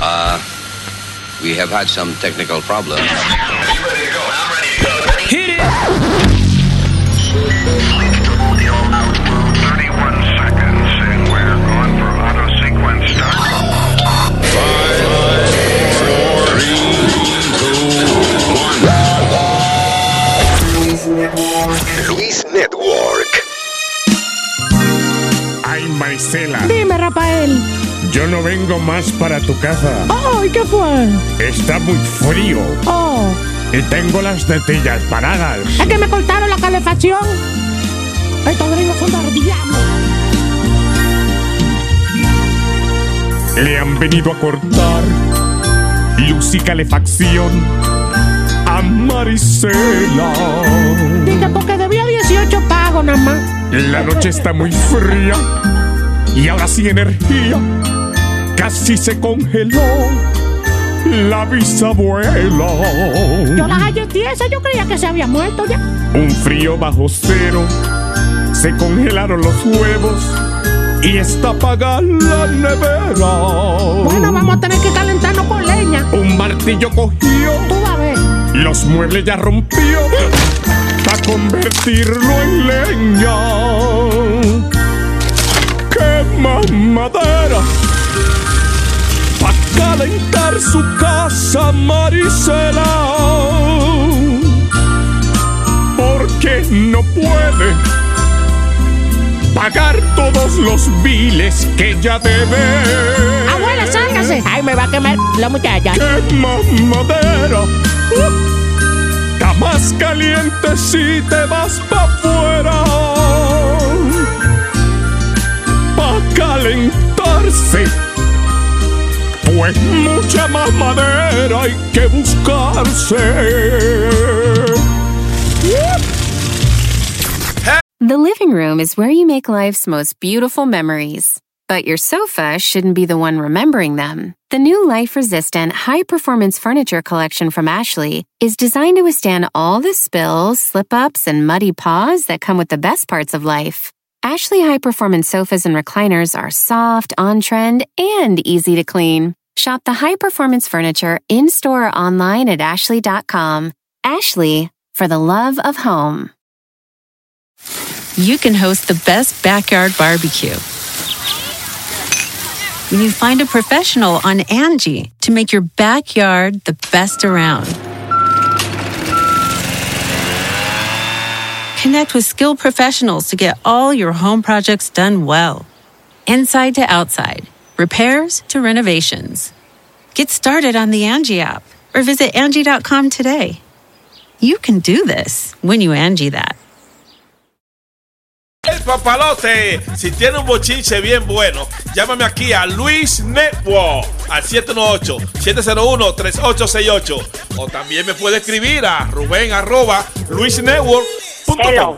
Uh, we have had some technical problems. Hit it! Luis Network. Marisela, Dime, Rafael. yo no vengo más para tu casa. Ay, ¿qué fue? Está muy frío Oh, y tengo las tetillas paradas. es que me cortaron la calefacción. Estos gringos son diablo. Le han venido a cortar luz y calefacción a Marisela. Dije, porque debía 18 pagos nada más. La noche está muy fría y ahora sin energía. Casi se congeló la bisabuela. Yo las hallé tiesas, yo creía que se había muerto ya. Un frío bajo cero, se congelaron los huevos y está apagada la nevera. Bueno, vamos a tener que calentarnos con leña. Un martillo cogió, Tú a ver. los muebles ya rompió para convertirlo en leña. Quema madera para calentar su casa, Marisela. Porque no puede pagar todos los biles que ella debe. Abuela, sálgase. Ay, me va a quemar la muchacha. quema madera. Está más caliente si te vas pa' afuera. Calentarse. Pues mucha más madera hay que buscarse. The living room is where you make life's most beautiful memories. But your sofa shouldn't be the one remembering them. The new life resistant, high performance furniture collection from Ashley is designed to withstand all the spills, slip ups, and muddy paws that come with the best parts of life. Ashley high performance sofas and recliners are soft, on trend, and easy to clean. Shop the high performance furniture in store or online at ashley.com. Ashley, for the love of home. you can host the best backyard barbecue. When you find a professional on Angie to make your backyard the best around. Connect with skilled professionals to get all your home projects done well. Inside to outside, repairs to renovations. Get started on the Angie app or visit Angie.com today. You can do this when you Angie that. Papalote, si tiene un bochinche bien bueno, llámame aquí a Luis Network al 718-701-3868. O también me puede escribir a Rubén arroba luisnetwork.com.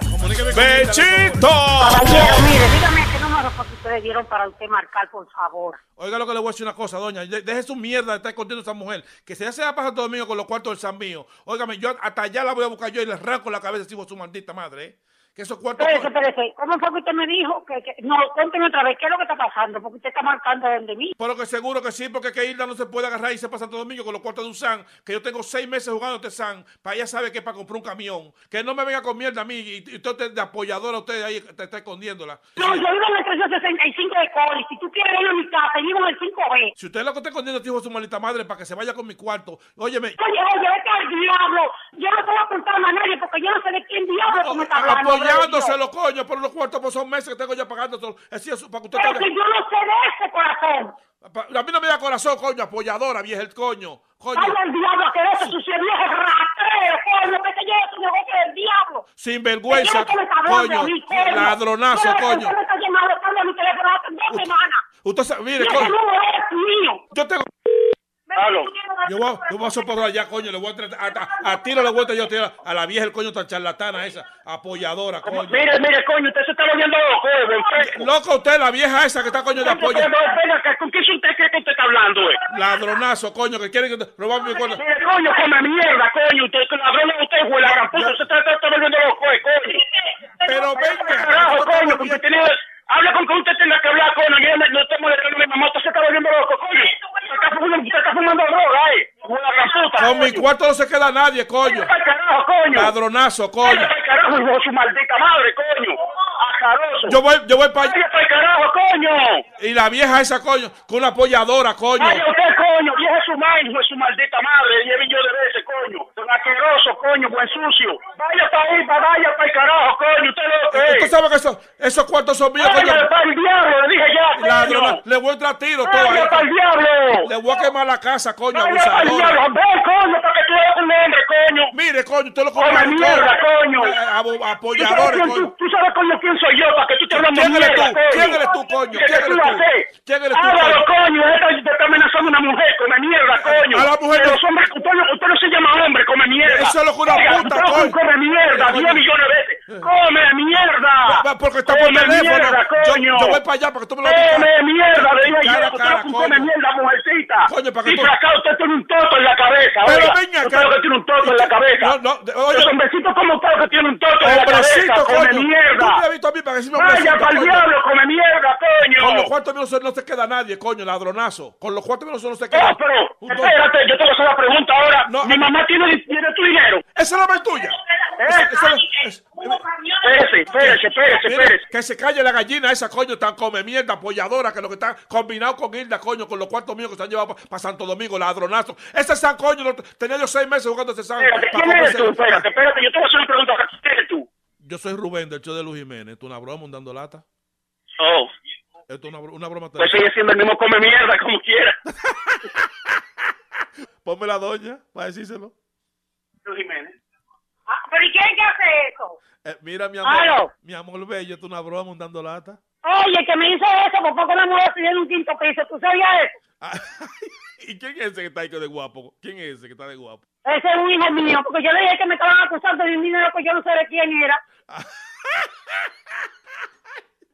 ¡Bechito! Caballero, mire, dígame qué número fue que ustedes dieron para usted marcar, por favor. Oiga lo que le voy a decir una cosa, doña. De- Deje su mierda de estar escondiendo a esa mujer. Que se hace a pasar todo domingo con los cuartos del San mío. Óigame, yo hasta allá la voy a buscar yo y le arranco la cabeza si su maldita madre, ¿eh? Que esos cuartos. Espérese, espérese. ¿Cómo fue que usted me dijo? que, que- No, cuénteme otra vez, ¿qué es lo que está pasando? Porque usted está marcando donde mí. Pero que seguro que sí, porque que Hilda no se puede agarrar y se pasa todo domingo con los cuartos de un San, que yo tengo seis meses jugando este San, para ella sabe que es para comprar un camión. Que no me venga con mierda a mí y, y usted de apoyadora, usted ahí te está escondiéndola. No, yo vivo en el 365 de Coli. Si tú quieres ir a mi casa, vivo en el 5B. Si usted es lo que está escondiendo, este hijo de su maldita madre, para que se vaya con mi cuarto, óyeme, Oye, oye, vete al diablo. Yo no te voy a contar más a nadie porque yo no sé de quién diablo tú me estás hablando. Apoyándoselo, coño, por los cuartos, por son meses que tengo yo pagando todo. Es eso, para que usted Pero que yo no sé de ese corazón. A mí no me da corazón, coño, apoyadora, vieja el coño. Coño, Vaya al diablo a querer ese sucio viejo rastrero, coño, que te lleve su negocio del diablo. sin vergüenza, ¿De qué es que coño, mí, coño? ladronazo, coño. Usted me está llamando a mi teléfono hace dos semanas. Usted sabe, mire, coño, número es mío. yo tengo... Aló. Yo voy, yo voy a soportar ya, coño, le voy a tratar, a, a, tiro la vuelta yo tiro a la vieja el coño tan charlatana esa, apoyadora, coño. Mire, mire, coño, usted se está volviendo loco, eh. Loco usted, la vieja esa que está coño de apoyo. ¿con quién usted cree que usted está hablando, eh? Ladronazo, coño, que quiere que robarme mi cuarto. Mire, coño, come mierda, coño, usted, ladrón usted, güey, la gran puta, usted está, está, volviendo loco, eh, coño. Pero venga, Carajo, ¿cómo coño, que usted tiene... Habla con que usted tenga que hablar, coño. Yo no estoy molestando mi mamá. Usted se está volviendo loco, coño. Se está fumando, se está fumando droga, eh mi cuarto no se queda nadie, coño. Carajo, coño. Ladronazo, Vaya coño. carajo, hijo de su maldita madre, coño. Azaroso. Yo voy, yo voy para Vaya pa'l carajo, coño. Y la vieja esa, coño, con una apoyadora, coño. Vaya usted, coño. Vieja su madre, hijo de su maldita madre. Lleve yo de veces, coño. Don asqueroso, coño, buen sucio. Vaya para ahí, vaya para el carajo, coño. Usted lo que ¿Usted es. sabe que eso- esos cuartos son míos, coño? Vaya para el diablo, le dije ya, coño. Ladrona, le voy a entrar tiro todo Vaya ahí. para el diablo. Le voy a quemar la casa, coño, Vaya diablo. Ven, coño, para que tú eres un hombre, coño. Mire, coño, usted lo come mierda, coño. Eh, ¿Tú sabes, Apoyadores, quién, coño. tú, tú sabes coño quién soy yo para que tú te hablando ¿Quién eres mierda, tú? coño? ¿Quién eres tú, coño? ¿Qué ¿Quién tú eres tú? ¿Quién eres tú, Háblalo, coño? Esta está amenazando una mujer, come mierda, coño. A la mujer no- los hombres, usted, no- usted no se llama hombre, come mierda. Eso es lo que una puta, coño. come mierda, Coño. 10 millones de veces. Come mierda. Porque está por teléfono. coño. yo voy para allá para que tú me lo Come mierda, le digo Cara yo. a come mierda, mujercita. Coño, para que tú- usted tiene un toto en la cabeza, Pero oiga. venga acá. que tiene un toto en la cabeza. No, no, oye. Los hombrecitos como usted que tiene un toto en la Hombrecito, cabeza, come coño. mierda. Tú me has visto a mí para decirme Vaya hombrecito, para el diablo, come mierda, coño. Con los cuartos míos no se- no se queda nadie, coño, ladronazo. Con los cuartos míos no se queda. No, pero, espérate, yo te voy a hacer la pregunta ahora. No. Mi mamá tiene, tiene tu dinero. Esa es la vez tuya. ¿Eh? Esa- esa es- es- Espérese, espérese, espérese, espérese. que se calle la gallina esa, coño, tan come mierda, apoyadora, que lo que está combinado con Hilda, coño, con los cuartos míos que se han llevado para Santo Domingo, ladronazo. Ese San, coño, lo- tenía yo seis meses jugando ese San. Espérate, pa' ¿quién eres tú? Espérate, espérate, yo te voy a hacer una pregunta. ¿Quién eres tú? Yo soy Rubén del show de Luis Jiménez. ¿Tú una broma, un dando lata? Oh, Esto es una, una broma. pues sigue siendo el mismo come mierda como quiera. Ponme la doña para decírselo. Luis Jiménez. Ah, ¿Pero y quién que hace eso? Eh, mira, mi amor. Aló. Mi amor bello, es una broma, un dando lata. Oye, que me hizo eso, por poco la mujer estoy en un quinto piso. ¿Tú sabías eso? Ah, ¿Y quién es ese que está ahí que de guapo? ¿Quién es ese que está de guapo? Ese es un hijo mío, porque yo le dije que me estaban acusando de un dinero que yo no sé de quién era.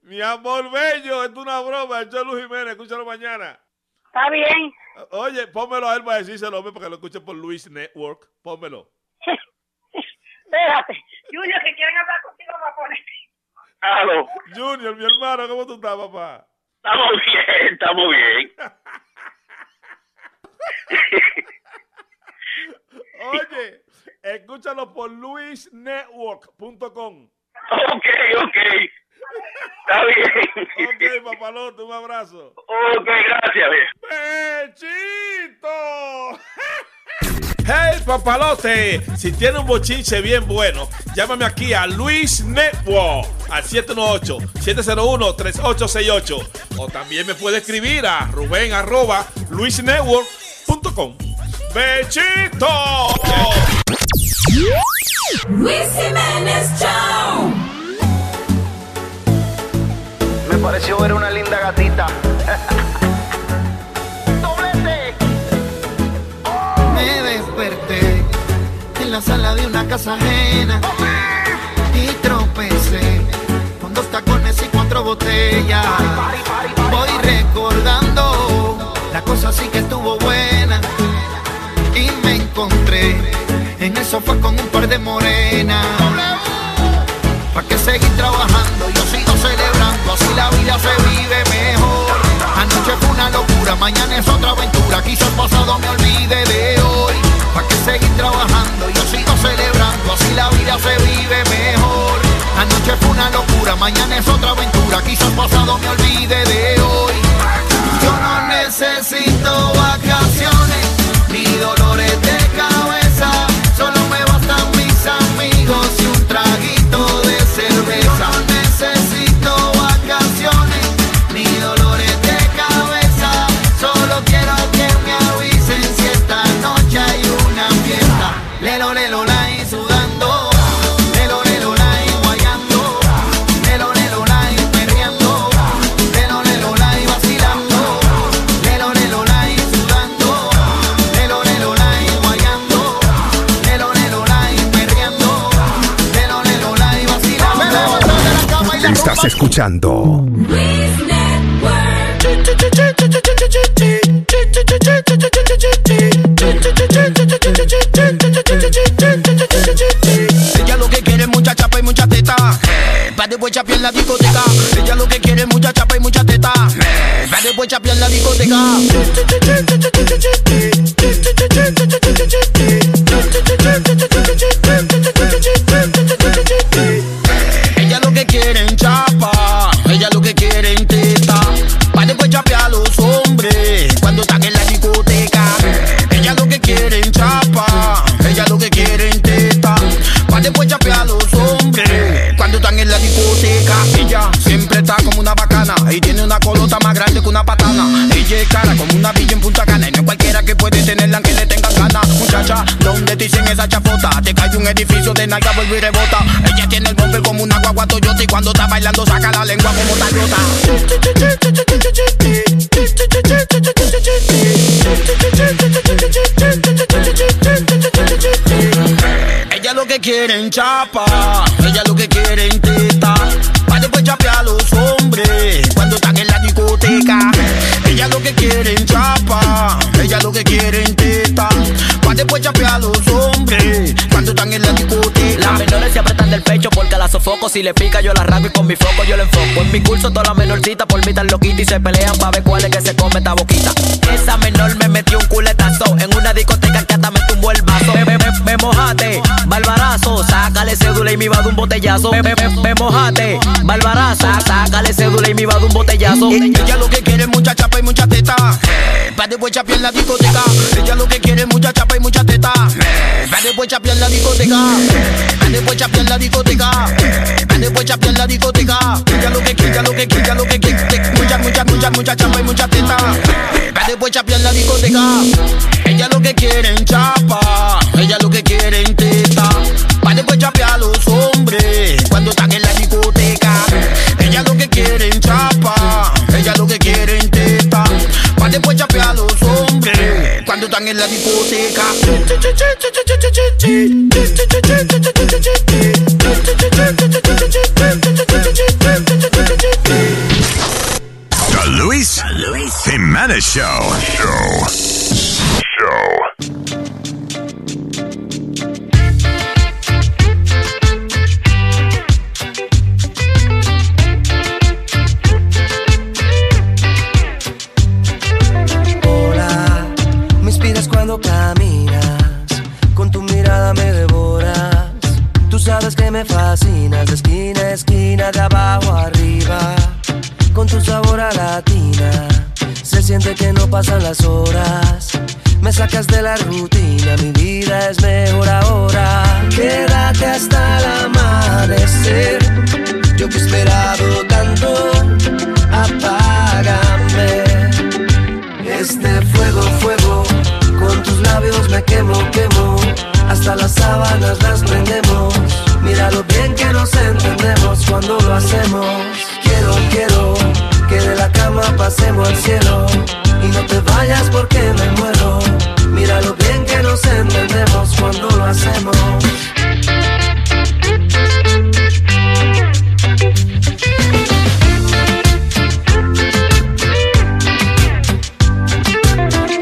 Mi amor bello, es una broma. De Luis Jiménez, escúchalo mañana. Está bien. Oye, pónmelo a él para decírselo, hombre, para que lo escuche por Luis Network. Pónmelo. Espérate. Junior, que quieren hablar contigo, va a poner. Aló. Junior, mi hermano, ¿cómo tú estás, papá? Estamos bien, estamos bien. Oye, escúchalo por luisnetwork.com. ok, ok. Está bien. Ok, papalote, un abrazo. Ok, gracias. ¡Pechito! Hey, papalote, si tiene un bochinche bien bueno, llámame aquí a Luis Network al 718-701-3868. O también me puede escribir a Rubén arroba luisnetwork.com. ¡Bechito! Luis Jiménez Show. Me pareció ver una linda gatita. en la sala de una casa ajena y tropecé con dos tacones y cuatro botellas. Voy recordando, la cosa sí que estuvo buena y me encontré en el sofá con un par de morenas. ¿Pa' que seguir trabajando? Yo sigo celebrando, así la vida se vive mejor. Anoche fue una locura, mañana es otra aventura. Quizás pasado me olvide de hoy. ¿Pa' que seguir trabajando? Celebrando, así la vida se vive mejor. Anoche fue una locura, mañana es otra aventura. Quizás pasado me olvide de hoy. Yo no necesito vacaciones ni dolores escuchando. Ella lo que quiere es mucha chapa y mucha teta. Va después chapear en la discoteca. Ella lo que quiere es mucha chapa y mucha teta. Va después chapear en la discoteca. Ella tiene el bombe como una guagua Toyota y cuando está bailando saca la lengua como Toyota. Ella lo que quiere en chapa, Si le pica, yo la rasgo y con mi foco yo le enfoco. En mi curso, todas las menorcitas por mí tan loquita y se pelean pa' ver cuál es que se come esta boquita. Esa menor me metió un culetazo cédula y me va de un botellazo. Me, me, me, mojate, barbarazo, sácale cédula y me va de un botellazo. Ella lo que quiere es mucha chapa y mucha teta. Pa' después chapear en la discoteca. Ella lo que quiere es mucha chapa y mucha teta. Pa' después chapear en la discoteca. Pa' después chapear en la discoteca. Pa' después chapear en la discoteca. Ella lo que quiere, ella lo que quiere, ella lo que quiere. Mucha, mucha, mucha, mucha chapa y mucha teta. Pa' después chapear en la discoteca. Ella lo que quiere en chapa. Ella lo que quiere en teta. Pa' después chapear a los hombres cuando están en la discoteca. Ella lo que quiere en chapa. Ella lo que quiere en teta. Pa' después chapear a los hombres cuando están en la discoteca. The Luis, Jimenez Show. Show. Show. Sacas de la rutina, mi vida es mejor ahora. Quédate hasta el amanecer, yo que he esperado tanto, apágame. Este fuego, fuego, con tus labios me quemo, quemo. Hasta las sábanas las prendemos. Mira lo bien que nos entendemos cuando lo hacemos. Quiero, quiero que de la cama pasemos al cielo. Y no te vayas porque me muero. Entendemos cuando lo hacemos.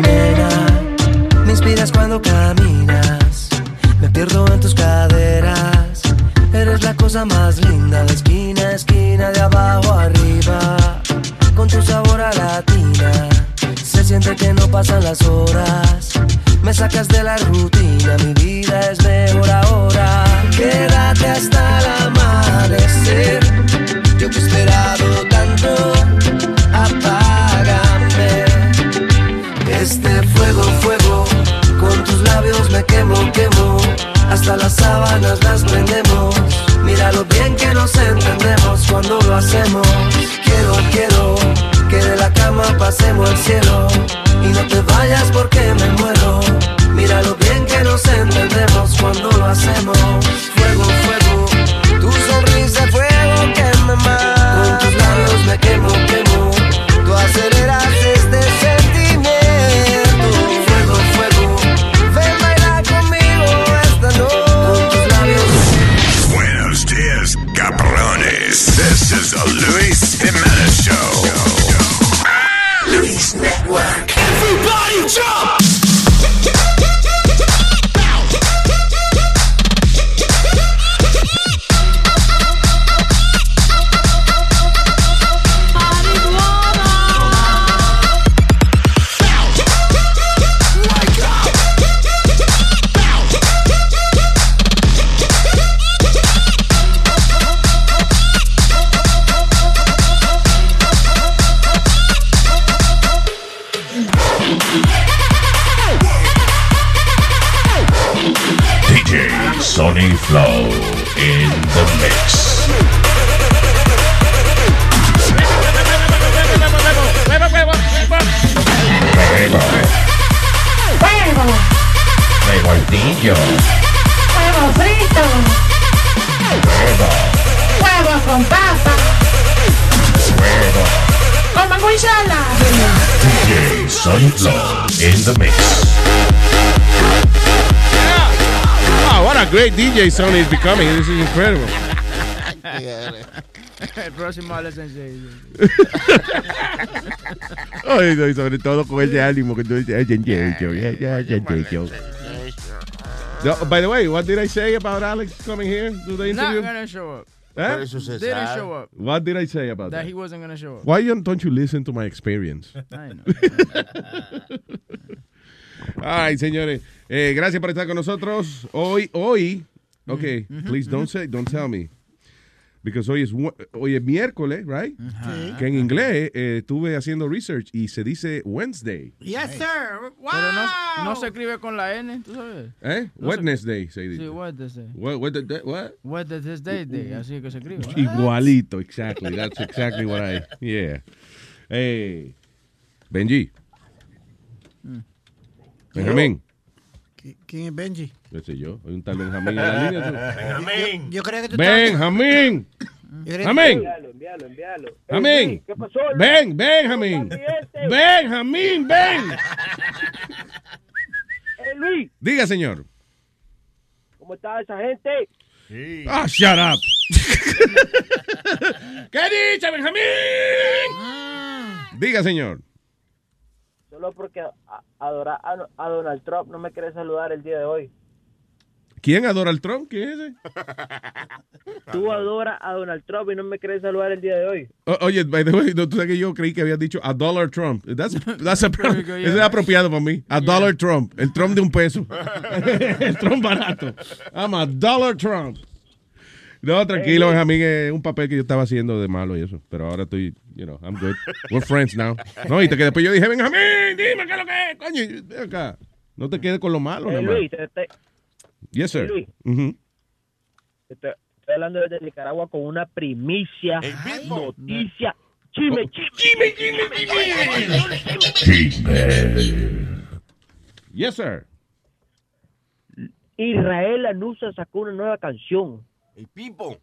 Nena, me inspiras cuando caminas, me pierdo en tus caderas. Eres la cosa más linda de esquina a esquina, de abajo arriba. Con tu sabor a latina, se siente que no pasan las horas. Me sacas de la rutina, mi vida es mejor ahora. Quédate hasta el amanecer, yo que he esperado tanto, apágame. Este fuego, fuego, con tus labios me quemo, quemo. Hasta las sábanas las prendemos. Mira lo bien que nos entendemos cuando lo hacemos. Quiero, quiero que de la cama pasemos al cielo. Y no te vayas porque me muero. Mira lo bien que nos entendemos cuando lo hacemos. Flow in the mix. Huevo, huevo, huevo, huevo. Frito. Huevo. Huevo con papa. Huevo. Con manguichala. DJ in the mix. A great DJ Sony is becoming. This is incredible. El próximo Ale Sensei. Ay, no, y sobre todo con ese ánimo que tú dices. By the way, what did I say about Alex coming here to the Not gonna show up. Eh? Didn't show up. What did I say about That that? he wasn't gonna show up. Why don't you listen to my experience? I know. Ay, señores, eh, gracias por estar con nosotros. Hoy, hoy, okay, please don't say, don't tell me. Because hoy es, hoy es miércoles, right? Que en inglés eh, estuve haciendo research y se dice Wednesday. Yes, sir. Wow. Pero no, no se escribe con la N, ¿tú sabes? ¿Eh? No Wednesday, se dice. Sí, Wednesday. What, what, the- what? Wednesday, day, así que se escribe. Igualito, exactly. That's exactly what I, yeah. Hey, Benji. Mm. Benjamín. ¿Quién es Benji? Ese sé yo. Hay un tal Benjamín en la línea. Benjamín. Yo creía que tú Benjamín. Yo Amén. Envialo, envialo, envialo. Amén. ¿Qué pasó? Ven, Benjamín. Benjamín, ven. Eh, Luis, Diga, señor. ¿cómo está esa gente? Ah, shut up. ¿Qué dice, Benjamín? Diga, señor. Solo porque a- adora a, a Donald Trump no me quiere saludar el día de hoy. ¿Quién adora al Trump? ¿Quién es ese? Tú adoras a Donald Trump y no me quieres saludar el día de hoy. O- oye, by the way, no, tú sabes que yo creí que habías dicho a dollar Trump. That's, that's a- Eso es apropiado para mí. A dollar Trump. El Trump de un peso. el Trump barato. I'm a dollar Trump. No, tranquilo, Benjamín, es un papel que yo estaba haciendo de malo y eso. Pero ahora estoy, you know, I'm good. We're friends now. No, y te que después yo dije, Benjamín, dime qué es lo que es, coño. Ven acá. No te quedes con lo malo, Eh. Luis, te, te- Yes, sir. Luis. Ujú. te estoy, estoy hablando desde Nicaragua con una primicia, noticia, chisme, chisme, chisme, chisme, Yes, sir. Israel Anusa sacó una nueva canción. El Pipo.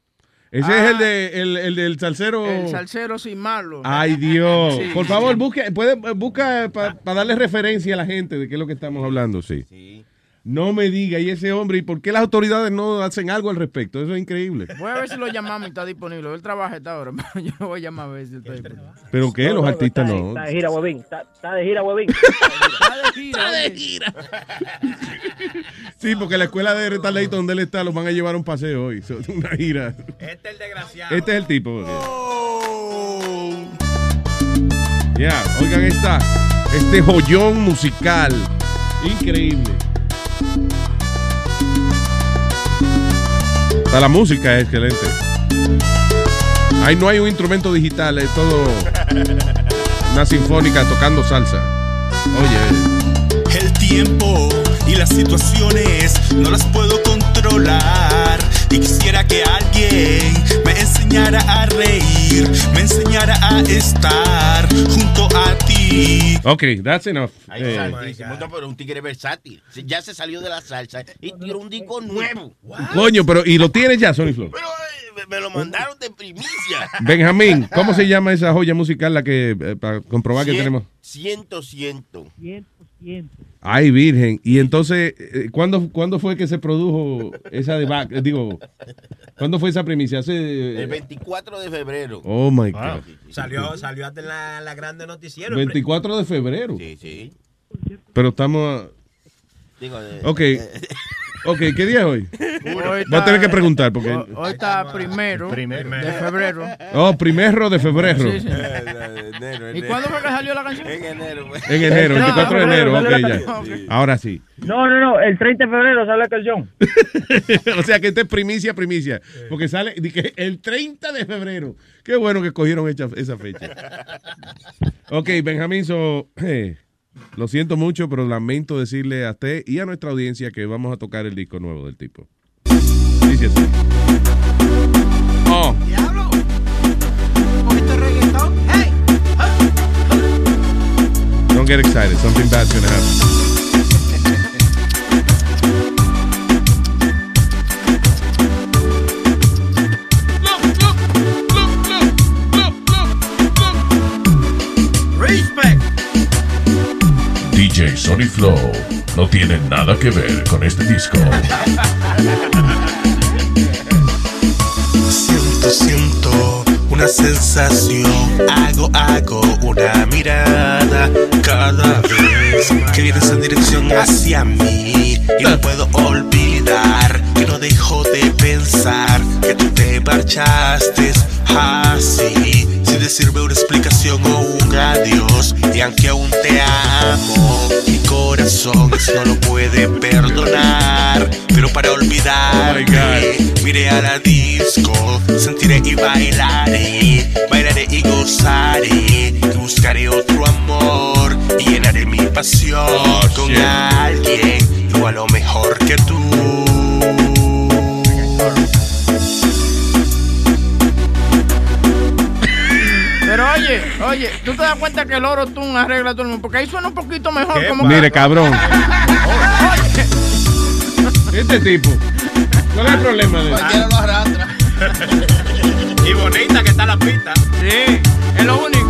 Ese es el, de, el, el del salsero. El salsero sin malo. Ay, Dios. Sí, Por sí. favor, busque, puede, busca para darle referencia a la gente de qué es lo que estamos hablando, sí. No me diga, y ese hombre, ¿y por qué las autoridades no hacen algo al respecto? Eso es increíble. Voy a ver si lo llamamos y está disponible. Él trabaja esta hora, pero yo lo voy a llamar a ver si está disponible. ¿Pero qué? Los artistas no. Está de gira, huevín. Está, de gira, huevín. Está de gira. Sí, porque la escuela de retardadito donde él está lo van a llevar a un paseo hoy. Una gira. Este es el desgraciado. Este es el tipo. Ya, oigan esta, este joyón musical. Increíble. Hasta la música es excelente. Ahí no hay un instrumento digital, es todo una sinfónica tocando salsa. Oye, El tiempo y las situaciones no las puedo controlar. Y quisiera que alguien enseñara a reír, me enseñara a estar junto a ti. ok, that's enough. Ay, Eh, pero un tigre versátil. Ya se salió de la salsa y tiró un disco nuevo. coño, pero ¿y lo tienes ya, Sony Flow? Pero eh, me, me lo mandaron de primicia. Benjamín, ¿cómo se llama esa joya musical la que eh, para comprobar que Cien- tenemos? Ciento, ciento. Ay, virgen. Y entonces, eh, ¿cuándo, ¿cuándo fue que se produjo esa de back? Eh, Digo, ¿cuándo fue esa primicia? Hace, El 24 de febrero. Oh, my God. Salió, salió hasta en la, la grande noticiero. 24 de febrero. Sí, sí. Pero estamos... Digo, eh, Ok. eh, Ok, ¿qué día es hoy? Hoy Voy a tener que preguntar porque... Hoy, hoy está primero, de febrero. Oh, primero de febrero. Sí, sí. ¿Y cuándo fue que salió la canción? En enero. pues. En enero, 24 de enero. Ok, ya. Ahora sí. No, no, no, el 30 de febrero sale la canción. o sea que este es primicia, primicia. Porque sale di que el 30 de febrero. Qué bueno que escogieron esa, esa fecha. Ok, Benjamín, so, eh, lo siento mucho, pero lamento decirle a usted y a nuestra audiencia que vamos a tocar el disco nuevo del tipo. Dice así. Oh, Diablo. Este reggaetón. Hey. don't get excited. Something bad's gonna happen. DJ Sony Flow no tiene nada que ver con este disco. Siento, siento una sensación. Hago, hago una mirada cada vez que vienes en dirección hacia mí. Y no puedo olvidar que no dejo de pensar que tú te marchaste así. Sin decirme una explicación o un adiós. Y aunque aún te amo, mi corazón no lo puede perdonar. Pero para olvidar, miré a la disco, sentiré y bailaré, bailaré y gozaré, y buscaré otro amor y llenaré mi pasión con alguien igual o mejor que tú. Oye, oye, tú te das cuenta que el oro tú arregla todo el mundo, porque ahí suena un poquito mejor. Como Mire, cabrón. Este tipo. ¿Cuál es el problema de él? Cualquiera lo arrastra. y bonita que está la pista. Sí, es lo único.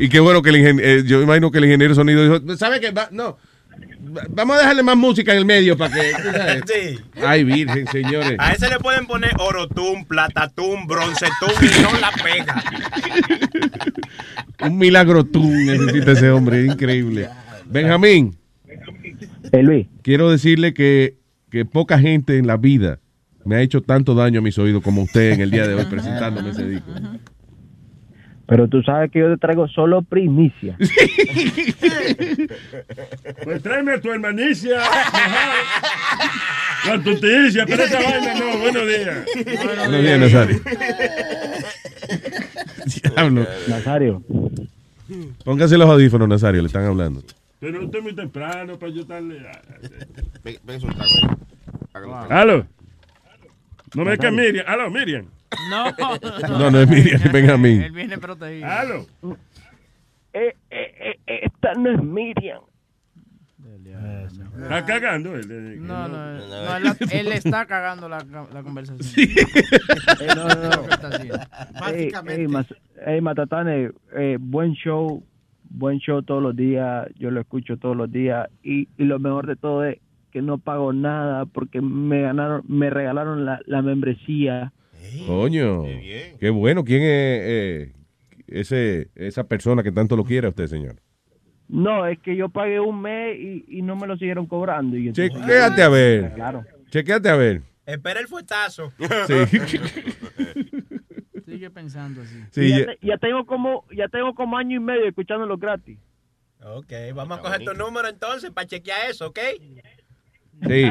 Y qué bueno que el ingeniero, yo imagino que el ingeniero sonido dijo, ¿sabe qué? Va- no, vamos a dejarle más música en el medio para que... Sí. Ay, virgen, señores. A ese le pueden poner orotum, platatún, broncetum y no la pega. Un milagro tú necesita ese hombre, increíble. Benjamín. Luis. Quiero decirle que, que poca gente en la vida me ha hecho tanto daño a mis oídos como usted en el día de hoy presentándome ese disco. Pero tú sabes que yo te traigo solo primicia. Pues tráeme a tu hermanicia. La tuticia, pero esa vaina no. Buenos días. Buenos días, Nazario. Diablo. Nazario. Póngase los audífonos, Nazario, le están hablando. Pero esto es muy temprano para yo darle. Pégase un trago ahí. Aló. No me que Miriam. Aló, Miriam. No, No, no es Miriam, es Benjamín. Él viene protegido. Aló. Eh, eh, eh, esta no es Miriam. Está cagando él. No, no, no, él, él está cagando la, la conversación. Eh, no, no, haciendo. Ey, Matatane, eh, buen show, buen show todos los días, yo lo escucho todos los días y, y lo mejor de todo es que no pago nada porque me ganaron, me regalaron la, la membresía. Coño, qué bueno. ¿Quién es eh, ese, esa persona que tanto lo quiere a usted, señor? No, es que yo pagué un mes y, y no me lo siguieron cobrando. Y entonces- Chequéate a ver. Claro. Chequéate a ver. Espera el fuetazo. Sí. Sigue pensando así. Sí, Y ya, ya- te- ya tengo como ya tengo como año y medio escuchándolo gratis. Ok, vamos a coger tu número entonces para chequear eso, ¿ok? Sí,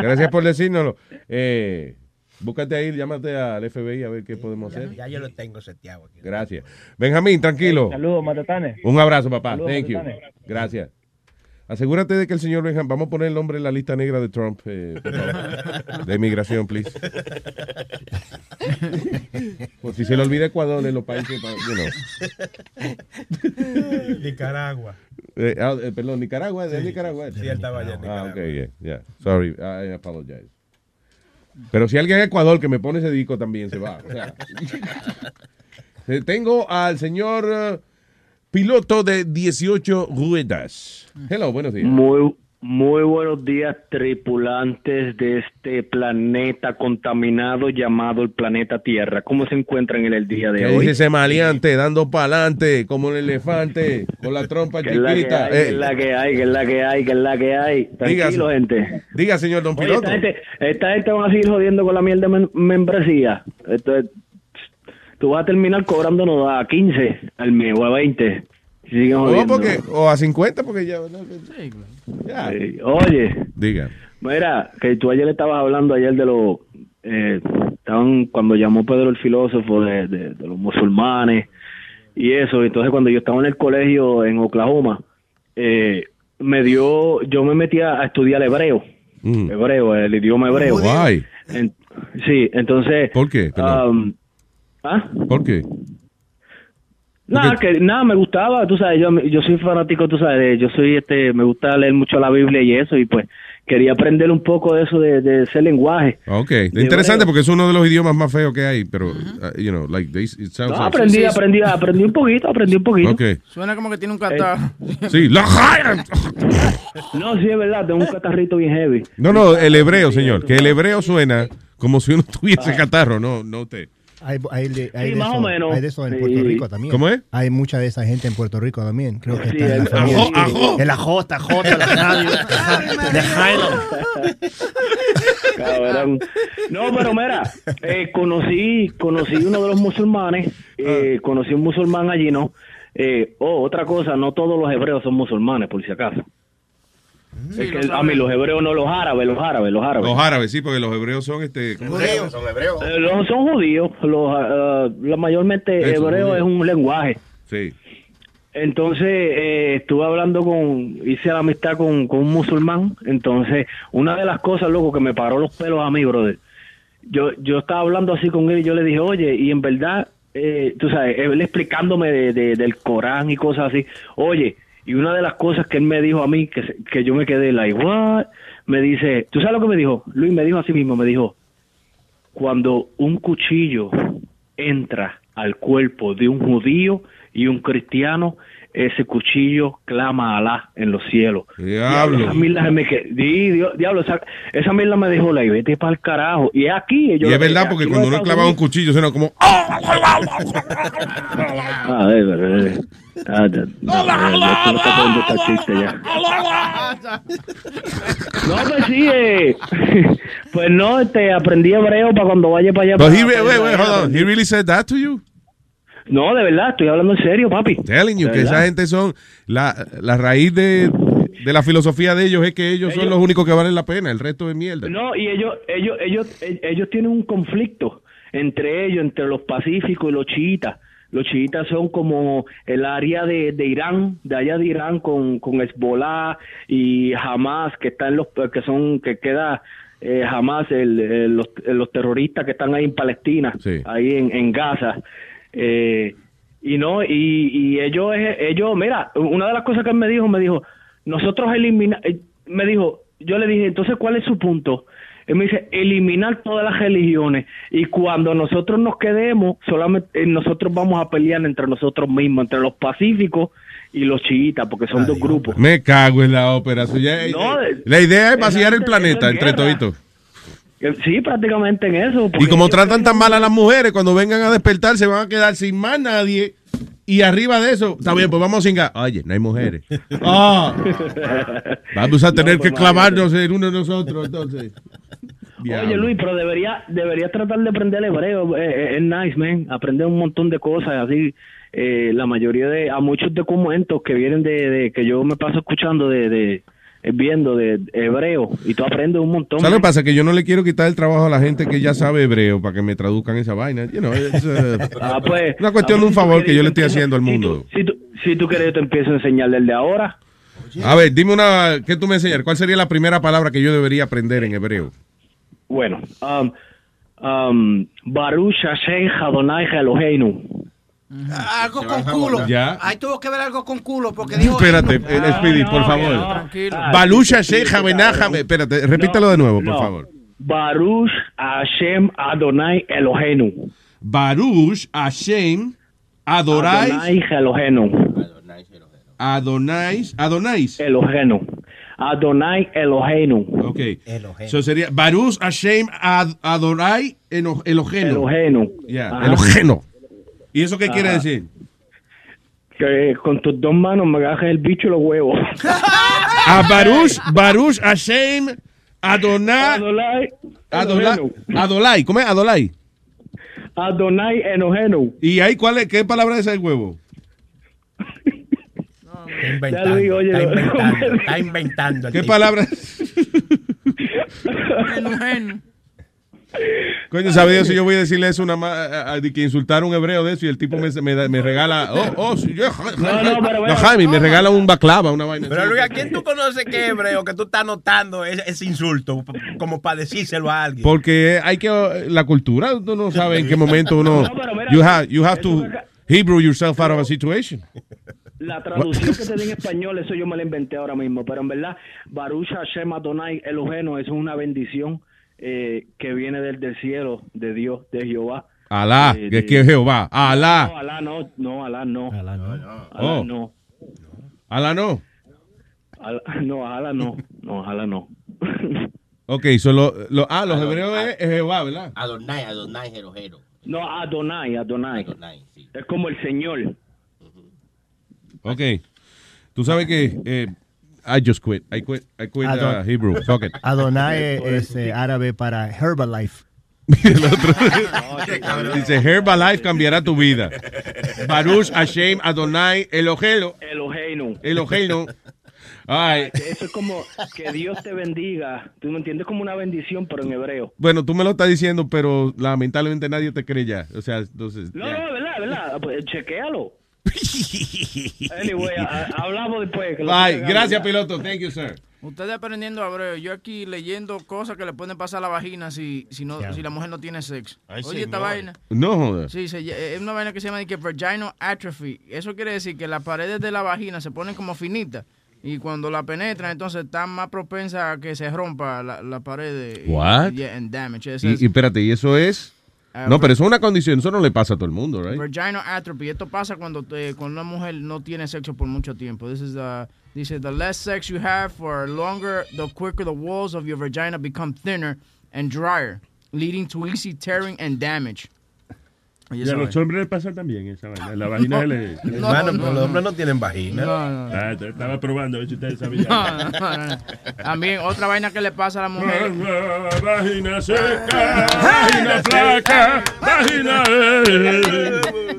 gracias por decírnoslo. Eh, búscate ahí, llámate al FBI a ver qué podemos hacer. Ya yo lo tengo seteado aquí. Gracias. Benjamín, tranquilo. Saludos, Matatane. Un abrazo, papá. Saludos, Thank you. Gracias. Asegúrate de que el señor Benjamín, vamos a poner el nombre en la lista negra de Trump, eh, por favor. de inmigración, please. Por si se le olvida Ecuador en los países, pa- you know. Nicaragua. Eh, ah, eh, perdón, Nicaragua, ¿de Sí. Nicaragua? Sí, él estaba allá en Ah, Nicaragua. ok, yeah, yeah. Sorry, I apologize. Pero si alguien en Ecuador que me pone ese disco también se va. o sea. Tengo al señor piloto de 18 ruedas. Hello, buenos días. Muy, muy buenos días, tripulantes de este planeta contaminado llamado el planeta Tierra. ¿Cómo se encuentran en el día de ¿Qué hoy? dice ese maleante dando para adelante como el elefante con la trompa ¿Qué es la que chiquita? hay? ¿Qué Eh, es la que hay? ¿Qué es la que hay? ¿Qué es la que hay? Tranquilo, Diga, gente. Diga, señor don Oye, piloto. esta gente, esta gente van a seguir jodiendo con la miel de mem- membresía. Esto es- tú vas a terminar cobrándonos a 15 al mes o a 20. Si siguen No, jodiendo. porque, o a 50 porque ya... ya. Sí. Oye, Diga. Mira, que tú ayer estabas hablando ayer de los... eh, estaban cuando llamó Pedro el filósofo de, de- de los musulmanes y eso. Entonces cuando yo estaba en el colegio en Oklahoma, eh, me dio... Yo me metí a, estudiar hebreo. Mm. Hebreo, el idioma hebreo. Guay. En- sí, entonces... ¿Por qué? Um, ¿Ah? ¿Por qué? Nada, que nada, me gustaba, tú sabes, yo, yo soy fanático, tú sabes, de- yo soy, este, me gusta leer mucho la Biblia y eso, y pues quería aprender un poco de eso de, de ese lenguaje. Ok, De interesante hebreo. porque es uno de los idiomas más feos que hay, pero, uh, you know, like, they, it sounds No, like- aprendí, aprendí, aprendí un poquito, aprendí un poquito. Ok. Suena como que tiene un catarro. Sí, la No, sí, es verdad, tengo un catarrito bien heavy. No, no, el hebreo, señor, que el hebreo suena como si uno tuviese catarro, no, no usted. Hay, hay de, hay Sí, de más eso, o menos. Hay de eso en Sí. Puerto Rico también. ¿Cómo es? Hay mucha de esa gente en Puerto Rico también. Creo que Sí, está en la ajo, ajo. El ajota, ajota, la radio. De Highland. Cabrón. No, pero mira, eh, conocí, conocí uno de los musulmanes, eh, conocí un musulmán allí, ¿no? Eh, oh, otra cosa, no todos los hebreos son musulmanes, por si acaso. Es que a mí los hebreos no los árabes, los árabes, los árabes. Los árabes, sí, porque los hebreos son este. ¿cómo se llama? son hebreos. Eh, los- son judíos, los, ah, la mayormente Eso, hebreo es un lenguaje. Sí. Entonces eh, estuve hablando con, hice la amistad con, con un musulmán. Entonces, una de las cosas, loco, que me paró los pelos a mí, brother. Yo, yo estaba hablando así con él y yo le dije, oye, y en verdad, eh, tú sabes, él explicándome de, de- del Corán y cosas así. Oye, y una de las cosas que él me dijo a mí, que, que yo me quedé like, what? Me dice, ¿tú sabes lo que me dijo? Luis me dijo así mismo, me dijo, cuando un cuchillo entra al cuerpo de un judío y un cristiano, ese cuchillo clama a Alá en los cielos. Diablo. Esa mierda me di- di- diablo, esa, esa mierda me dejó la vete para el carajo. Y es aquí. Y es verdad, porque cuando uno clava un cuchillo suena como. ¡ah! Ya- no, ya está chiste ya. No, pues sí, eh, pues no, este, aprendí hebreo para cuando vaya para allá. But para- he, re- wait, wait, hold on. He really said that to you? No, de verdad, estoy hablando en serio, papi. Telling you De que esa verdad. gente son. La, la raíz de, de la filosofía de ellos es que ellos, son Ellos- los únicos que valen la pena. El resto es mierda. No, y ellos, ellos, ellos, ellos tienen un conflicto entre ellos, entre los pacíficos y los chiitas. Los chiitas son como el área de, de Irán, de allá de Irán con, con Hezbollah y Hamas, que están los, que son, que queda eh, Hamas, el, el- los, los terroristas que están ahí en Palestina, Sí. ahí en, en Gaza. Eh, y no, y, y ellos, ellos, mira, una de las cosas que él me dijo, me dijo, nosotros eliminar, me dijo, yo le dije, entonces, ¿cuál es su punto? Él me dice, eliminar todas las religiones y cuando nosotros nos quedemos, solamente eh, nosotros vamos a pelear entre nosotros mismos, entre los pacíficos y los chiitas, porque son dos grupos. Me cago en la ópera. Ya- No, la idea es vaciar el planeta entre toditos. Eh, Sí, prácticamente en eso. Y como tratan tan mal a las mujeres, cuando vengan a despertar se van a quedar sin más nadie. Y arriba de eso, está bien, pues vamos a cingar. Oye, no hay mujeres. Ah, vamos a tener No, que pues, clavarnos en uno de nosotros, entonces. Oye. Luis, pero debería, deberías tratar de aprender hebreo, eh, eh, es nice, man, aprender un montón de cosas, así, eh, la mayoría de, a muchos documentos que vienen de, de que yo me paso escuchando de, de eh, viendo de hebreo, y tú aprendes un montón. ¿Sabes lo que pasa? Que yo no le quiero quitar el trabajo a la gente que ya sabe hebreo para que me traduzcan esa vaina. You know, uh, Ah, pues, una cuestión ah, de un pues, favor si que yo le estoy haciendo al si mundo. Si tú, si tú quieres, yo te empiezo a enseñar desde ahora. A ver, dime una, ¿qué tú me enseñas? ¿Cuál sería la primera palabra que yo debería aprender en hebreo? Bueno, um, um, Baruch Hashem Adonai Eloheinu. Algo con culo. Ya. Ahí tuvo que ver algo con culo porque dijo. Espérate, eh, Speedy, por favor. Tranquilo. Balusha Sheikh Benaham. Espérate, repítelo de nuevo, por no. favor. Baruch Hashem Adonai Eloheinu. Baruch Hashem Adorais Adonai Eloheinu. Adonais Adonais. Eloheinu. Adonai Eloheinu. Ok. Eso sería Baruch Hashem Ad- Eloheno. Elohenu. Ya, Ajá. Eloheno. ¿Y eso qué quiere decir? Que con tus dos manos me agarres el bicho y los huevos. A Baruch, Baruch Hashem Adonai Adonai Adolai. Elohenu. Adolai. ¿Cómo es? Adolai. Adonai Elohenu. ¿Y ahí cuál es, qué palabra es el huevo? Está inventando. Digo, oye, está inventando. Está inventando. ¿Qué tipo. palabra? Coño, ¿sabe Dios si yo voy a decirle eso una ma- a- a- de que insultar a un hebreo de eso y el tipo me, me, me regala, oh, oh, sí, yo, No, no, pero bueno. no, Jaime, me regala un baclava, una vaina. Pero. Luis, ¿a quién tú conoces que es hebreo que tú estás notando ese, ese insulto como para decírselo a alguien? Porque hay que, la cultura, uno no sabe en qué momento uno, No, pero mira, you have, you have to Hebrew yourself out of a situation. La traducción que te di en español, eso yo me la inventé ahora mismo, pero en verdad, Baruch Hashem Adonai Eloheno, eso es una bendición eh, que viene del, del cielo, de Dios, de Jehová. Alá, Eh, que es de- que Jehová. Alá. No, Alá no, no, Alá no. Alá no. Oh. no. Alá no. Alá- no, Alá no. No, Alá no. Ok, solo, lo, ah, los hebreos es, es Jehová, ¿verdad? Adonai, Adonai, Jero, Jero. No, Adonai, Adonai. Es como el Señor. Ok. Tú sabes que eh, I just quit. I quit, I quit uh, Adon- Hebrew. Fuck it. Adonai es eh, árabe para Herbalife. El otro dice Herbalife cambiará tu vida. Baruch Hashem Adonai Elohelo. Eloheno. Eloheno. Ay, Eso es como que Dios te bendiga. Tú me entiendes como una bendición, pero en hebreo. bueno, tú me lo estás diciendo, pero lamentablemente nadie te cree ya. O sea, entonces. No, ya. no, verdad, verdad. Pues chequéalo. Anyway, a- hablamos después. que Bye. Gracias, piloto. Thank you, sir. Ustedes aprendiendo hebreo, yo aquí leyendo cosas que le pueden pasar a la vagina si, si, no, si la mujer no tiene sexo. Ay, Oye, esta vaina. No joder. Sí, se ll- es una vaina que se llama que vaginal atrophy. Eso quiere decir que las paredes de la vagina se ponen como finitas. Y cuando la penetran, entonces están más propensas a que se rompa la, la pared. y- What? Yeah, and damage. Eso es Y, y espérate, ¿y eso es? Ah, No, pero eso es una condición. Eso no le pasa a todo el mundo, right? vaginal atrophy. Esto pasa cuando, te- cuando una mujer no tiene sexo por mucho tiempo. This is the, dice, the less sex you have for longer, the quicker the walls of your vagina become thinner and drier, leading to easy tearing and damage. Y a los es. hombres les pasa también esa vaina. La vagina se le. se le- No, Mano, no, pero los hombres no tienen vagina. No, no, no. Ah, te- estaba probando a ver si ustedes sabían. No, no, no, no. También otra vaina que le pasa a la mujer. Vagina seca, vagina flaca, vagina.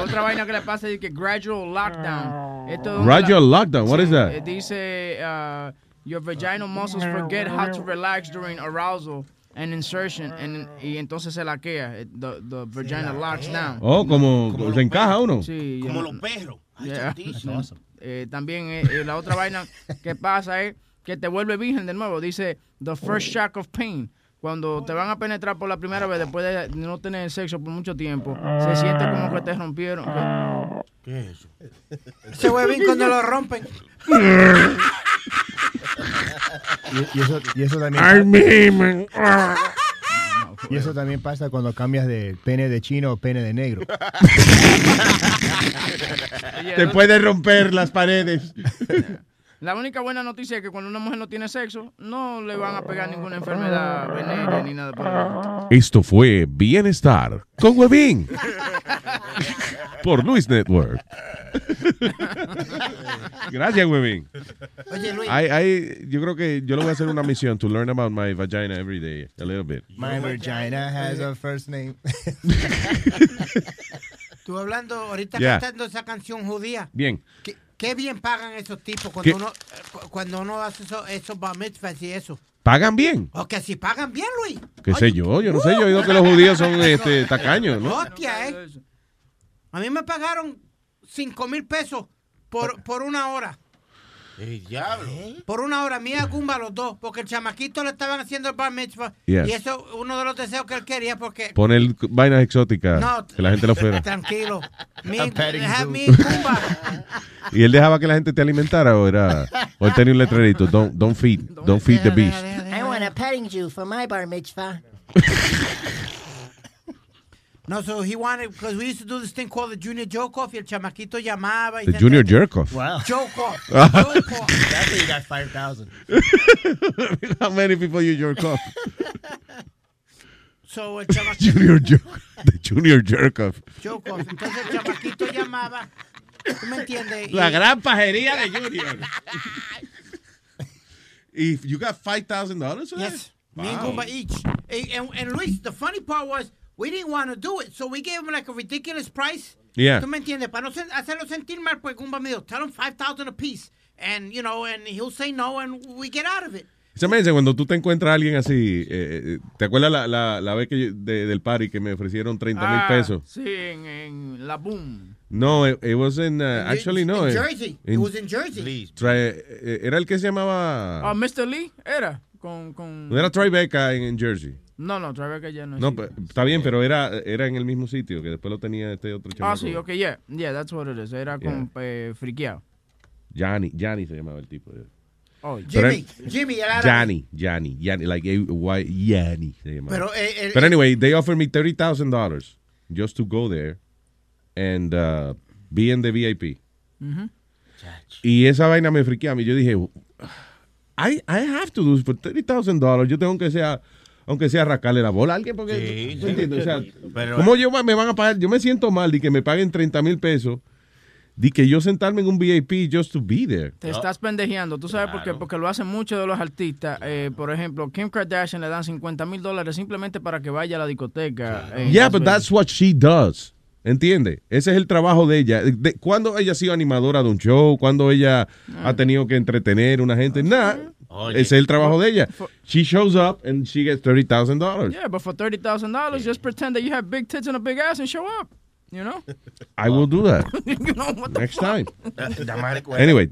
Otra vaina que le pasa es que gradual lockdown. Esto Gradual la- lockdown, what is that? Eh, Dice, uh, your vaginal muscles forget how to relax during arousal and insertion, and, y entonces se laquea. Eh, The, the vagina locks down. Oh, como, se encaja uno. Sí, Como yeah. los perros. Ay, Yeah. santísimo. Eh, también eh, eh, la otra vaina que pasa es que te vuelve virgen de nuevo. Dice, the first shock of pain. Cuando te van a penetrar por la primera vez después de no tener sexo por mucho tiempo, se siente como que te rompieron. ¿Qué es eso? Ese huevín cuando lo rompen. Y, y eso, y eso también Ay, pa- mi, man. Ah. y eso también pasa cuando cambias de pene de chino o pene de negro. Te puede romper las paredes. La única buena noticia es que cuando una mujer no tiene sexo, no le van a pegar ninguna enfermedad venérea ni nada por el. Esto fue Bienestar con Huevín. Por Luis Network. Gracias, Huevín. Oye, Luis. I, I- yo creo que yo le voy a hacer una misión to learn about my vagina every day, a little bit. My vagina has a first name. Tú hablando ahorita Yeah. cantando esa canción judía. Bien. ¿Qué, qué bien pagan esos tipos ¿Qué? cuando uno, cu- cuando uno hace eso- esos bar mitzvahs y eso. ¿Pagan bien? O que si pagan bien, Luis. ¿Qué sé yo? Yo no sé, yo he oído que los judíos son este, tacaños, ¿no? Hostia, eh. A mí me pagaron 5 mil pesos por, por una hora. El diablo. Por una hora, mía Gumba los dos, porque el chamaquito le estaban haciendo el bar mitzvah. Y eso uno de los deseos que él quería, porque... Poner vainas exóticas No, que la gente lo fuera. Tranquilo. Gumba. ¿Y él dejaba que la gente te alimentara o era o él tenía un letrerito? Don't, don't feed, don't feed the beast. I want a petting zoo for my bar mitzvah. No, so he wanted, because we used to do this thing called the Junior Joke Off, y el chamaquito llamaba. y The Junior Jerk Off. Wow. Joke Off. Off. That's why you got 5,000. How many people you jerk off? So el chamaquito. Junior jerk, the Junior Jerk Off. Joke Off. Entonces el chamaquito llamaba. ¿Tú me entiendes? La Y- gran pajería de Junior. If you got $5,000 for that? Yes. Me and Wow. Goomba each. And, and, and Luis, the funny part was, we didn't want to do it, so we gave him like a ridiculous price. Yeah. ¿Tú me entiendes? Para no sen- hacerlo sentir mal, pues Goomba me dijo, tell him 5,000 a piece. And, you know, and he'll say no, and we get out of it. Se me dice, cuando tú te encuentras a alguien así, eh, eh, ¿te acuerdas la, la, la vez que yo- de- del party que me ofrecieron 30 mil Ah, pesos? Sí, en, en la boom. No, it, it was in, uh, actually no. In eh, Jersey. It in- was in Jersey. Eh, era el que se llamaba, Ah, Mr. Lee era con, con era Tribeca en, en Jersey. No, no, Tribeca ya no No, existe. pe- está bien, pero era, era en el mismo sitio, que después lo tenía este otro chamaco. Ah, sí, ok, yeah. Yeah, that's what it is. Era con eh, friqueado. Yanni, Yanni se llamaba el tipo. Oh, Pero Jimmy, él- Jimmy. Yanni, Yanni, Yanni, like a white Yanni se llamaba. Pero, eh, el- But anyway, they offered me $30,000 just to go there and uh, be in the VIP. Ujú. Y esa vaina me friquea a mí. Yo dije, I, I have to do this for $30,000. Yo tengo que sea, aunque sea rascarle la bola a alguien porque, Sí, ¿tú sí. entiendes? O sea, Pero- ¿cómo yo me van a pagar? Yo me siento mal de que me paguen 30 mil pesos de que yo sentarme en un VIP just to be there. Te estás pendejeando. ¿Tú sabes por qué? Porque lo hacen muchos de los artistas. Eh, por ejemplo, Kim Kardashian le dan 50 mil dólares simplemente para que vaya a la discoteca. Yeah, but that's what she does. ¿Entiende? Ese es el trabajo de ella. De, cuando ella ha sido animadora de un show, cuando ella ha tenido que entretener a una gente, nada. Oye. Ese es el trabajo de ella. She shows up and she gets $30,000. Yeah, but for $30,000, just pretend that you have big tits and a big ass and show up. You know? I will do that you know what the next fuck? time. Nada Anyway,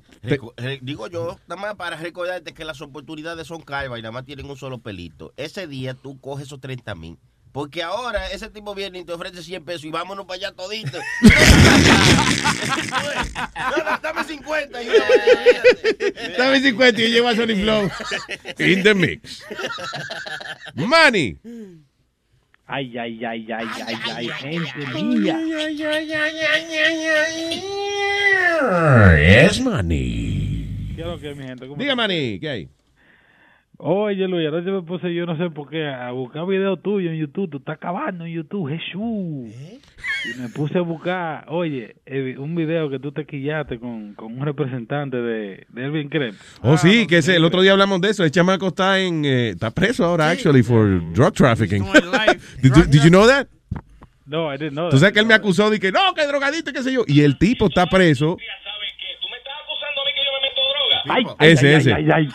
digo yo, nada más para recordarte que las oportunidades son calvas y nada más tienen un solo pelito. Ese día tú coges esos 30 mil. Porque ahora ese tipo viene y te ofrece 100 pesos y vámonos para allá todito. No, no, dame 50. y- Dame 50 y yo llevo a Sony Flow. In the mix. Money. Ay, ay, ay, ay, ay, ay, gente mía. Es money. ¿Qué es lo que es, mi gente? ¿Cómo Diga? Manny, ¿qué hay? Oye, Luis, anoche me puse, yo no sé por qué, a buscar videos tuyos en YouTube. Tú estás acabando en YouTube, Jesús. Y me puse a buscar, oye, eh, un video que tú te quillaste con, con un representante de, de Elvin Crep. Oh, sí, que ese, el otro día hablamos de eso. El chamaco está en eh, está preso ahora, actually, for drug trafficking. did, you, did you know that? No, I didn't know Tú that. sabes que él me acusó de que no, que drogadito, qué sé yo. Y el tipo está preso. Ay, Ese, ay, ese. ay, ay, ay.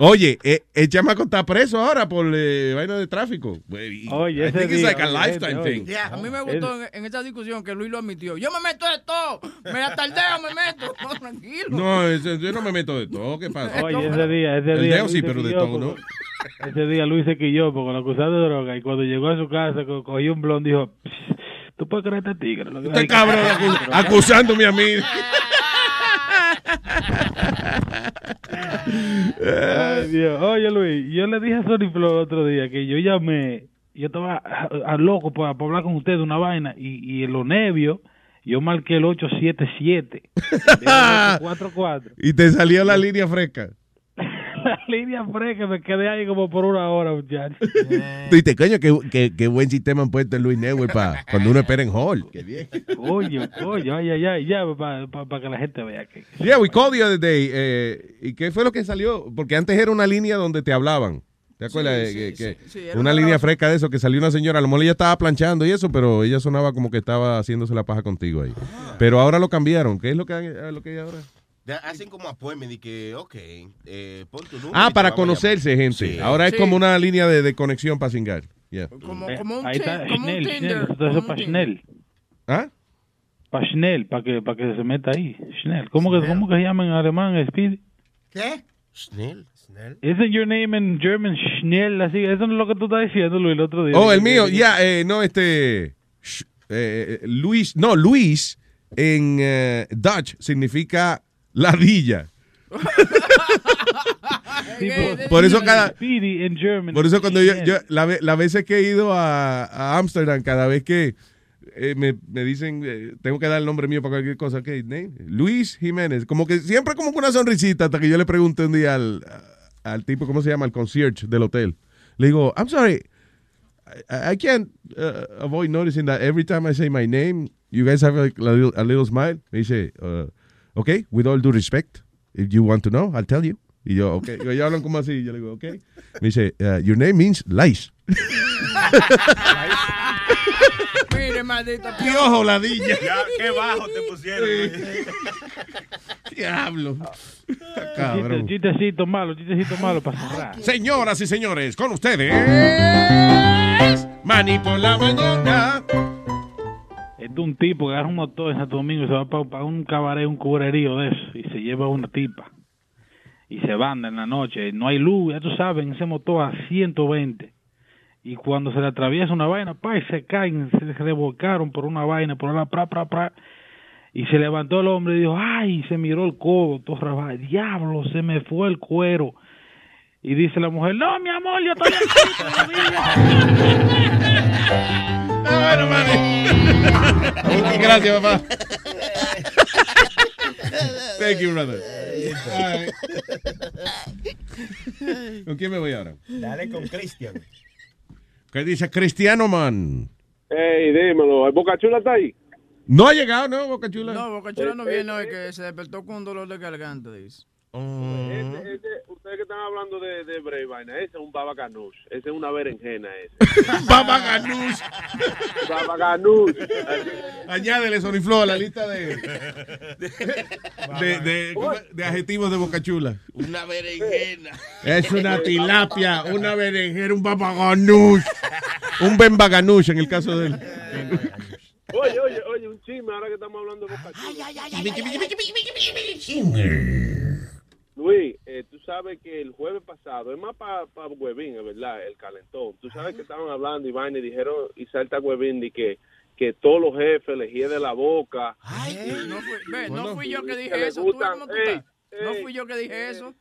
Oye, eh, el chamaco está preso ahora por eh, vaina de tráfico. Oye, I ese think it's día, like a oye, lifetime oye. thing. A mí me gustó en, en esta discusión que Luis lo admitió. Yo me meto de todo. Me atardeo, me meto. No, tranquilo. No, ese- yo no me meto de todo. ¿Qué pasa? Oye, ese día, ese El día. sí, pero de todo, ¿no? Ese día Luis se quilló porque lo acusaron de droga y cuando llegó a su casa co- cogió un blond dijo, "Psh, tú puedes creer este tigre. Este cabrón acu- acusándome a mí. Ay, Dios. Oye, Luis, yo le dije a Sony Flow el otro día que yo llamé, yo estaba a, a loco para, hablar con usted de una vaina y, y en los nervios yo marqué el 877. de 844. Y te salió la línea fresca. La línea fresca, me quedé ahí como por una hora, muchachos. Tú dices, coño, qué, qué, qué buen sistema han puesto en Luis Network para cuando uno espera en hall. Qué bien. Oye, oye, ay, ay, ay, ya, para que la gente vea que... Yeah, we called the other day. eh, ¿Y qué fue lo que salió? Porque antes era una línea donde te hablaban. ¿Te acuerdas? Sí, de sí, que, sí, que sí, era una una línea fresca de eso, que salió una señora, a lo mejor ella estaba planchando y eso, pero ella sonaba como que estaba haciéndose la paja contigo ahí. Pero ahora lo cambiaron. ¿Qué es lo que, lo que hay ahora? Hacen como appointment y que, ok, eh, pon tu número. Ah, para conocerse, gente. Sí. Ahora es como una línea de, de conexión para cingar. Yeah. Como, Eh, como un, ahí está como un Schnell, Tinder. Schnell, como eso un para. Schnell. ¿Ah? Para Schnell, para que, para que se meta ahí. Schnell. ¿Cómo que, ¿cómo que se llama en alemán, Speed? ¿Qué? Schnell, Schnell. Isn't your name in German Schnell? Así, eso no es lo que tú estás diciendo, Luis, el otro día. Oh, el mío, ya, eh, no, este. sh- eh, Luis, no, Luis en eh, Dutch significa ladilla. Sí, por, Por eso cada-. Por eso cuando yo, la, las veces que he ido a a Amsterdam, cada vez que eh, me, me dicen, eh, tengo que dar el nombre mío para cualquier cosa, ¿qué name? Luis Jiménez. Como que siempre como que una sonrisita hasta que yo le pregunté un día al, al tipo, ¿cómo se llama? Al concierge del hotel. Le digo, I'm sorry, I, I can't uh, avoid noticing that every time I say my name, you guys have like, a, little, a little smile. Me dice, uh, okay, with all due respect, if you want to know, I'll tell you. Y yo, okay. Y ellos hablan como así. Yo le digo, okay. Me dice, uh, your name means lice. Mire, maldito. Piojo, ladilla. Ya, qué bajo te pusieron. Diablo. Cabrón. chistecito malo, chistecito malo para cerrar. Señoras y señores, con ustedes. Mani por la mañana. Es de un tipo que agarra un motor en Santo Domingo y se va para un cabaret, un cubrerío de eso, y se lleva una tipa. Y se van en la noche, no hay luz, ya tú sabes, ese motor a 120. Y cuando se le atraviesa una vaina, pa, y se caen, se revolcaron por una vaina, por la pra, pra, pra. Y se levantó el hombre y dijo, ay, se miró el codo, todo rabado. Diablo, se me fue el cuero. Y dice la mujer, no, mi amor, yo estoy Bueno, mami. Gracias, papá. Thank you, brother. Right. ¿Con quién me voy ahora? Dale con Cristian. ¿Qué dice Cristiano Man? Ey, dímelo, ¿el Boca Chula está ahí? No ha llegado, ¿no, Boca Chula? No, Boca Chula no viene hoy, que se despertó con un dolor de garganta, dice. Ese- ese- ustedes que están hablando de, de Vaina, ese es un baba ganoush, ese es una berenjena ese. baba ganoush. baba ganoush. Añádele Soniflo a la lista de, de, de, de adjetivos de Boca Chula. Una berenjena. Es una tilapia, una berenjena, un babaganush. Un bembaganush en el caso de él. Oye, oye, oye, un chisme ahora que estamos hablando de Boca Chula. Luis, eh, tú sabes que el jueves pasado, es más para pa Huevín, es verdad, el calentón. Tú sabes que estaban hablando y vaina y dijeron, y salta Huevín, y que, que todos los jefes les de la boca. No fui, ve, no fui yo que dije le eso. ¿Tú ves gustan, tú ey? No fui yo que dije eso.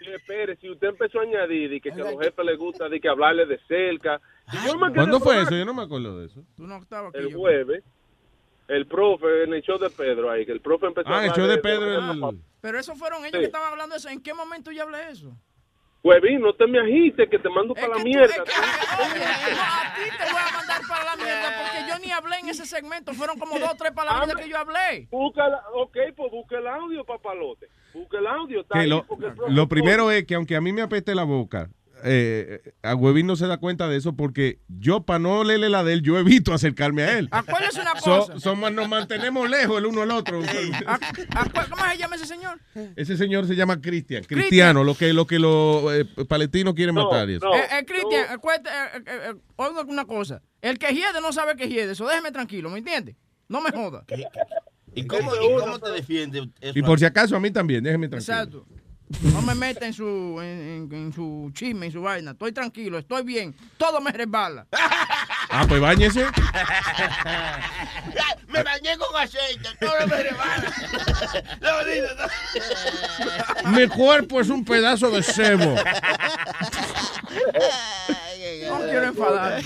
Espere, si usted empezó a añadir y que, que a los jefes les gusta de que hablarle de cerca. y yo me quedé ¿Cuándo fue eso? Yo no me acuerdo de eso. Tú no estabas aquí. El yo- jueves, el profe, en el show de Pedro ahí, que el profe empezó a Ah, el hablar show de Pedro. el- Pero esos fueron ellos Sí. que estaban hablando de eso. ¿En qué momento yo hablé eso? Huevín, no te me agites, que te mando para la mierda. Oye, no, a ti te voy a mandar para la mierda porque yo ni hablé en ese segmento. Fueron como dos o tres palabras que yo hablé. Busca la- ok, pues busca el audio, papalote. Busca el audio. Está ahí, lo, porque el lo primero es que aunque a mí me apeste la boca, eh, a Huevín no se da cuenta de eso porque yo, para no leerle la de él, yo evito acercarme a él. Acuérdese una So- cosa. somos- nos mantenemos lejos el uno al otro. ¿Cómo se llama ese señor? Ese señor se llama Cristian. Cristiano, lo que, lo que los eh, palestinos quieren matar. y eso. Eh, eh, Cristian, eh, eh, eh, oiga una cosa. El que hiede no sabe que hiede. Eso déjeme tranquilo, ¿me entiende? No me joda. ¿Y cómo, y cómo te defiende eso? Y por si acaso a mí también, déjeme tranquilo. Exacto. No me meta en su, en, en- en su chisme, en su vaina. Estoy tranquilo, estoy bien. Todo me resbala. Ah, pues bañese. Me bañé con aceite, todo me rebala. No, no. Mi cuerpo es un pedazo de cebo. No quiero enfadar.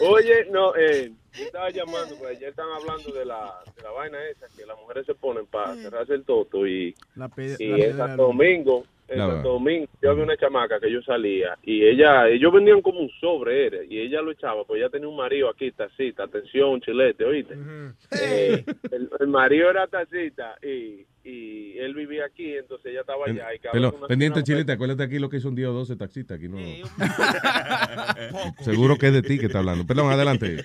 Oye, no, eh, yo estaba llamando, pues ayer estaban hablando de la, de la vaina esa, que las mujeres se ponen para cerrarse el toto y, La y piedra Santo. Domingo, en Santo. Domingo, yo había una chamaca que yo salía y ella, ellos vendían como un sobre, era, y ella lo echaba, pues ella tenía un marido aquí, tacita, atención, chilete, oíste. Eh, el, el marido era tacita y, y él vivía aquí, entonces ella estaba allá. Y cada Pero, una- pendiente, una- Chile, te acuérdate aquí lo que hizo un día o 12 taxistas. Aquí no. Seguro que es de ti que está hablando. Perdón, adelante.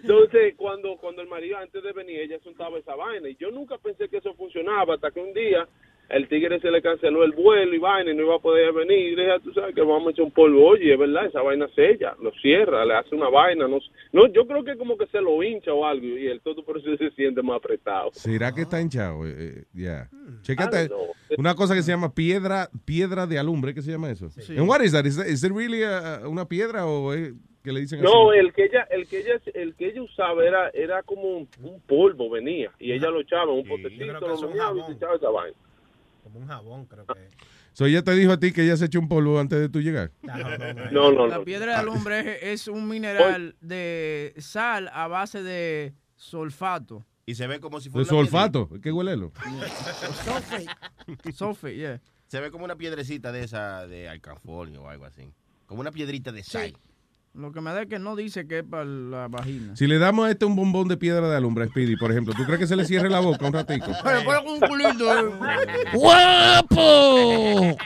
Entonces, cuando, cuando el marido antes de venir, ella soltaba esa vaina. Y yo nunca pensé que eso funcionaba hasta que un día el tigre se le canceló el vuelo y vaina y no iba a poder venir. Y dije, "Ah, tú sabes que vamos a echar un polvo. Oye, es verdad, esa vaina sella, lo cierra, le hace una vaina. No, no yo creo que como que se lo hincha o algo y el todo por eso se siente más apretado. ¿Será que está hinchado? Eh, eh, Ya. Chécate. I don't Una cosa que se llama piedra piedra de alumbre. ¿Qué se llama eso? Sí. And what is that? Is, that- is it really a- a- una piedra o es que le dicen No, así? el que ella, el que ella, el que ella usaba era, era como un, un polvo venía y ella lo echaba en un potecito, creo que lo y se echaba esa vaina. Como un jabón, creo que. So, ella te dijo a ti que ella se echó un polvo antes de tú llegar. No, no, La no. piedra de alumbre es, es un mineral de sal a base de sulfato. Y se ve como si De fuera su una olfato. ¿Qué huelelo? Sulfate, yeah. Se ve como una piedrecita de esa de alcanfolio o algo así. Como una piedrita de sal. Lo que me da es que no dice que es para la vagina. Si le damos a este un bombón de piedra de alumbre, Speedy, por ejemplo, ¿tú crees que se le cierre la boca un ratico? Un culito. eh. ¡Guapo!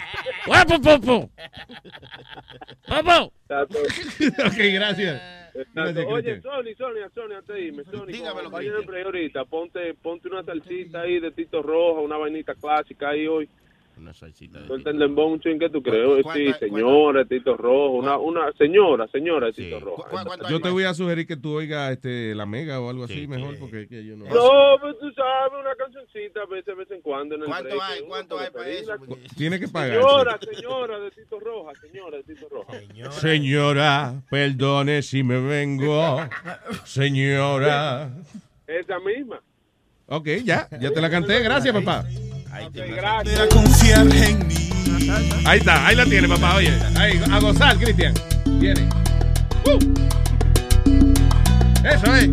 ¡Guapo, popo! ¡Popo! ok, gracias. Exacto. Oye. Sony, Sony, Sony, antes de irme, Sony, Dígamelo, ahorita, ponte, ponte una salsita ahí de Tito Roja, una vainita clásica ahí hoy. Una salsita de Suelta el dembow un ching que tú crees. ¿Cuánto- Sí, señora, Tito Rojo. Una, una señora, señora, Tito Rojo. Yo te voy a sugerir que tú oigas este, la mega o algo así mejor porque que yo no. No, pues tú sabes, una cancioncita a veces, de vez en cuando en el ¿Cuánto break, hay? uno ¿Cuánto hay para eso? Tiene que pagar. Señora, señora de Tito Roja, señora de Tito Roja. Señora, perdone si me vengo. Señora. Esa misma. Ok, ya, ya te la canté. Gracias, papá. Gracias. confiar en mí. Ahí está, ahí la tiene, papá. Oye, ahí, a gozar, Cristian. Viene. Uh. Eso es.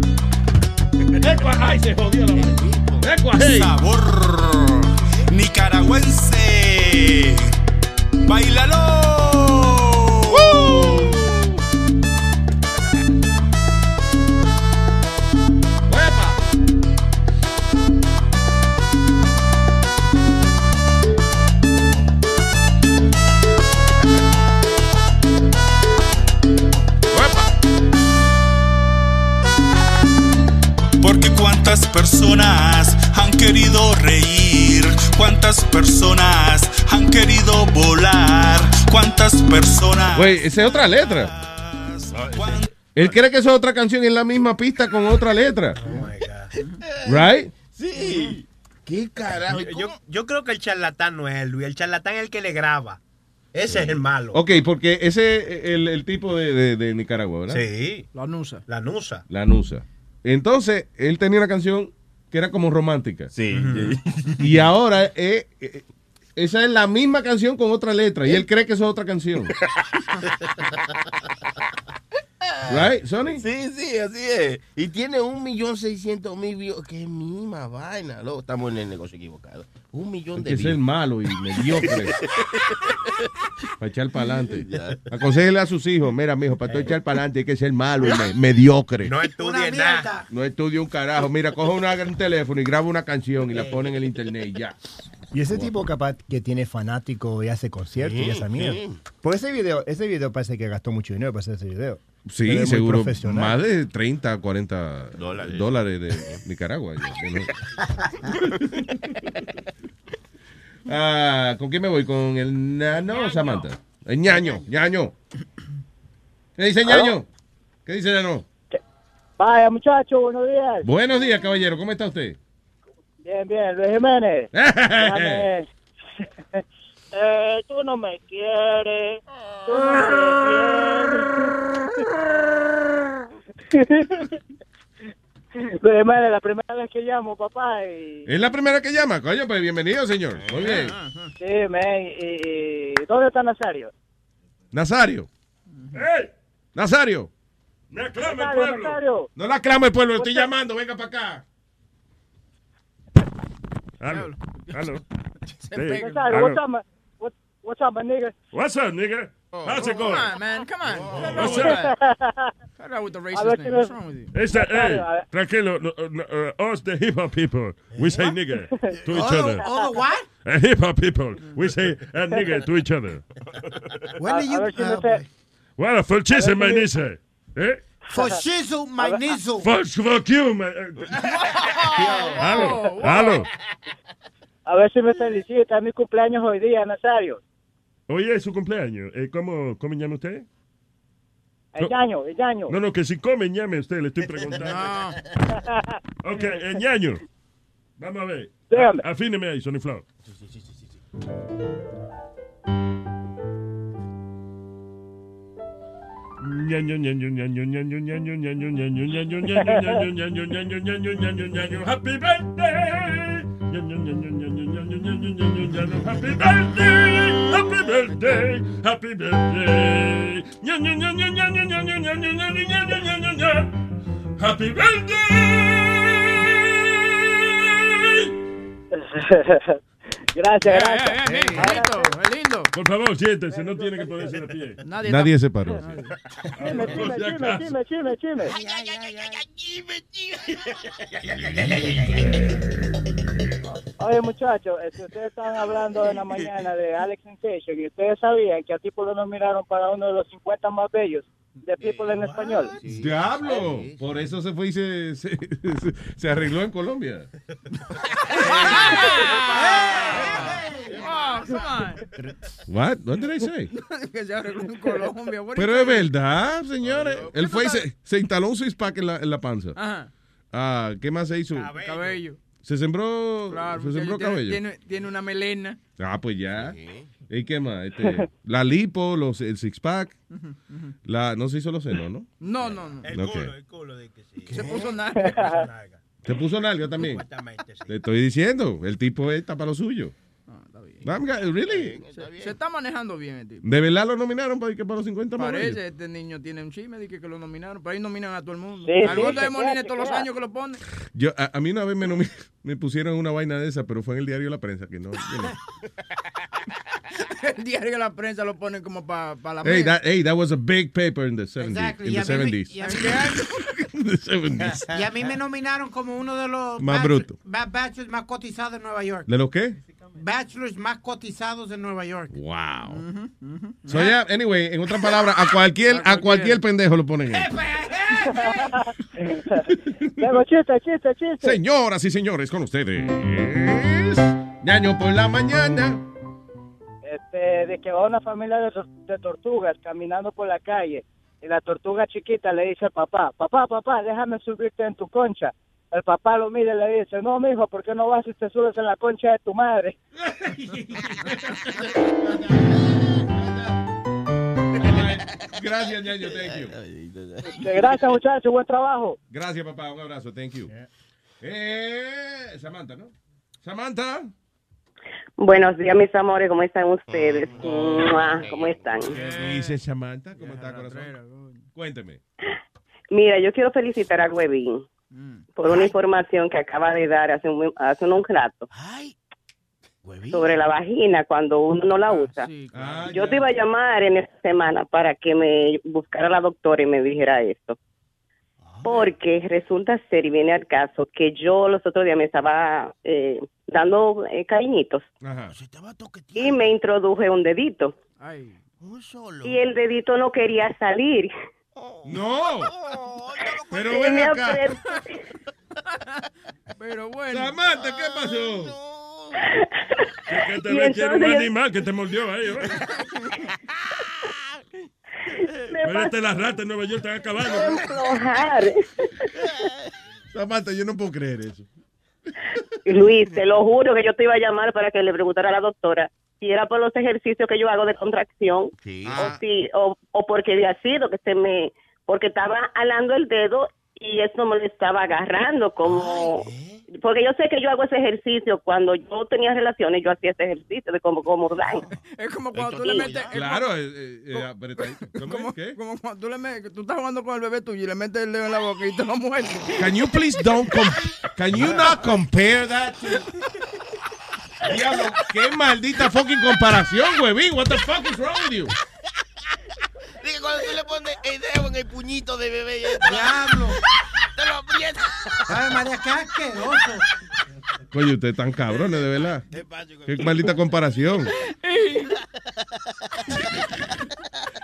Ecua- Ay, se jodió la mano. Sabor nicaragüense. Bailalo. Cuántas personas han querido reír, cuántas personas han querido volar, cuántas personas. Güey, esa es otra letra. Él cree que esa es otra canción y es la misma pista con otra letra. Right? Sí. ¿Qué carajo? Yo, yo- yo creo que el charlatán no es Luis. El charlatán es el que le graba. Ese es el malo. Ok, porque ese es el, el tipo de, de- de Nicaragua, ¿verdad? Sí. La nusa. La nusa. La Nusa. Entonces, él tenía una canción que era como romántica. Sí. Y ahora eh, eh, esa es la misma canción con otra letra. Y él cree que eso es otra canción. Right, Sonny? Sí, sí, así es. Y tiene un millón seiscientos mil views. Qué misma vaina, loco. Estamos en el negocio equivocado. Un millón Hay de que ser malo y mediocre. para echar para adelante. Aconsejele a sus hijos, mira, mijo, para tú echar para adelante hay que ser malo y me- mediocre. No estudie nada. No estudia un carajo. Mira, coge una- un teléfono y graba una canción y la pone en el internet y ya. Y ese tipo capaz que tiene fanático y hace conciertos y Sí, esa mierda. sí. Por ese video, ese video parece que gastó mucho dinero para hacer ese video. Sí, seguro. Más de 30, 40 Dólares. dólares, de Nicaragua. Ah, ¿Con quién me voy? ¿Con el nano o Samantha? El ñaño, ñaño. ¿Qué dice ¿Aló? ñaño? ¿Qué dice ñaño? Vaya, muchacho, buenos días. Buenos días, caballero. ¿Cómo está usted? Bien, bien, Luis Jiménez. Déjame- eh, tú no me quieres. Tú no me quieres. Luis Jiménez, la primera vez que llamo, papá, y... Es la primera que llama, coño, pues bienvenido, señor. Muy bien. Sí, man, y, y- ¿Dónde está Nazario? Nazario. Nazario. Me aclama el pueblo. Nazario. No la aclama el pueblo, estoy llamando, venga para acá. Aló. Aló. Nazario, what's up, my nigga? What's up, nigga? How's it Come going? on, man. Come on. Out What's up? that. Cut out with the racist name. What's wrong with you? It's a, hey, tranquilo, no, uh, us the hip hop people, we say nigga to each other. all the what? Uh, hip hop people, we say a nigga to each other. When do you? Uh, for chisel, my niece. Eh? for shizzle, my nizzle. Fuck, fuck you, man. Aló, aló. A ver si me felicita, es mi cumpleaños hoy día, Nazario. Oye, es su cumpleaños. Eh, ¿cómo, ¿Cómo llama usted? El ñaño, el ñaño. No, no, que si come, llame usted, le estoy preguntando. Ok, el ñaño. Vamos a ver. Dígame. A- Afíneme ahí, Sonny Flow. Ñaño, ñaño, ñaño, ñaño, ñaño, ñaño, ñaño, ñaño, ñaño, ñaño, ñaño, ñaño, ñaño, ñaño, ñaño, Happy birthday. Ñaño, ñaño, ñaño, Happy birthday, happy birthday, happy birthday. Happy birthday. gracias, gracias. Por favor, siéntese, no tiene que ponerse de pie. Nadie, Nadie se paró. Chime, chime, chime, chime, chime, chime. Oye, muchachos, si ustedes estaban hablando en la mañana de Alex Sensation y ustedes sabían que a tipo lo nominaron para uno de los 50 más bellos de people en español. Diablo. Por eso se fue y se, se, se arregló en Colombia. Oh, come on. What? What did I say? que se arregló en Colombia. Pero es verdad, señores. Él fue y se, se instaló un six pack en la, en la panza. Ajá. Ah, ¿qué más se hizo? Cabello. Se sembró, Claro, se sembró tiene, cabello. Tiene, tiene una melena. Ah, pues ya. ¿Y qué más? Este, la lipo, los, el six pack. Ujú, ujú. La, no se hizo los senos, ¿no? No, no, no. El Ok. culo, El culo de que sí. Se puso nada. ¿Se puso nalga también? Supuestamente, sí. Te estoy diciendo, el tipo está para lo suyo. I'm got- really? Se, se está manejando bien el tipo. ¿De verdad lo nominaron para, que para los 50 más bellos? Parece, este niño tiene un chisme de que, que lo nominaron. Pero ahí nominan a todo el mundo. Sí, Al sí, de Molina todos los años que lo pone. Yo, a, a mí una vez me, nomi- me pusieron una vaina de esa, pero fue en el diario La Prensa, que no... el diario de la prensa lo ponen como para la Hey, that, hey, that was a big paper in the 70s. Exactly. In Y the a mí me- 70s. y a mí- the 70s. Y a mí me nominaron como uno de los Más bachelor- bruto. ba- bachelors más cotizados en Nueva York. ¿De los qué? Bachelors más cotizados en Nueva York. Wow. So, yeah, anyway, en otras palabras, a cualquier, a cualquier pendejo lo ponen ahí. Chiste, chiste, chiste. Señoras y señores, con ustedes. Ñaño por la mañana. Este, de que va una familia de, de tortugas caminando por la calle y la tortuga chiquita le dice al papá, papá, papá, déjame subirte en tu concha. El papá lo mira y le dice, no, mijo, ¿por qué no vas y te subes en la concha de tu madre? Gracias, Ñaño, thank you. Este, Gracias, muchachos, buen trabajo. Gracias, papá, un abrazo, thank you. Eh, Samantha, ¿no? Samantha. Buenos días, mis amores, ¿cómo están ustedes? Mua, ¿Cómo están? ¿Qué dice Samantha? ¿Cómo está, corazón? Cuénteme. Mira, yo quiero felicitar a Webin por una información que acaba de dar hace un, hace un rato sobre la vagina cuando uno no la usa. yo te iba a llamar en esta semana para que me buscara la doctora y me dijera esto. Porque resulta ser, y viene al caso, que yo los otros días me estaba eh, dando eh, cariñitos Ajá. y me introduje un dedito. Y el dedito no quería salir. No. Pero Y ven me acá. apretó- Pero bueno. Samantha, ¿qué pasó? Que, que te Y era un entonces- animal que te mordió ahí. ¿eh? Espérate, las ratas en Nueva York están acabando. Samantha, yo no puedo creer eso. Luis, te lo juro que yo te iba a llamar para que le preguntara a la doctora si era por los ejercicios que yo hago de contracción o si o, o porque había sido que se me porque estaba alando el dedo y eso me lo estaba agarrando como porque yo sé que yo hago ese ejercicio cuando yo tenía relaciones yo hacía ese ejercicio de como como dan Es como cuando tú le metes. es Claro, eh, eh, eh. Como, ¿Qué? como cuando tú le metes, tú estás jugando con el bebé tuyo y le metes el dedo en la boca y te lo muerde. Can you please don't Can you not compare that to... Diablo, qué maldita fucking comparación, huevín. What the fuck is wrong with you? Dice, cuando tú le pones el dedo en el puñito de bebé. Diablo. Te lo aprietas. Ay, María, qué asqueroso. Coño, ustedes están cabrones, de verdad. Qué maldita comparación.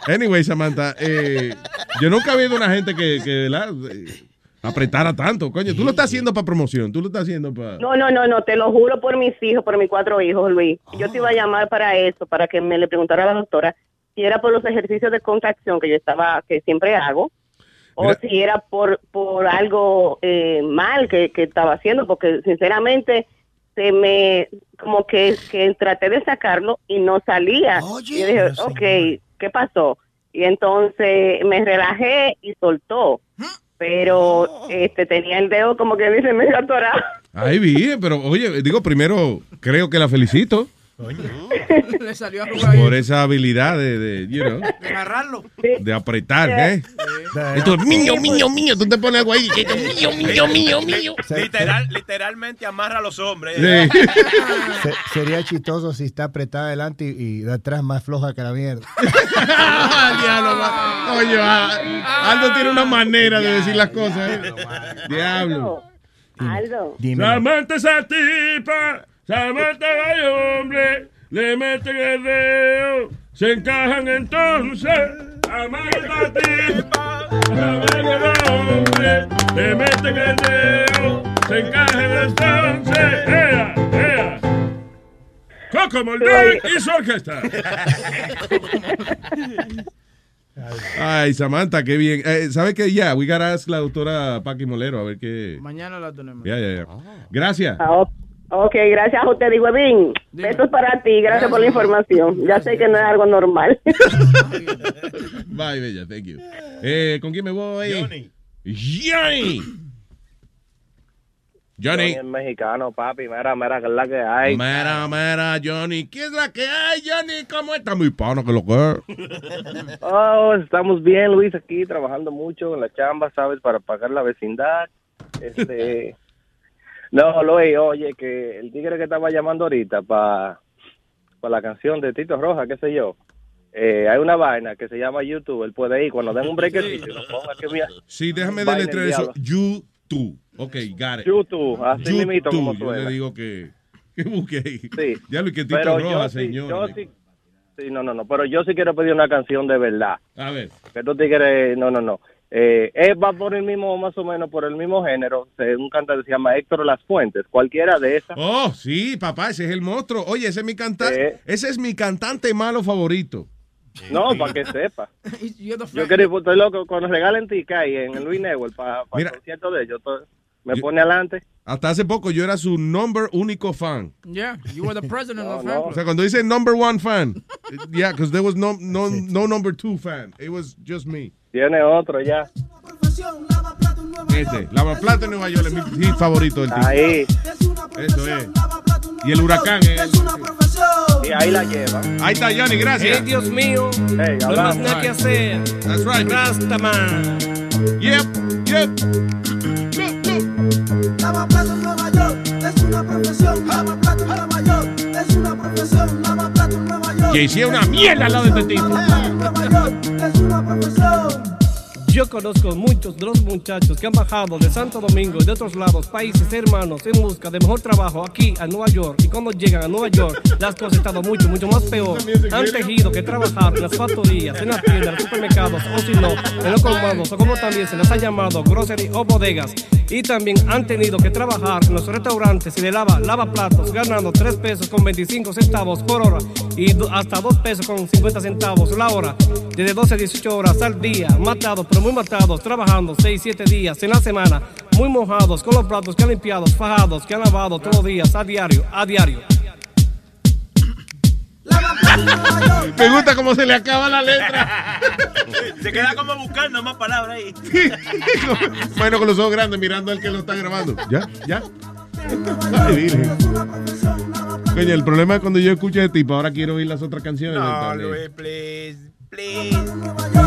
Anyway, Samantha, eh, yo nunca he visto una gente que, que ¿verdad? Eh, apretara tanto. Coño, tú lo estás haciendo para promoción, tú lo estás haciendo para... no no no no te lo juro por mis hijos por mis cuatro hijos Luis yo te iba a llamar para eso para que me le preguntara a la doctora si era por los ejercicios de contracción que yo estaba que siempre hago o si era por por algo eh, mal que, que estaba haciendo porque sinceramente se me como que, que traté de sacarlo y no salía. Y yo dije ok qué pasó y entonces me relajé y soltó. Pero este tenía el dedo como que dice medio atorado. Ay, bien, pero oye, digo, primero, creo que la felicito le salió a jugar por esa habilidad de, de, you know, De agarrarlo. de apretar, ¿eh? Esto es mío, mío, mío. Tú te pones algo ahí. que esto es mío, mío, mío, mío. Literal, literalmente amarra a los hombres. Sí. Se- sería chistoso si está apretada adelante y, y de atrás más floja que la mierda. Diablo, a- Aldo tiene una manera de decir las cosas. ¿eh? Diablo. Aldo Samantha esa tipa, Samantha hay hombre, le meten el dedo, se encajan entonces. jamás para ti. La mano de hombre, te meten el dedo, se encaja en las once. ¡Ea, ea! Coco Moldón y su orquesta. Ay, Samantha, qué bien. Eh, ¿Sabe qué? Ya, we gotta ask la doctora Paqui Molero a ver qué. Mañana la tenemos. Ya, ya, ya. Gracias. Ok, gracias a usted, digo, Edwin. Besos para ti, gracias por la información. Ya sé que no es algo normal. Bye, bella, thank you. Eh, ¿Con quién me voy? Johnny. Johnny. Johnny. es mexicano, papi. Mira, mira, que es la que hay. Mira, mira, Johnny. ¿Qué es la que hay, Johnny? ¿Cómo está? Muy pano que lo que Oh, estamos bien, Luis, aquí trabajando mucho en la chamba, ¿sabes? Para pagar la vecindad. Este. no, Luis, oye, que el tigre que estaba llamando ahorita para la canción de Tito Roja, qué sé yo. Eh, hay una vaina que se llama YouTube. Él puede ir cuando den un breakcito y lo ponga que mira. Sí, déjame deletrear del eso. YouTube. Ok, got it. YouTube, así mismito como Yo le digo que, que busque ahí. Sí. Ya lo que Tito Pero Roja, yo sí, señor. yo sí, sí, no, no, no, pero yo sí quiero pedir una canción de verdad. A ver. Que tú tigres, no, no, no. Eh, él va por el mismo, más o menos por el mismo género. Eh, Un cantante que se llama Héctor Las Fuentes. Cualquiera de esas. Oh, sí, papá, ese es el monstruo. Oye, ese es mi cantante. Ese es mi cantante malo favorito. No, para que sepa. Yo quiero, estoy loco, cuando regalen tica y en el Luis Network para Mira. el concierto de ellos, to- me pone adelante. Hasta hace poco yo era su number único fan. Yeah, you were the president of the fan O sea, cuando dice number one fan, yeah, because there was no, no, no number two fan. It was just me. Tiene otro ya. Este, Lava Plata en Nueva York es mi hit favorito del tipo. Ahí. Eso es. Y el huracán es el- Y ahí la lleva. Ahí está Johnny, gracias. Hey, Dios mío. Hey, no hay más nada que hacer. That's right. Rastaman. Yep, yep. Lavaplato en Nueva York es una profesión. Lavaplato en Nueva York es una profesión. Lavaplato en Nueva York. Que hiciera una mierda al lado de este tipo. Lavaplato en Nueva York es una profesión. Yo conozco muchos de los muchachos que han bajado de Santo Domingo y de otros lados, países hermanos, en busca de mejor trabajo aquí a Nueva York. Y cuando llegan a Nueva York, las cosas han estado mucho, mucho más peor. Han tejido que trabajar en las factorías, en las tiendas, en los supermercados, o si no, en los colmados, o como también se les ha llamado, grocery o bodegas. Y también han tenido que trabajar en los restaurantes y de lava, lava platos, ganando 3 pesos con 25 centavos por hora y hasta 2 pesos con 50 centavos la hora, desde 12 a 18 horas al día, matados, pero muy matados, trabajando 6, 7 días en la semana, muy mojados, con los platos que han limpiado, fajados, que han lavado todos los días, a diario, a diario. Me gusta cómo se le acaba la letra. Se queda como buscando más palabras ahí. Bueno, con los ojos grandes mirando al que lo está grabando. ¿Ya? ¿Ya? Ay. Coño, el problema es cuando yo escucho a este tipo, ahora quiero oír las otras canciones. No. Luis, please, please.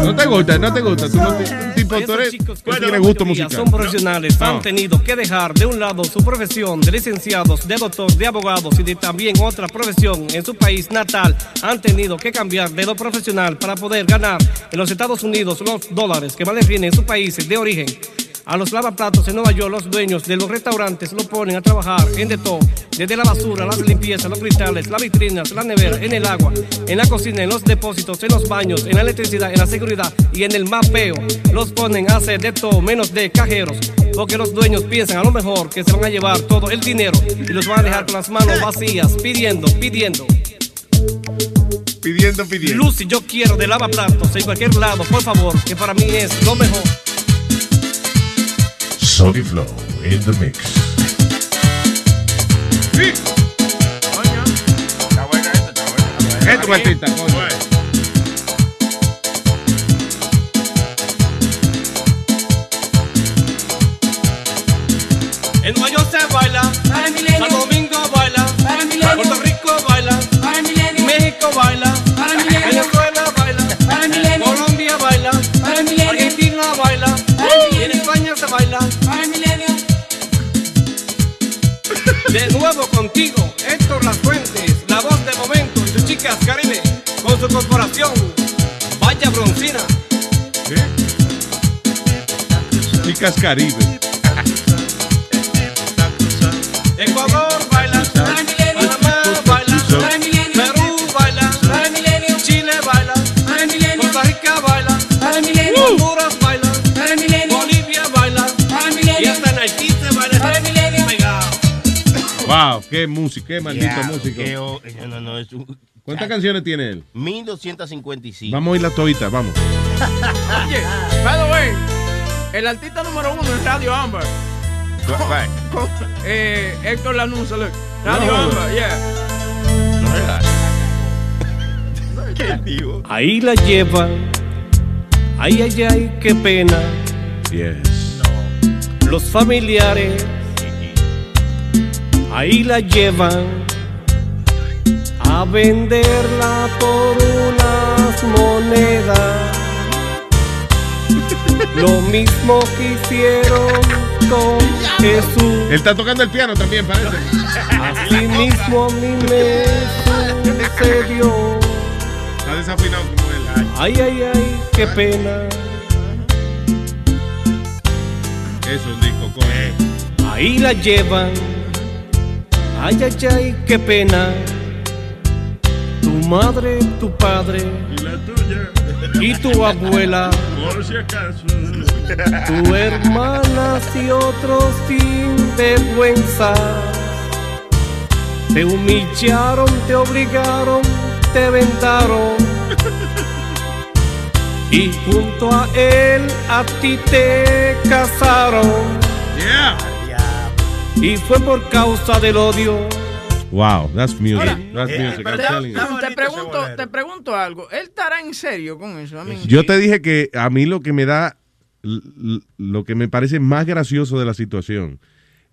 No te gusta, no te gusta. Tú no un tipo, tú eres, chicos que tienes la gusto musical. Son profesionales, No. han tenido que dejar de un lado su profesión de licenciados, de doctor, de abogados y de también otra profesión en su país natal. Han tenido que cambiar de lo profesional para poder ganar en los Estados Unidos los dólares que más les vienen en sus países de origen. A los lavaplatos en Nueva York, los dueños de los restaurantes lo ponen a trabajar en de todo, desde la basura, las limpiezas, los cristales, las vitrinas, la nevera, en el agua, en la cocina, en los depósitos, en los baños, en la electricidad, en la seguridad y en el mapeo. Los ponen a hacer de todo menos de cajeros, porque los dueños piensan a lo mejor que se van a llevar todo el dinero y los van a dejar con las manos vacías, pidiendo, pidiendo. Pidiendo, pidiendo. Lucy, yo quiero de lavaplatos en cualquier lado, por favor, que para mí es lo mejor. Sony Flow in the mix. Esto, Martita, coño. En Nueva York se baila, Santo Domingo baila, Puerto Rico Contigo, Héctor Las Fuentes, la voz de momento, sus chicas Caribe, con su corporación, Vaya Broncina. Chicas Caribe. Ecuador Wow, qué música, qué maldito Diablo, músico. qué o- no, no, no, es un- ¿Cuántas canciones tiene él? 1255. Vamos a ir la todita, vamos. Oye, by the way, el artista número uno en Radio Amber. Con- eh, Héctor Lanusa, look. Radio No. Amber, yeah. Ahí la llevan. Ay, ay, ay, qué pena. Yes. Los familiares. Ahí la llevan. A venderla por unas monedas. Lo mismo que hicieron con Jesús. Él está tocando el piano también, parece. Así mismo a mí me sucedió. Está desafinado como él. Ay, ay, ay, qué pena. Es un disco, coge. Ahí la llevan. Ay, ay, ay, qué pena. Tu madre, tu padre Y la tuya, y tu abuela, por si acaso. tu hermana y otros sin vergüenza. Te humillaron, te obligaron, te ventaron. Y junto a él a ti te casaron. Y fue por causa del odio. Wow, that's music. Ahora, That's eh, music. Te, pregunto, te pregunto algo. ¿Él estará en serio con eso? Mean, Yo te dije que a mí lo que me da, lo que me parece más gracioso de la situación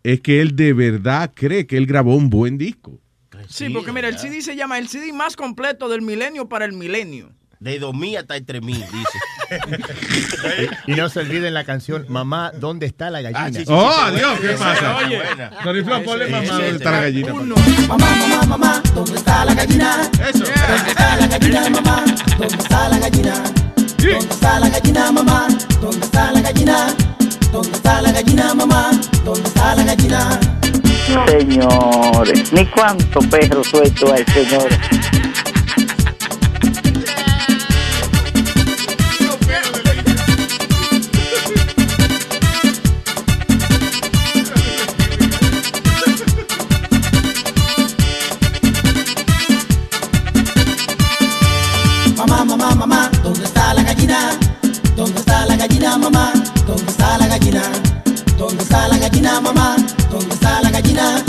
es que él de verdad cree que él grabó un buen disco. Sí, porque mira, el CD se llama el CD más completo del milenio para el milenio. De 2000 hasta entre mil, dice. Y no se olviden la canción Mamá, ¿dónde está la gallina? Ah, sí, sí, Oh, sí, adiós, ¿qué pasa? Oye, ponle mamá, ¿dónde es está la el gallina? uno. Mamá, mamá, mamá, ¿dónde está la gallina? Eso. ¿Dónde está la gallina, mamá? ¿Dónde está la gallina? ¿Dónde está la gallina, mamá? ¿Dónde está la gallina? ¿Dónde está la gallina, mamá? ¿Dónde está la gallina? Señores, ni cuánto perro suelto hay, señores. ¿Dónde está la gallina, mamá? ¿Dónde está la gallina?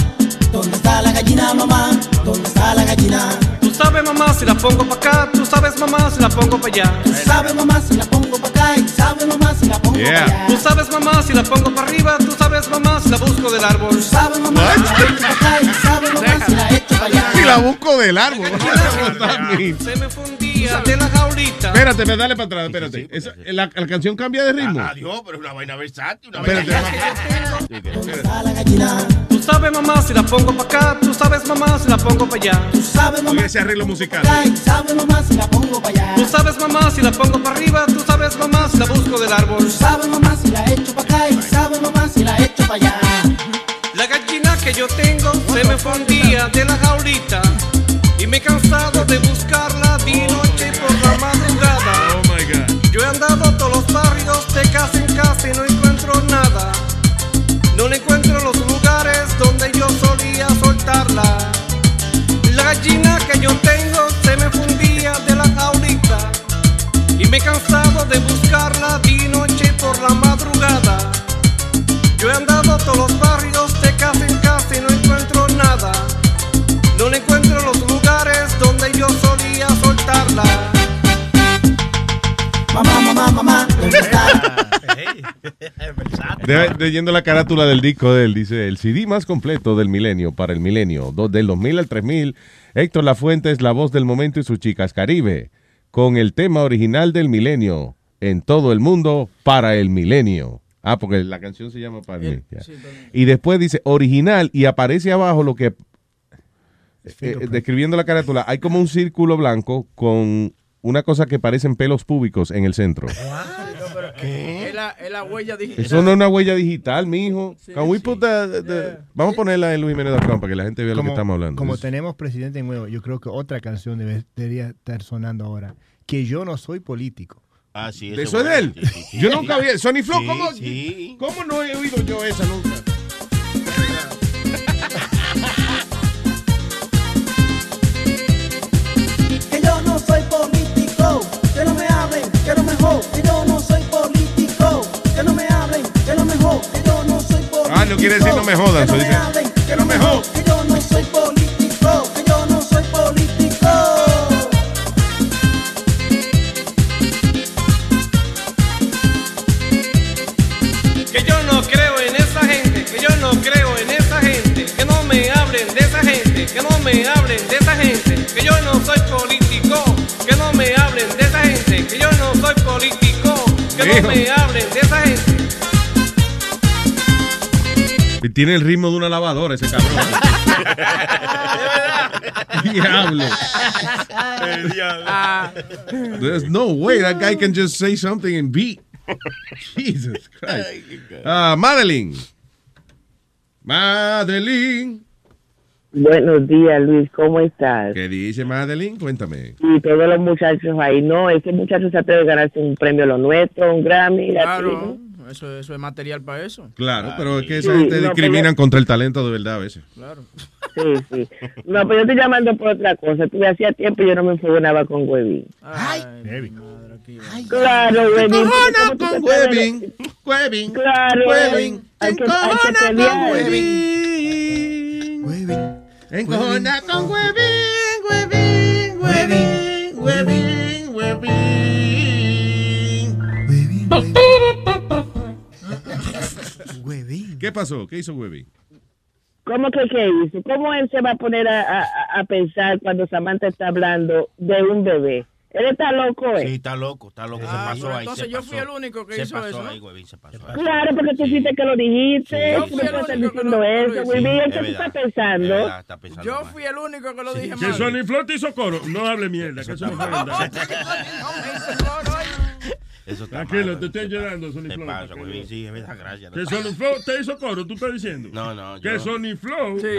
¿Dónde está la gallina, mamá? ¿Dónde está la gallina? Tú sabes, mamá, si la pongo pa' acá. Tú sabes, mamá, si la pongo pa' allá. Tú sabes, mamá, si la pongo pa' acá y sabes, mamá, si la pongo pa' allá. Tú sabes, mamá, si la pongo para arriba. Tú sabes, mamá, si la busco del árbol. Tú sabes, mamá, si la pongo pa' acá y sabes, mamá, si la echo pa' allá. Si la busco del árbol. Se me de la jaulita. Espérate, me dale para atrás, espérate. Esa- la, la canción cambia de ritmo. Adiós, pero es una vaina versátil. Una Espérate, vaina Tú sabes, mamá, si la pongo pa' acá. Tú sabes, mamá, si la pongo pa' allá. Tú sabes, mamá, ese arreglo musical. y sabes, mamá, si la pongo pa' allá. Tú sabes, mamá, si la pongo para arriba. Tú sabes, mamá, si la busco del árbol. Tú sabes, mamá, si la echo pa' acá y sabes, mamá, si la echo pa' allá. La gallina que yo tengo se me fundía de la jaulita. Y me he cansado de buscarla de noche por la madrugada. Oh my God. Yo he andado a todos los barrios de casa en casa y no encuentro nada. No le encuentro los lugares donde yo solía soltarla. La gallina que yo tengo se me fundía de la jaulita. Y me he cansado de buscarla de noche por la madrugada. Yo he andado a todos los barrios Mamá, mamá, mamá, ¿dónde está? De- leyendo la carátula del disco de él, dice el CD más completo del milenio para el milenio, do- del 2000 al 3000. Héctor Lafuente es la voz del momento y sus chicas Caribe, con el tema original del milenio, en todo el mundo para el milenio. Ah, porque la canción se llama para mí. ya. Y después dice original y aparece abajo lo que, eh, describiendo la carátula, hay como un círculo blanco con una cosa que parecen pelos públicos en el centro. Es la, es la huella digital. Eso no es una huella digital, mijo. Can we put the- the- Vamos a ponerla en luisjimenez.com para que la gente vea lo que estamos hablando. Como tenemos presidente nuevo, yo creo que otra canción debe- debería estar sonando ahora. Que yo no soy político. Ah, sí, ¿De eso es de él? Yo nunca vi. Sony Flow, Sí, ¿cómo, sí. ¿cómo no he oído yo esa nunca? Quiere decir no me jodan. dice, Que no me jodan. Que yo no soy político. Que yo no soy político. Que yo no creo en esa gente, que yo no creo en esa gente, que no me hablen de esa gente, que no me hablen de esa gente, que yo no soy político, que no me hablen de esa gente, que yo no soy político, que no me hablen de esa gente. Y tiene el ritmo de una lavadora ese cabrón. Diablo. There's no way that guy can just say something and beat. Jesus Christ. Ah, Madeline. Madeline. Buenos días, Luis, ¿cómo estás? ¿Qué dice Madeline? Cuéntame. Y todos los muchachos ahí, no, ese muchacho se atreve a ganarse un premio Lo Nuestro, un Grammy. Claro, latino. Eso, eso es material para eso. Claro, pero es que esa Sí, gente no, discriminan pero- contra el talento de verdad a veces. Claro. Sí, sí. No, pero yo estoy llamando por otra cosa. Tú hacía tiempo yo no me enfogonaba con Webin. Claro, Webin. encojona ¿cómo tú con Claro, Hay que, hay que encojona con pelear. Encojona con Webin, Webin, Webin, Webin, Webin. ¿Qué pasó? ¿Qué hizo Webin? ¿Cómo que qué hizo? ¿Cómo él se va a poner a, a- a pensar cuando Samantha está hablando de un bebé? Él está loco, ¿eh? Sí, está loco, está loco. Ah, se pasó ahí. entonces se yo pasó. fui el único que se hizo pasó eso. Ahí, Webin, se pasó. Claro, porque tú dijiste que lo dijiste. Yo Tú fui no el único que diciendo lo- eso, güey. hice. ¿Qué Es tú verdad, estás pensando? Yo fui el único que lo dije Que mal. Sony Flow te hizo coro. No hable mierda, que eso no fue verdad. Eso está Tranquilo, mal, te estoy ayudando, Sony ¿Qué Flow. pasa? Sí, es verdad, gracias. Que Sony Flow te hizo coro, tú estás diciendo. No, no, Que yo- Sony Flow. Sí.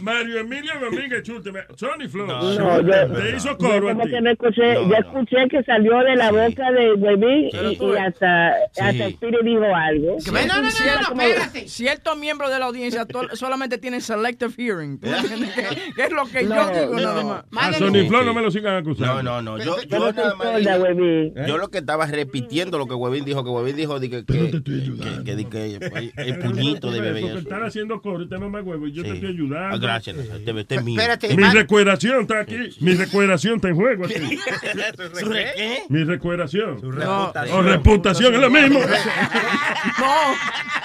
Mario Emilio Domínguez Chute. Sony Flow. No, yo, te hizo yo coro como ti. que no escuché, ya escuché que salió de la boca de Webin y, y hasta, hasta Spirit dijo algo. Que me- Cierto- Ciertos miembros de la audiencia solamente tienen selective hearing. ¿Tú me es lo que yo No, digo no. nada más. A Sony Flow no me lo sigan acusando. No, no, no. Yo, Yo yo no nada más. Yo lo que estaba repitiendo lo que Webin dijo, que Webin dijo di que, que, que, que, di que el, el puñito de bebé. Porque están haciendo coro y te mamá huevo y yo te estoy ayudando. Ah, gracias, este es mío. Mi recueración está aquí. Mi recueración está en juego aquí. ¿Su re- qué? Mi recueración. reputación. O reputación, es lo mismo.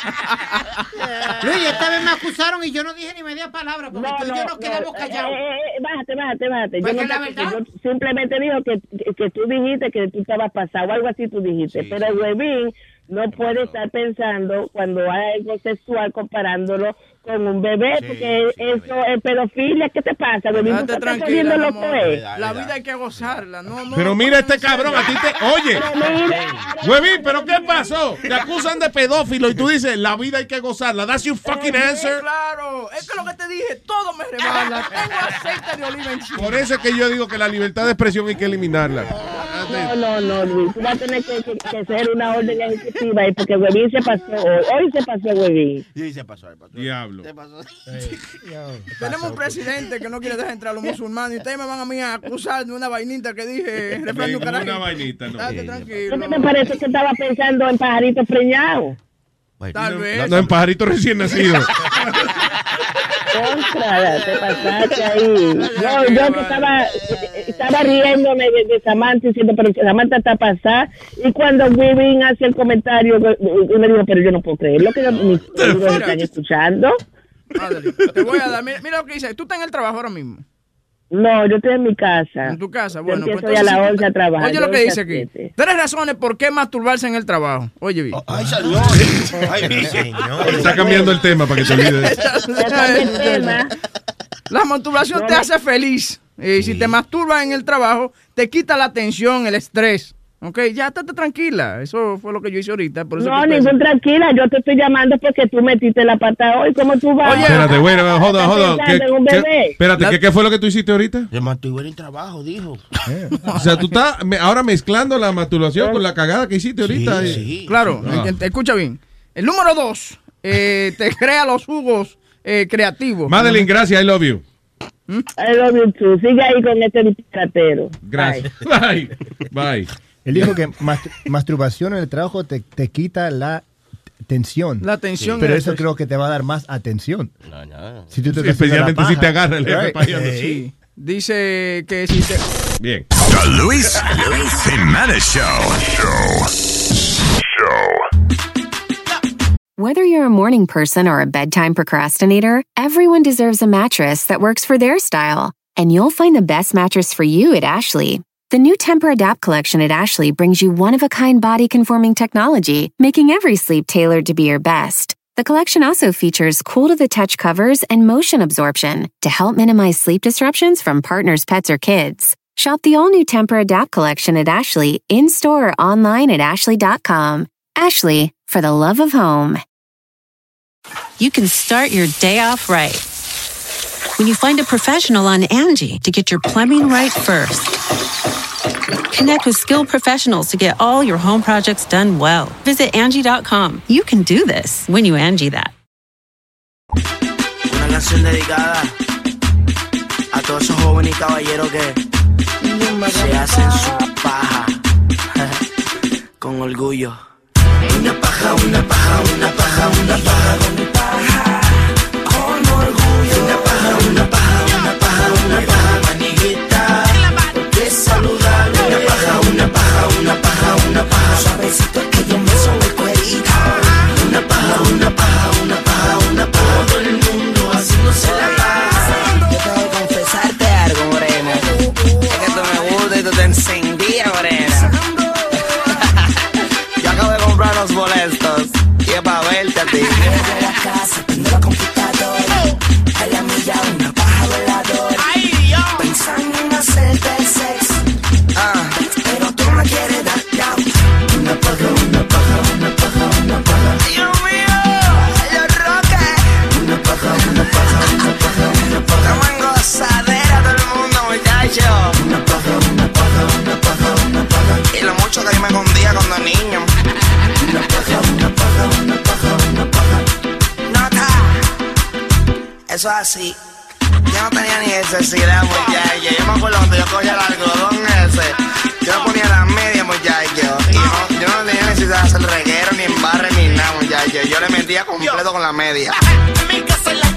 Luis, esta vez me acusaron y yo no dije ni media palabra porque tú y yo nos quedamos callados. Eh, eh, bájate, bájate, bájate. Pues Yo, no la verdad- yo simplemente dijo que, que, que tú dijiste que tú estabas pasado, algo así tú dijiste. Pero el Webin no puede estar pensando cuando hay algo sexual comparándolo con un bebé, porque eso es pedofilia. ¿Qué te pasa, es? La vida hay que gozarla. No, no, Pero mira este cabrón, a ti te... Oye, Huevín, ¿pero qué pasó? Te acusan de pedófilo y tú dices, la vida hay que gozarla. That's your fucking answer. Claro, es que lo que te dije, todo me rebala. Tengo aceite de oliva encima. Por eso es que yo digo que la libertad de expresión hay que eliminarla. No, no, no, Luis. Tú vas a tener que, que, que hacer una orden ejecutiva ahí, porque Webin se pasó hoy. Hoy se pasó Webin. Sí, se pasó. se pasó. Diablo. Se pasó. Tenemos un presidente que no quiere dejar entrar a los musulmanes y ustedes me van a mí a acusar de una vainita que dije. de. Ninguna vainita, no. Date tranquilo. ¿Qué te parece que estaba pensando en pajaritos preñados? Tal vez. No, en pajarito recién nacido. Contra, te pasaste ahí. No, yo que estaba, estaba riéndome de, de Samantha diciendo, pero Samantha está pasada. Y cuando Webin hace el comentario, yo me digo, pero yo no puedo creer lo que mis amigos están escuchando. Madre, te voy a dar. Mira, mira lo que dice. Tú estás en el trabajo ahora mismo. No, yo estoy en mi casa. En tu casa, Yo bueno. empiezo pues ya a entonces, las si tú 11 a trabajar. Oye lo que 11 dice aquí. 7. Tres razones por qué masturbarse en el trabajo. Oye, vi. Ay, señor. Ay, mi señor. Está cambiando el tema para que te olvides. La masturbación te hace feliz. Y si te masturbas en el trabajo, te quita la tensión, el estrés. Ok, ya estate tranquila. Eso fue lo que yo hice ahorita. Por eso No, ningún tranquila. Yo te estoy llamando porque tú metiste la pata hoy. ¿Cómo tú vas? Espérate, güey, hold on, hold on. Estás ¿Qué- pensando en un qué- bebé. espérate, ¿qué, qué fue lo que tú hiciste ahorita? Se masturbó en el trabajo, dijo. O sea, tú estás me- ahora mezclando la masturbación con la cagada que hiciste ahorita. Sí, Claro, Ah. eh, escucha bien. El número dos, eh, te crea los jugos eh, creativos. Madeline, gracias, I love you. I love you too. Sigue ahí con este disparatero. Gracias. Bye. Bye. Él dijo que mas- masturbación en el trabajo te, te quita la tensión. La tensión Pero es eso creo que te va a dar más atención. No, no. Si tú te Sí, especialmente si te agarra el jefe Right. Sí. Dice que si te... Bien. The Luis Jimenez Show. Whether you're a morning person or a bedtime procrastinator, everyone deserves a mattress that works for their style. And you'll find the best mattress for you at Ashley. The new Temper Adapt collection at Ashley brings you one of a kind body conforming technology, making every sleep tailored to be your best. The collection also features cool to the touch covers and motion absorption to help minimize sleep disruptions from partners, pets, or kids. Shop the all new Temper Adapt collection at Ashley in store or online at ashley.com. Ashley, for the love of home. you can start your day off right. When you find a professional on Angie to get your plumbing right first. Connect with skilled professionals to get all your home projects done well. Visit Angie.com. You can do this when you Angie that. Una canción dedicada a todos esos jóvenes y caballeros que se hacen su paja con orgullo. Una paja, una paja, una paja, una paja. Paja, una paja, una paja, una paja, maniguita. Saludable. Una paja, una paja, una paja, una paja. Suavecito cuando niño. Una paja, una paja, una paja, una paja. Nota. Eso es así. Yo no tenía ni necesidad, muchacho. Yo me acuerdo cuando yo cogía el algodón ese. Yo me ponía las medias, muchacho. Y no, yo no tenía necesidad de hacer reguero, ni embarre, ni nada, muchacho. Yo le metía completo con la media.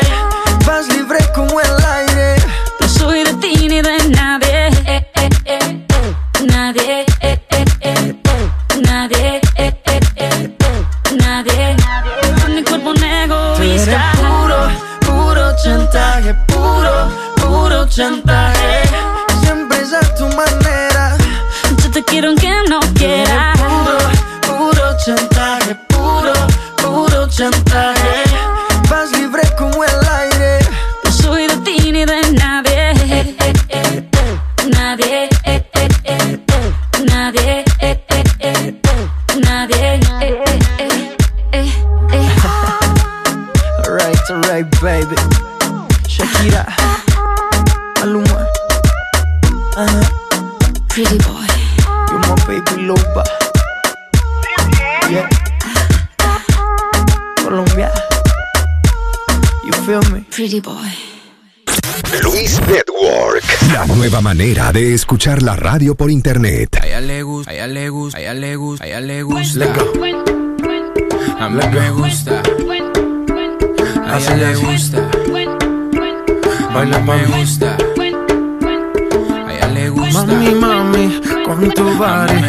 Libre como el aire. No soy de ti ni de nadie eh, eh. Nadie eh, eh, eh, eh. Nadie eh, eh, eh, eh. Nadie Con mi cuerpo un Tú eres egoísta puro, puro chantaje, puro, puro chantaje. Baby. Shakira, Maluma, uh, Pretty boy you're my baby loba. Yeah. Colombia, you feel me? Pretty boy Luis Network. La nueva manera de escuchar la radio por internet. A ella le gusta, a ella le gusta, a ella le gusta, a ella le gusta. A mí me gusta. A ella le gusta. Baila me gusta. A ella le gusta. Mami, mami, con tu body,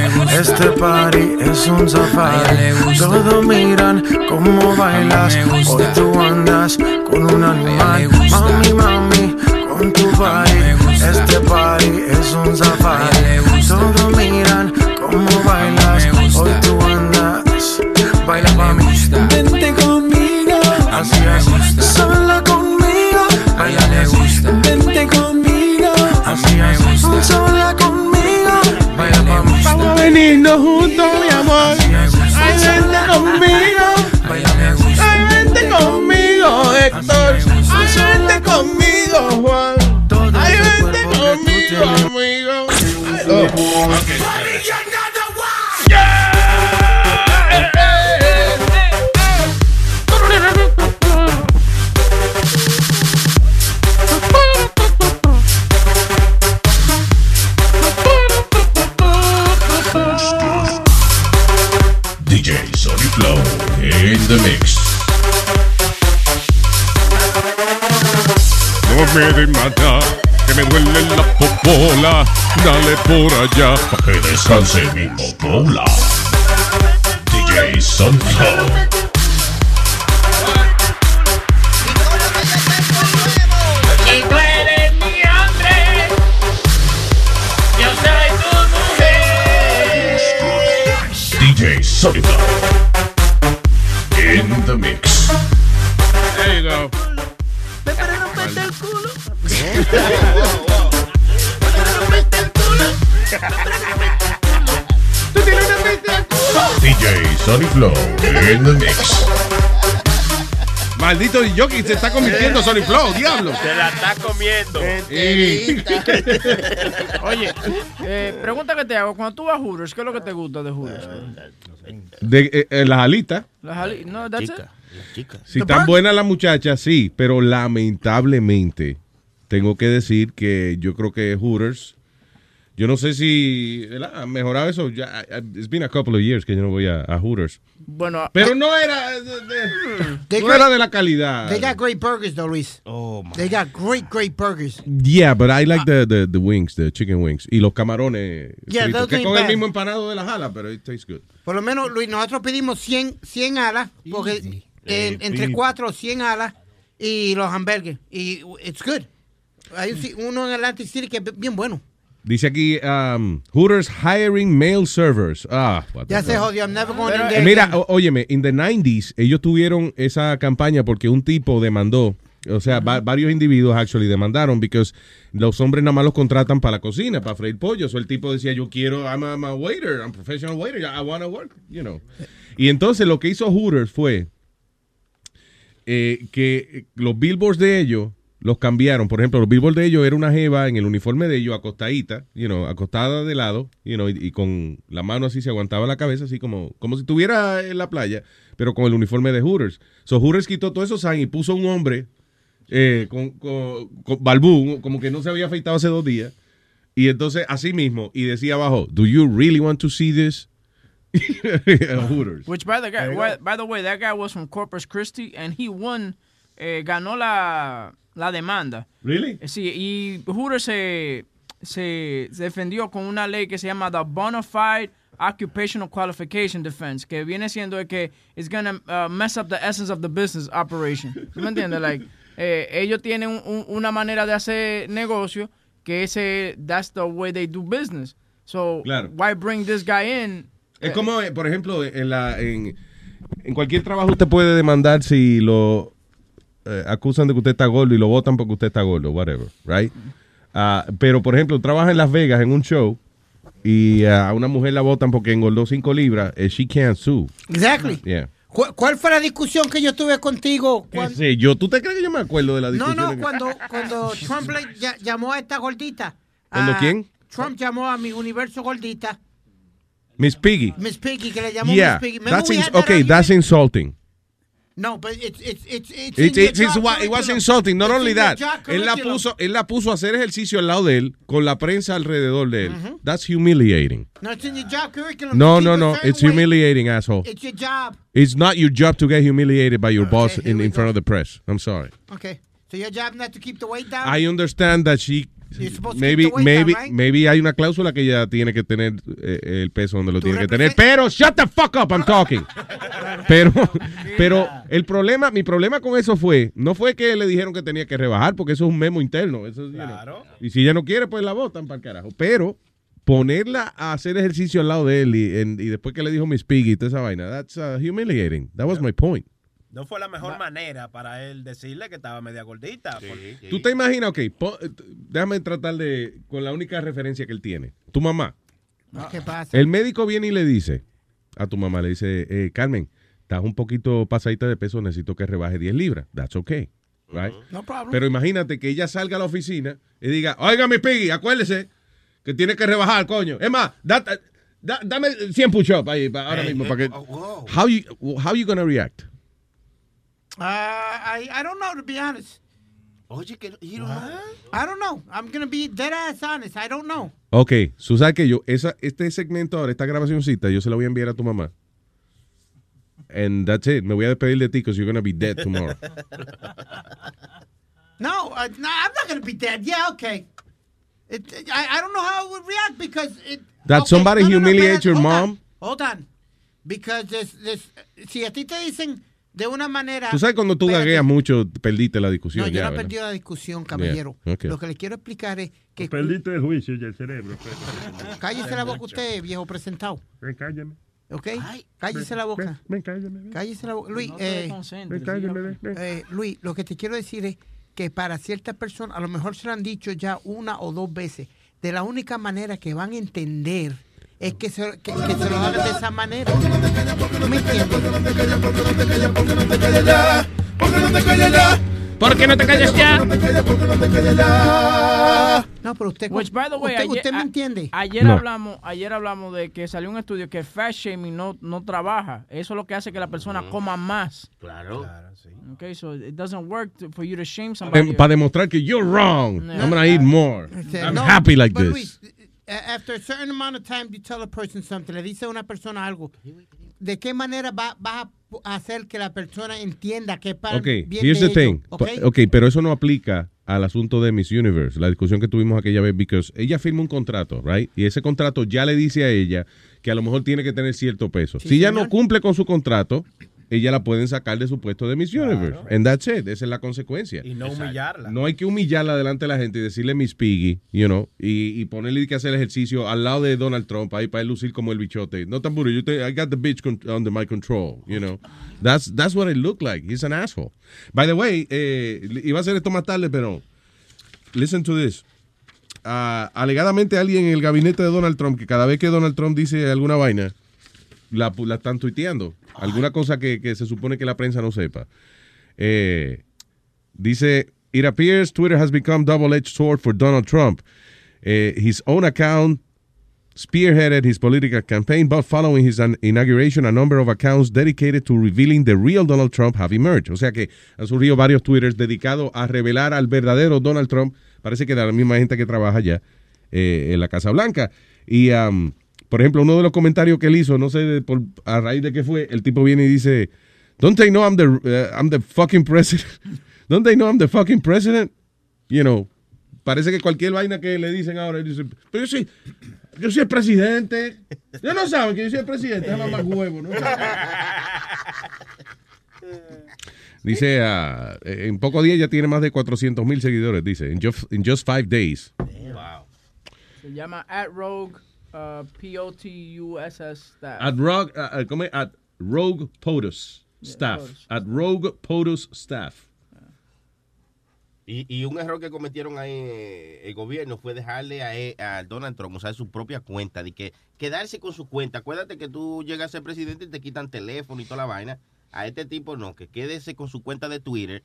este party es un safari. Todos miran cómo bailas, hoy tú andas con un animal. Mami, mami, con tu body, este party es un safari. Todos miran cómo bailas, hoy tú andas. Baila mami, vente conmigo, así es, sola conmigo. Baila le gusta, vente conmigo, así es, sola conmigo. Baila mami, Vamos a venirnos juntos, mi amor. Ay, vente conmigo. Ay, vente conmigo, Héctor. Ay, vente conmigo, Juan. Ay, vente conmigo, amigo. Ay, oh. DJ me de matar, que me duele la popola. Dale por allá, Pa' que descanse mi popola. DJ mujer. DJ Flow. In the mix. There you go. DJ Sony Flow in the mix. Maldito jockey se está convirtiendo en Sony Flow, diablo. Se la está comiendo. Oye, eh, pregunta que te hago. Cuando tú vas a Hooters, ¿qué es lo que te gusta de Hooters? De eh, eh, las alitas. Las ali- no, that's it. Si The están buenas las muchachas, sí, pero lamentablemente tengo que decir que yo creo que Hooters, yo no sé si ha mejorado eso. Ya, it's been a couple of years que yo no voy a, a Hooters. Bueno, Pero no era de, de- They no got- era de la calidad. They got great burgers, though, Luis. Oh, They got great, great burgers. Yeah, but I like the, the, the wings, the chicken wings. Y los camarones Yeah, fritos, que con el mismo empanado de la jala, pero it tastes good. Por lo menos, Luis, nosotros pedimos 100, 100 alas, porque en- entre Easy. 4 100 alas, y los hamburgues. Y it's good. Hay uno en Atlantic City que es bien bueno. Dice aquí, um, Hooters hiring male servers. Ah, Ya se jodió. I'm never going in there. Mira, o- óyeme, in the 90s ellos tuvieron esa campaña porque un tipo demandó, o sea, va- varios individuos actually demandaron because los hombres nada más los contratan para la cocina, para freír pollos. O el tipo decía, yo quiero, I'm a, I'm a waiter, I'm a professional waiter, I want to work, you know. Y entonces lo que hizo Hooters fue eh, que los billboards de ellos los cambiaron. Por ejemplo, los billboards de ellos era una jeva en el uniforme de ellos acostadita, you know, acostada de lado, you know, y, y con la mano así se aguantaba la cabeza, así como, como si estuviera en la playa, pero con el uniforme de Hooters. So Hooters quitó todos esos signs y puso un hombre eh, con, con, con balbú, como que no se había afeitado hace dos días. Y entonces, así mismo, y decía abajo, ¿Do you really want to see this? Hooters. Which by the guy, by, by the way, that guy was from Corpus Christi and he won, eh, ganó la, la demanda. Really? Eh, Sí, y Hooters se, se, se defendió con una ley que se llama the Bonafide Occupational Qualification Defense, que viene siendo que it's gonna uh, mess up the essence of the business operation. ¿Tú ¿Me entiendes? Like, eh, ellos tienen un- un- una manera de hacer negocio que ese, that's the way they do business. So, Claro. why bring this guy in? Es como, eh, por ejemplo, en, la, en, en cualquier trabajo usted puede demandar si lo eh, acusan de que usted está gordo y lo votan porque usted está gordo, whatever, right? Ah, pero, por ejemplo, trabaja en Las Vegas en un show y ah, a una mujer la votan porque engordó 5 libras, eh, she can't sue. Exactly. Yeah. ¿Cu- ¿Cuál fue la discusión que yo tuve contigo? ¿Qué cuando- sé yo? ¿Tú te crees que yo me acuerdo de la No, discusión? no, cuando, cuando Trump le ll- llamó a esta gordita. ¿Cuándo a- quién? Trump llamó a mi universo gordita, Miss Piggy. Miss Piggy, que le llamó Yeah, Miss Piggy. That's that okay, that's insulting. No, but it's, it's, it's, it's, It's, it's- it's it was insulting. Not only that, él la, puso, él la puso a hacer ejercicio al lado de él con la prensa alrededor de él. That's humiliating. No, it's in your job curriculum. No, no, no. It's weight. humiliating, asshole. It's your job. It's not your job to get humiliated by your boss in, in front of the press. I'm sorry. Okay. So your job not to keep the weight down? I understand that she You're supposed to maybe keep the weight maybe down, right? maybe hay una cláusula que ella tiene que tener eh, el peso donde lo tiene que tener, pero shut the fuck up, I'm talking. pero pero el problema, mi problema con eso fue, no fue que le dijeron que tenía que rebajar porque eso es un memo interno, eso es, you know. Y si ella no quiere, pues la votan para el carajo, pero ponerla a hacer ejercicio al lado de él y, en- y después que le dijo Miss Piggy y toda esa vaina, that's uh, humiliating. That was my point. No fue la mejor manera para él decirle que estaba media gordita. porque- ¿Tú te imaginas? Ok, po- eh, déjame tratar de, con la única referencia que él tiene. Tu mamá. ¿Qué pasa? El médico viene y le dice a tu mamá, le dice, eh, Carmen, estás un poquito pasadita de peso, necesito que rebaje 10 libras. That's okay. Right? No problem. Pero imagínate que ella salga a la oficina y diga, oiga, mi Piggy, acuérdese que tiene que rebajar, coño. Es más, da- da- dame 100 push-up ahí pa- ahora Hey, mismo. para que, oh, how, you, how you gonna react? Uh, I, I don't know, to be honest. Oye, que you don't know? I don't know. I'm going to be dead ass honest. I don't know. Ok, sabes que yo, esa, este segmento ahora, esta grabacióncita, yo se la voy a enviar a tu mamá. And that's it. Me voy a despedir de ti because you're gonna be dead tomorrow. No, uh, no, I'm not going to be dead. Yeah, okay. It, I, I don't know how I would react because it. That okay, somebody no, your hold mom? On, hold on. Because this, this, si a ti te dicen de una manera. Tú sabes cuando tú Espérate. gagueas mucho, perdiste la discusión. No, yo ya, no he la discusión, caballero. Yeah, okay. Lo que le quiero explicar es que. Perdiste el juicio y el cerebro. Cállese la boca usted, viejo presentado. Ven, cállame. ¿Ok? Cállese la boca. Ven, cállame. ven. Cállese la boca. Luis, No eh, concentres, Ven, cállame, ven, ven. eh, Luis, lo que te quiero decir es que para ciertas personas, a lo mejor se lo han dicho ya una o dos veces, de la única manera que van a entender es que se, que, que se lo hagan de esa manera. ¿Tú me entiendes? ¿Por qué no te callas ya? No, pero usted, Which, by the way, usted, ayer, usted me entiende. Ayer No. hablamos, ayer hablamos de que salió un estudio que fat shaming no, no trabaja. Eso es lo que hace que la persona coma más. Claro. Okay, so it doesn't work to- for you to shame somebody. Em, Para demostrar que you're wrong. No. I'm gonna eat more. Este, I'm no, happy like this. Luis, after a certain amount of time you tell a person something, le dice a una persona algo, ¿de qué manera va- vas a hacer que la persona entienda que es para Ok, el bien here's de the thing. ellos, ¿ok? Pero eso no aplica al asunto de Miss Universe, la discusión que tuvimos aquella vez, because ella firma un contrato, right? Y ese contrato ya le dice a ella que a lo mejor tiene que tener cierto peso. Sí, si ella señor. no cumple con su contrato, ella la pueden sacar de su puesto de Miss Universe. And that's it. Esa es la consecuencia. Y no humillarla. No hay que humillarla delante de la gente y decirle Miss Piggy, you know, y, y ponerle que hacer ejercicio al lado de Donald Trump ahí para él lucir como el bichote. No tan yo te, I got the bitch con- under my control, you know. That's, that's what it looked like. He's an asshole. By the way, eh, iba a hacer esto más tarde, pero listen to this. Ah, alegadamente alguien en el gabinete de Donald Trump, que cada vez que Donald Trump dice alguna vaina, la, la están tuiteando. Alguna cosa que, que se supone que la prensa no sepa. Eh, dice, it appears Twitter has become double-edged sword for Donald Trump. Eh, his own account spearheaded his political campaign, but following his an- inauguration, a number of accounts dedicated to revealing the real Donald Trump have emerged. O sea que han surgido varios Twitters dedicados a revelar al verdadero Donald Trump. Parece que de la misma gente que trabaja allá eh, en la Casa Blanca. Y, um, por ejemplo, uno de los comentarios que él hizo, no sé de- por- a raíz de qué fue, el tipo viene y dice, Don't they know I'm the, uh, I'm the fucking president? Don't they know I'm the fucking president? You know, parece que cualquier vaina que le dicen ahora, él dice, pero yo soy, yo soy el presidente. Ellos no saben que yo soy el presidente, es más huevo, ¿no? Dice, ah, en pocos días ya tiene más de 400 mil seguidores, dice, in just, in just five days. Se llama at rogue uh, P-O-T-U-S-S staff. At Rogue, ah, ¿cómo es? At Rogue POTUS staff. POTUS. At Rogue POTUS staff. Y, y un error que cometieron ahí eh, el gobierno fue dejarle a, e- a Donald Trump usar su propia cuenta, de que quedarse con su cuenta. Acuérdate que tú llegas a ser presidente y te quitan teléfono y toda la vaina. A este tipo no, que quédese con su cuenta de Twitter.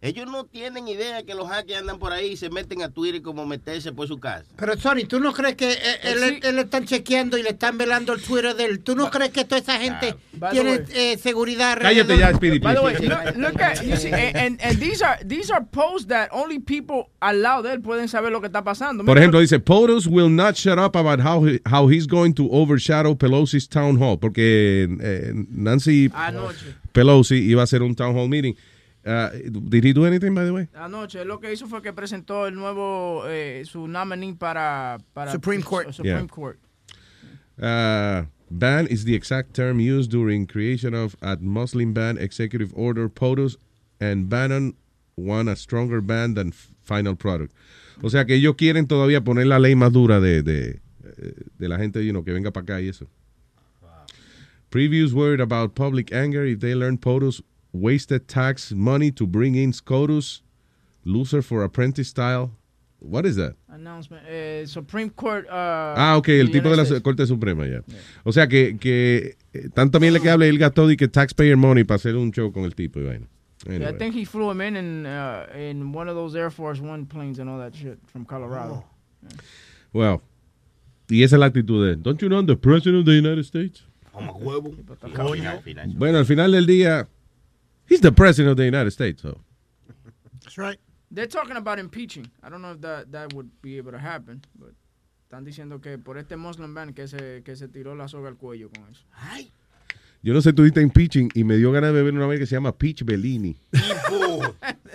Ellos no tienen idea que los hackers andan por ahí y se meten a Twitter como meterse por su casa. Pero Sony, ¿tú no crees que eh, él, él le están chequeando y le están velando el Twitter de él? ¿Tú no crees que toda esa gente By the tiene eh, seguridad Cállate ya, Speedy, By the way, look, look at you see, and, and, these are these are posts that only people al lado de él pueden saber lo que está pasando. Por ejemplo, dice, POTUS will not shut up about how, he- how he's going to overshadow Pelosi's town hall. Porque eh, Nancy Anoche. Pelosi iba a hacer un town hall meeting. Uh, did he do anything, by the way? Anoche lo que hizo fue que presentó el nuevo eh, su nominee para para Supreme Court. Supreme Yeah. Court. Uh, ban is the exact term used during creation of at Muslim ban executive order POTUS and Bannon won a stronger ban than final product. O sea que ellos quieren todavía poner la ley más dura de, de, eh, de la gente you know, que venga para acá y eso. Previews worried about public anger if they learn POTUS wasted tax money to bring in SCOTUS, loser for apprentice style. What is that? Announcement. Eh, Supreme Court. uh, Ah, ok, el tipo de la States. Corte Suprema, ya. O sea que, que eh, tanto bien le que hable, él gastó y que taxpayer money para hacer un show con el tipo y vaina. Yeah, I Anyway. think he flew him in in, uh, in one of those Air Force One planes and all that shit from Colorado. Well, y esa es la actitud de él. Don't you know I'm the president of the United States? Como huevo. Bueno, al final del día, he's the president of the United States, so. That's right. They're talking about impeaching. I don't know if that, that would be able to happen, but están diciendo que por este Muslim ban que se, que se tiró la soga al cuello con eso. Yo no sé, tú dijiste impeaching y me dio ganas de beber una vez que se llama Peach Bellini.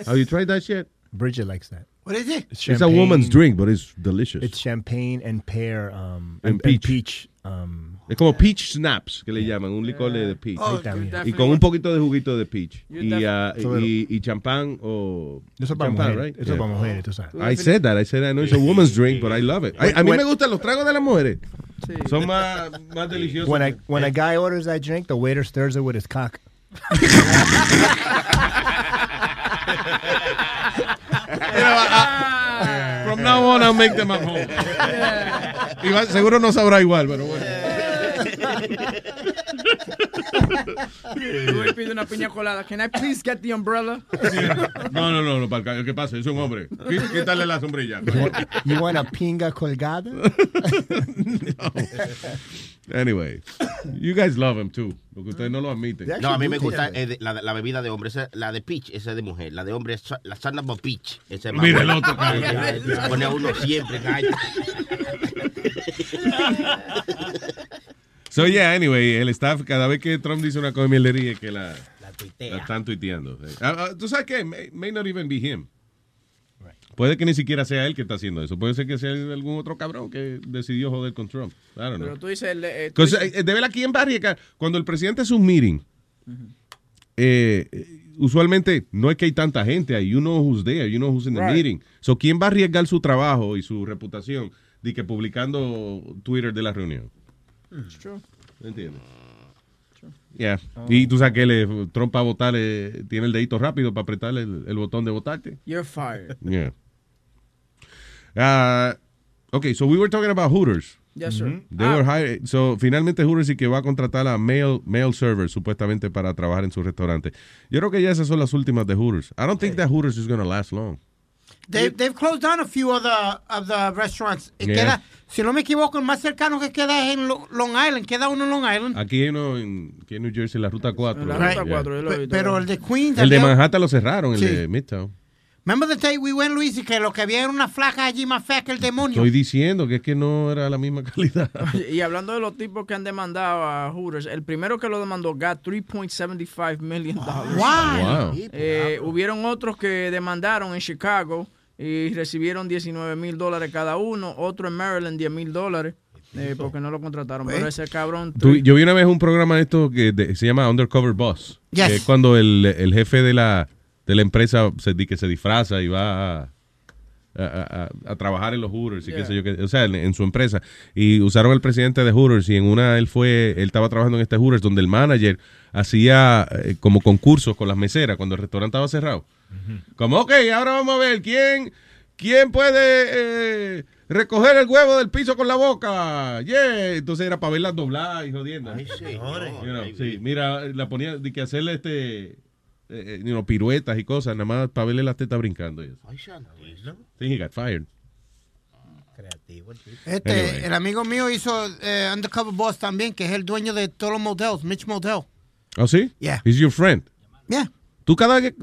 Have you tried that shit? Bridget likes that. What is it? It's a woman's drink, but it's delicious. It's champagne and pear um, And and, peach. and peach. um, Es como peach snaps, que le llaman, un licor de de peach. Oh, you y con un poquito de juguito de peach. You Y, So y, y champán o... Eso para champán, mujeres, right? eso para mujeres, tú sabes. I said that, I said that. I know it's a woman's drink, but I love it. I- a mí me gustan los tragos de las mujeres. Son más, más deliciosos. when a when a guy orders that drink, the waiter stirs it with his cock. From now on, I'll make them at home. Y va- seguro no sabrá igual, pero bueno. Luis pide una piña colada. Can I please get the umbrella? No, no, no, no, para el- ¿qué pasa? Es un hombre. Quí- Quítale la sombrilla. You want, a pinga colgada? Anyway, you guys love him too, porque ustedes no lo admiten. No, a mí me gusta eh, la, la bebida de hombre, esa- la de peach, esa es de mujer. La de hombre es la a peach. Esa es más Mira el otro, pone a uno siempre. So yeah, anyway, el staff, cada vez que Trump dice una cosa de es que la, la, tuitea. están tuiteando. Ah, ah, Tú sabes qué, may, may not even be him. Puede que ni siquiera sea él que está haciendo eso. Puede ser que sea algún otro cabrón que decidió joder con Trump. I don't know. Pero tú dices... eh, tú dices- eh, de verdad, aquí en Barriga, cuando el presidente hace un meeting, eh, usualmente no es que hay tanta gente ahí. You know who's there, you know who's in the Right. meeting. So, ¿quién va a arriesgar su trabajo y su reputación de que publicando Twitter de la reunión? It's true. ¿Entiendes? Yeah. Y tú sabes que le, Trump para votar eh, tiene el dedito rápido para apretar el, el botón de votarte. You're fired. Yeah. Uh, okay, so we were talking about Hooters. Yes, sir. They Ah. were hired- so finalmente Hooters y que va a contratar a mail, mail servers supuestamente para trabajar en su restaurante. Yo creo que ya esas son las últimas de Hooters. I don't think that Hooters is going to last long. They, they've closed down a few of the, of the restaurants. Y Yeah. queda, si no me equivoco, el más cercano que queda es en Lo- Long Island. Queda uno en Long Island. Aquí hay uno en, aquí en New Jersey, la ruta 4. la ruta 4, yo lo he visto. Pero el de Queens, El de Manhattan lo cerraron, el Sí. de Midtown. Remember the day we went, Luis, y que lo que había era una flaca allí más fea que el demonio. Estoy diciendo que es que no era la misma calidad. Y hablando de los tipos que han demandado a Hooters, el primero que lo demandó got 3.75 million dollars. Wow. Eh, hubieron otros que demandaron en Chicago y recibieron 19 mil dólares cada uno. Otro en Maryland 10 mil dólares eh, porque no lo contrataron. Pero ese cabrón. Tú- yo vi una vez un programa de esto que de- se llama Undercover Boss. Yes. Que es cuando el, el jefe de la, de la empresa se, que se disfraza y va a, a- a- a trabajar en los Hooters y qué sé yo, qué- o sea, en, en su empresa. Y usaron el presidente de Hooters y en una él fue, él estaba trabajando en este Hooters donde el manager hacía eh, como concursos con las meseras cuando el restaurante estaba cerrado. Como, ok, ahora vamos a ver quién, quién puede eh, recoger el huevo del piso con la boca. Yeah. Entonces era para verlas doblar y jodiendo. You know, sí, mira, la ponía de que hacerle este eh, eh, you know, piruetas y cosas, nada más para verle las tetas brincando. y eso. Sí, he got fired. Creativo el tipo. Este, Anyway. el amigo mío hizo eh, Undercover Boss también, que es el dueño de todos los motels, Mitch Motel. ¿Oh, sí? Yeah. He's your friend. Yeah. Tú cada vez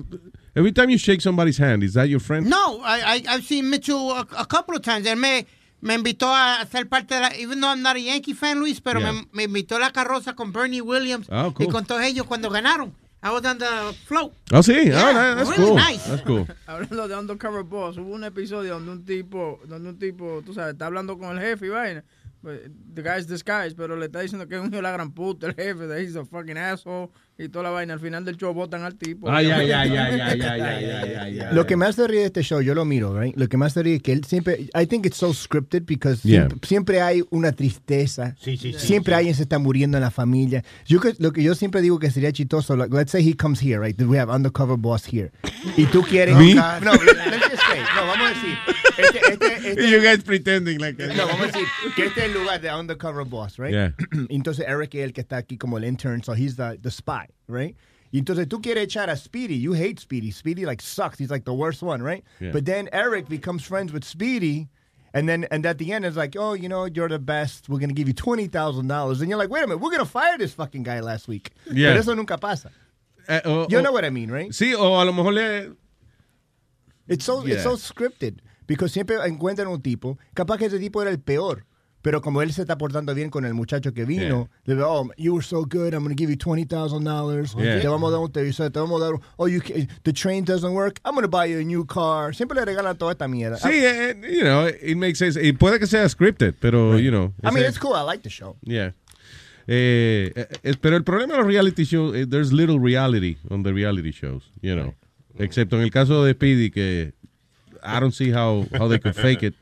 every time you shake somebody's hand, is that your friend? No, I, I, I've seen Mitchell a, a couple of times. Él me, me invitó a ser parte de la, even though I'm not a Yankee fan, Luis, pero Yeah. me, me invitó a la carroza con Bernie Williams Oh, cool. y con todos ellos cuando ganaron. I was on the float. Oh, sí. Yeah, oh, that- that's really cool. nice. That's cool. Hablando de Undercover Boss, hubo un episodio donde un tipo, donde un tipo, tú sabes, está hablando con el jefe y vaina. But The guy's disguised, pero le está diciendo que es un hijo de la gran puta, el jefe, that he's a fucking asshole y toda la vaina. Al final del show votan al tipo. Ay, ay, ay, ay, ay, ay, Lo que más te ríe de este show, yo lo miro, right? Lo que más te ríe es que él siempre, I think it's so scripted because yeah. siempre, siempre, hay una tristeza. Sí, sí, sí. Siempre sí. alguien se está muriendo en la familia. Yo lo que yo siempre digo que sería chistoso, like, let's say he comes here, right? We have undercover boss here. Y tú quieres. ¿Me? No, no, let's just say, no, vamos a decir. Este, este, este, you guys pretending like that. No, vamos a decir que este es el lugar de undercover boss, right? Yeah. Entonces Eric es el que está aquí como el intern, so he's the, the spy. Right? Y entonces tú quieres echar a Speedy. You hate Speedy. Speedy like sucks. He's like the worst one, right? Yeah. But then Eric becomes friends with Speedy. And then, and at the end, it's like, oh, you know, you're the best. We're gonna give you twenty thousand dollars. And you're like, wait a minute, we're gonna fire this fucking guy last week. Yeah. Pero eso nunca pasa. Eh, o- You o- know what I mean, right? Sí, o a lo mejor le... It's so, Yeah. it's so scripted. Because siempre encuentran un tipo, capaz que ese tipo era el peor. Pero como él se está portando bien con el muchacho que vino, le digo, oh, you were so good, I'm going to give you $20,000. Yeah. Te vamos a dar un televisor, te vamos a dar, oh, you, the train doesn't work, I'm going to buy you a new car. Siempre le regalan toda esta mierda. Sí, eh, eh, you know, it makes sense. Y puede que sea scripted, pero, you know. I mean, ese- it's cool, I like the show. Yeah. Eh, eh, eh, pero el problema de los reality shows, eh, there's little reality on the reality shows, you know. Excepto en el caso de Speedy, que I don't see how, how they could fake it.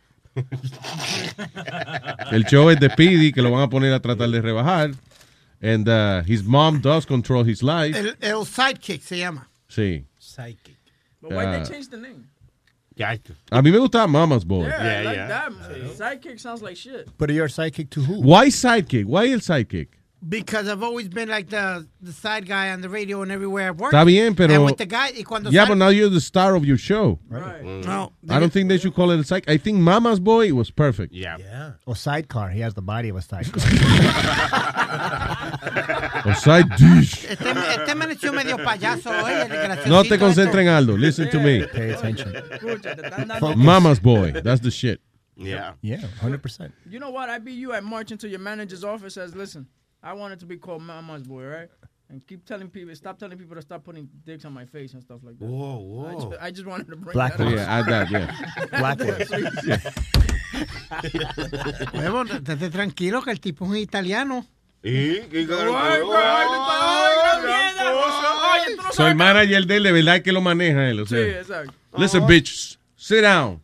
El show es de Speedy, que lo van a poner a tratar de rebajar. And uh, his mom does control his life. El, el sidekick se llama. Sí. Psychic. But why Ah. they change the name? A mí me gustaba Mama's Boy. Yeah, I like that. Sidekick sounds like shit. But you're a sidekick to who? Why sidekick? Why el sidekick? Because I've always been like the, the side guy on the radio and everywhere I've worked. Está bien, pero. And with the guy, y cuando yeah, sal- but now you're the star of your show. Right. Mm. No. I don't think they should call it a side. I think Mama's Boy was perfect. Yeah. Yeah. Or sidecar, he has the body of a sidecar. O side dish. Este, este me echó medio payaso hoy, el graciosito No te esto. concentres en Aldo. Listen to me. Pay attention. Escucha, te están dando- Mama's Boy. That's the shit. Yeah. Yeah, 100%. You know what? I be you at march into your manager's office says, listen, I want it to be called Mama's Boy, right? And keep telling people, stop telling people to stop putting dicks on my face and stuff like that. Whoa, I whoa. just, I just wanted to bring Black that up. Yeah, add that, yeah. Blacklist. Huevo, estate tranquilo que el tipo es un italiano. ¿Y? ¿Qué Ay, ay, ay, ay, la mierda. Oye, tú no So, el sabes. manager de él, de verdad que lo maneja él. O Sí, sea, exacto. Listen, bitch, sit down.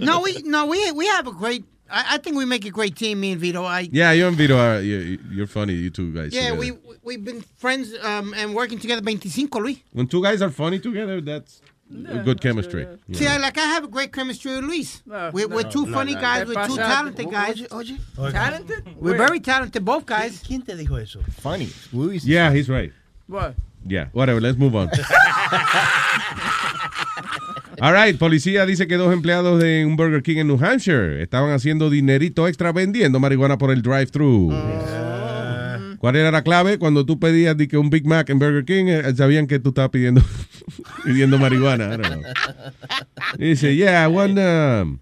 No, we no we we have a great. I, I think we make a great team, me and Vito. I Yeah, you and Vito are, you're, you're funny, you two guys. yeah, together. we we've been friends um, and working together 25, Luis. When two guys are funny together, that's a good chemistry. Yeah. See, I, like I have a great chemistry with Luis. we're, we're two no, funny no. guys. ¿Qué We're two talented O- guys. oye, Talented? We're very talented, both guys. ¿Quién te dijo eso? Funny. Luis. Yeah, he's right. What? Yeah, whatever, let's move on. All right, policía dice que dos empleados de un Burger King en New Hampshire estaban haciendo dinerito extra vendiendo marihuana por el drive-thru. ¿Cuál era la clave? Cuando tú pedías de que un Big Mac en Burger King, eh, sabían que tú estabas pidiendo, pidiendo marihuana. I don't know. Dice, yeah, one, um,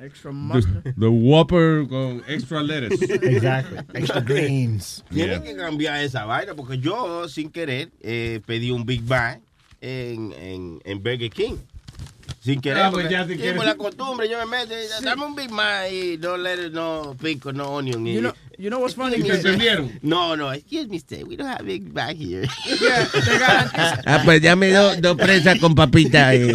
Extra the, mustard. the Whopper con extra lettuce. Exactly. Extra greens. Tienen que cambiar esa vaina porque yo, sin querer, eh, pedí un Big Bang en, en, Burger King. Sin querer. Ah, pues ya sin sí, querer. por la costumbre, yo me meto, y dame un Big Mac y no lettuce, no pico, no onion. You know, you know what's funny? ¿Y te entendieron? No, no, excuse me, sir, we don't have Big Mac here. Yeah, Ah, pues dame dos dos presas con papita. Eh.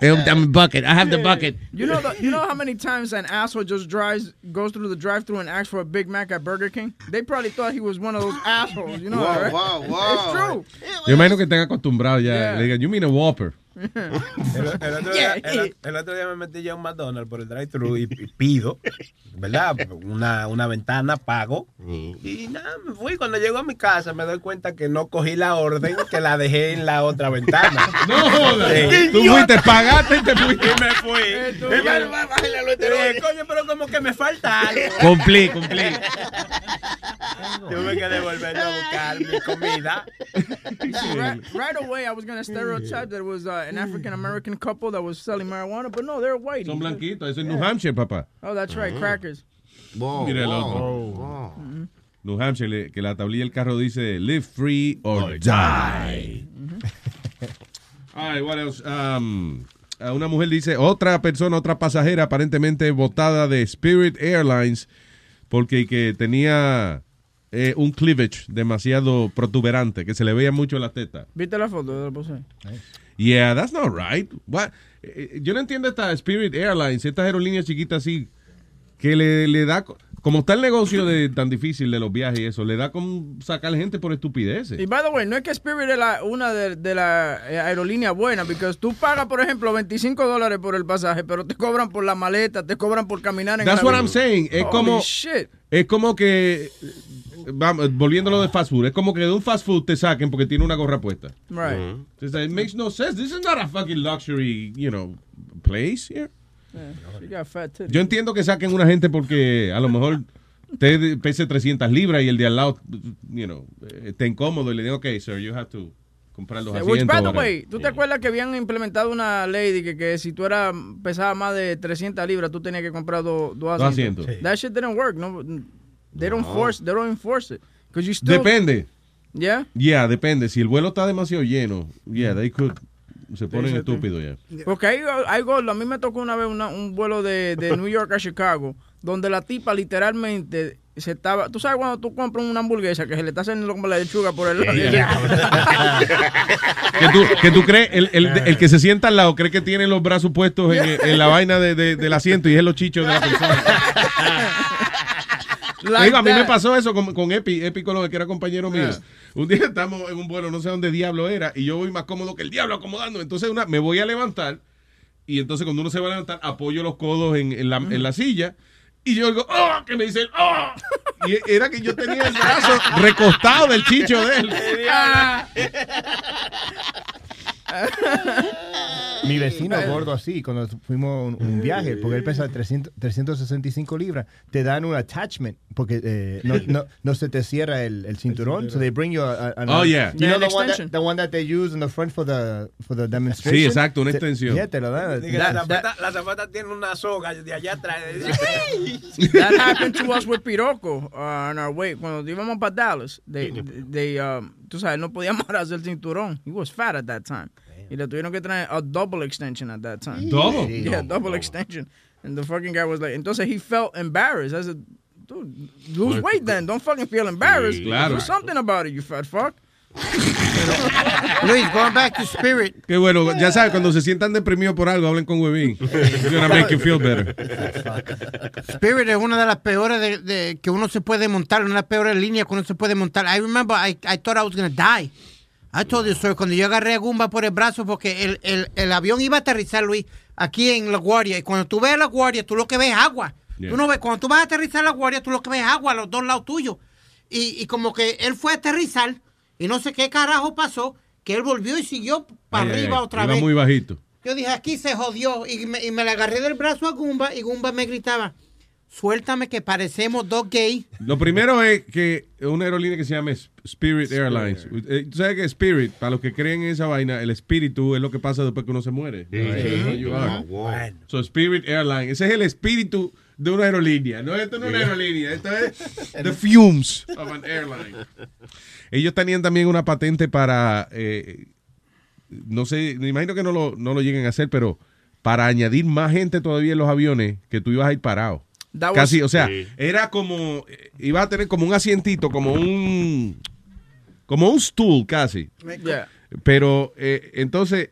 Dame bucket. I have the bucket. You know, the, you know how many times an asshole just drives, goes through the drive-through and asks for a Big Mac at Burger King? They probably thought he was one of those assholes. You know, Wow, that, right? wow, wow. It's true. Yo imagino que estén acostumbrados ya. Yeah. Le digan, you mean a Whopper. El, el otro día, el- el otro día me metí ya a un McDonald's por el drive-thru y, y pido, ¿verdad? Una, una ventana, pago. Y nada, me fui. Cuando llego a mi casa me doy cuenta que no cogí la orden, que la dejé en la otra ventana. No jodas. Sí. Tú fuiste, pagaste y te fuiste. Y me fui. Y coño, pero como que me falta algo. Cumplí, cumplí. Tuve que devolverlo a buscar mi comida. right, right away, I was gonna stereotype that it was uh, an African American couple that was selling marijuana, but no, they're white. Son blanquitos. Eso es New Hampshire, papá. Oh, that's right, crackers. Mira el otro. New Hampshire, le- que la tablilla del carro dice live free or die. All right, what else? Um, uh, una mujer dice, otra persona, otra pasajera aparentemente botada de Spirit Airlines porque que tenía eh, un cleavage demasiado protuberante, que se le veía mucho la teta. ¿Viste la foto? La puse. Yeah, that's not right. What? Eh, Yo no entiendo esta Spirit Airlines, estas aerolíneas chiquitas así, que le, le da, co- como está el negocio de tan difícil de los viajes y eso, le da como sacar gente por estupideces. Y by the way, no es que Spirit es la, una de, de la eh, aerolínea buena, porque tú pagas, por ejemplo, 25 dólares por el pasaje, pero te cobran por la maleta, te cobran por caminar en That's what. I'm saying. Es Holy como, shit. es como que, vamos, volviéndolo de fast food, es como que de un fast food te saquen porque tiene una gorra puesta. Right. It's like, It makes no sense. This is not a fucking luxury, you know, place here. Yeah. Yo entiendo que saquen una gente porque a lo mejor te pese 300 libras y el de al lado, you know, eh, esté incómodo y le digo, ok, sir, you have to comprar los asientos. which, by the whatever". way, ¿tú te acuerdas que habían implementado una ley de que, que si tú eras pesaba más de 300 libras, tú tenías que comprar do- dos Dos asientos? asientos. That shit didn't work. No, they don't force, they don't enforce it. you still, Depende. Yeah. Yeah, depende. Si el vuelo está demasiado lleno, yeah, they could, se ponen sí. estúpidos ya. Porque hay, hay gordo. A mí me tocó una vez una- un vuelo de, de New York a Chicago, donde la tipa literalmente se estaba. Tú sabes cuando tú compras una hamburguesa que se le está haciendo como la lechuga por el lado. Que tú, que tú crees, el, el, el que se sienta al lado cree que tiene los brazos puestos en, en la vaina de- de- del asiento y es los chichos de la persona. Like Digo, a mí me pasó eso con, con Epi, Epi Colón, que era compañero mío. Yeah. Un día estamos en un vuelo, no sé dónde diablo era, y yo voy más cómodo que el diablo acomodando. Entonces una, me voy a levantar, y entonces cuando uno se va a levantar, apoyo los codos en, en la, en la silla, y yo digo, ¡oh! Que me dicen, ¡oh! Y era que yo tenía el brazo recostado del chicho de él. Mi vecino gordo así, cuando fuimos a un, un viaje, porque él pesa 300, 365 libras, te dan un attachment, porque eh, no, no, no se te cierra el, el cinturón, so they bring you a, a- an- Oh, yeah. You Yeah, know the one, that, the one that they use in the front for the, for the demonstration? Sí, exacto, una Te- extensión. Yeah, te lo dan. Dije, la, zapata, la zapata tiene una soga de allá atrás. That happened to us with Piroco uh, on our way. Cuando íbamos para Dallas, they, they, um, tú sabes, no podíamos hacer el cinturón. He was fat at that time. Y le tuvieron que traer a double extension at that time. Double? Yeah, double extension. And the fucking guy was like, entonces he felt embarrassed. I said, dude, lose weight then. Don't fucking feel embarrassed. Sí, claro. Do something about it, you fat fuck. Luis, going back to Spirit. Qué bueno, ya sabes, cuando se sientan deprimidos por algo, hablen con Webin. It's gonna make you feel better. Spirit es una de las peores de, de- que uno se puede montar, una de las peores líneas que uno se puede montar. I remember I, I thought I was going to die. I told you, sir, cuando yo agarré a Gumba por el brazo porque el, el, el avión iba a aterrizar, Luis, aquí en La Guardia. Y cuando tú ves La Guardia, tú lo que ves es agua. Yeah. Tú no ves, cuando tú vas a aterrizar La Guardia, tú lo que ves es agua a los dos lados tuyos. Y, y como que él fue a aterrizar y no sé qué carajo pasó, que él volvió y siguió para ay, arriba ay, otra iba vez. muy bajito. Yo dije, aquí se jodió. Y me, y me le agarré del brazo a Gumba y Gumba me gritaba, suéltame que parecemos dos gays. Lo primero es que una aerolínea que se llama Sp- Spirit Airlines. Eh, ¿Tú sabes que Spirit, para los que creen en esa vaina, el espíritu es lo que pasa después que uno se muere? Sí. Right? Ah. So Spirit Airlines, ese es el espíritu de una aerolínea. No, esto no es una aerolínea, esto es the fumes of an airline. Ellos tenían también una patente para, eh, no sé, me imagino que no lo, no lo lleguen a hacer, pero para añadir más gente todavía en los aviones que tú ibas a ir parado. That was- Casi, o sea, Sí. era como, eh, iba a tener como un asientito, como un, como un stool casi. Yeah. Pero eh, entonces,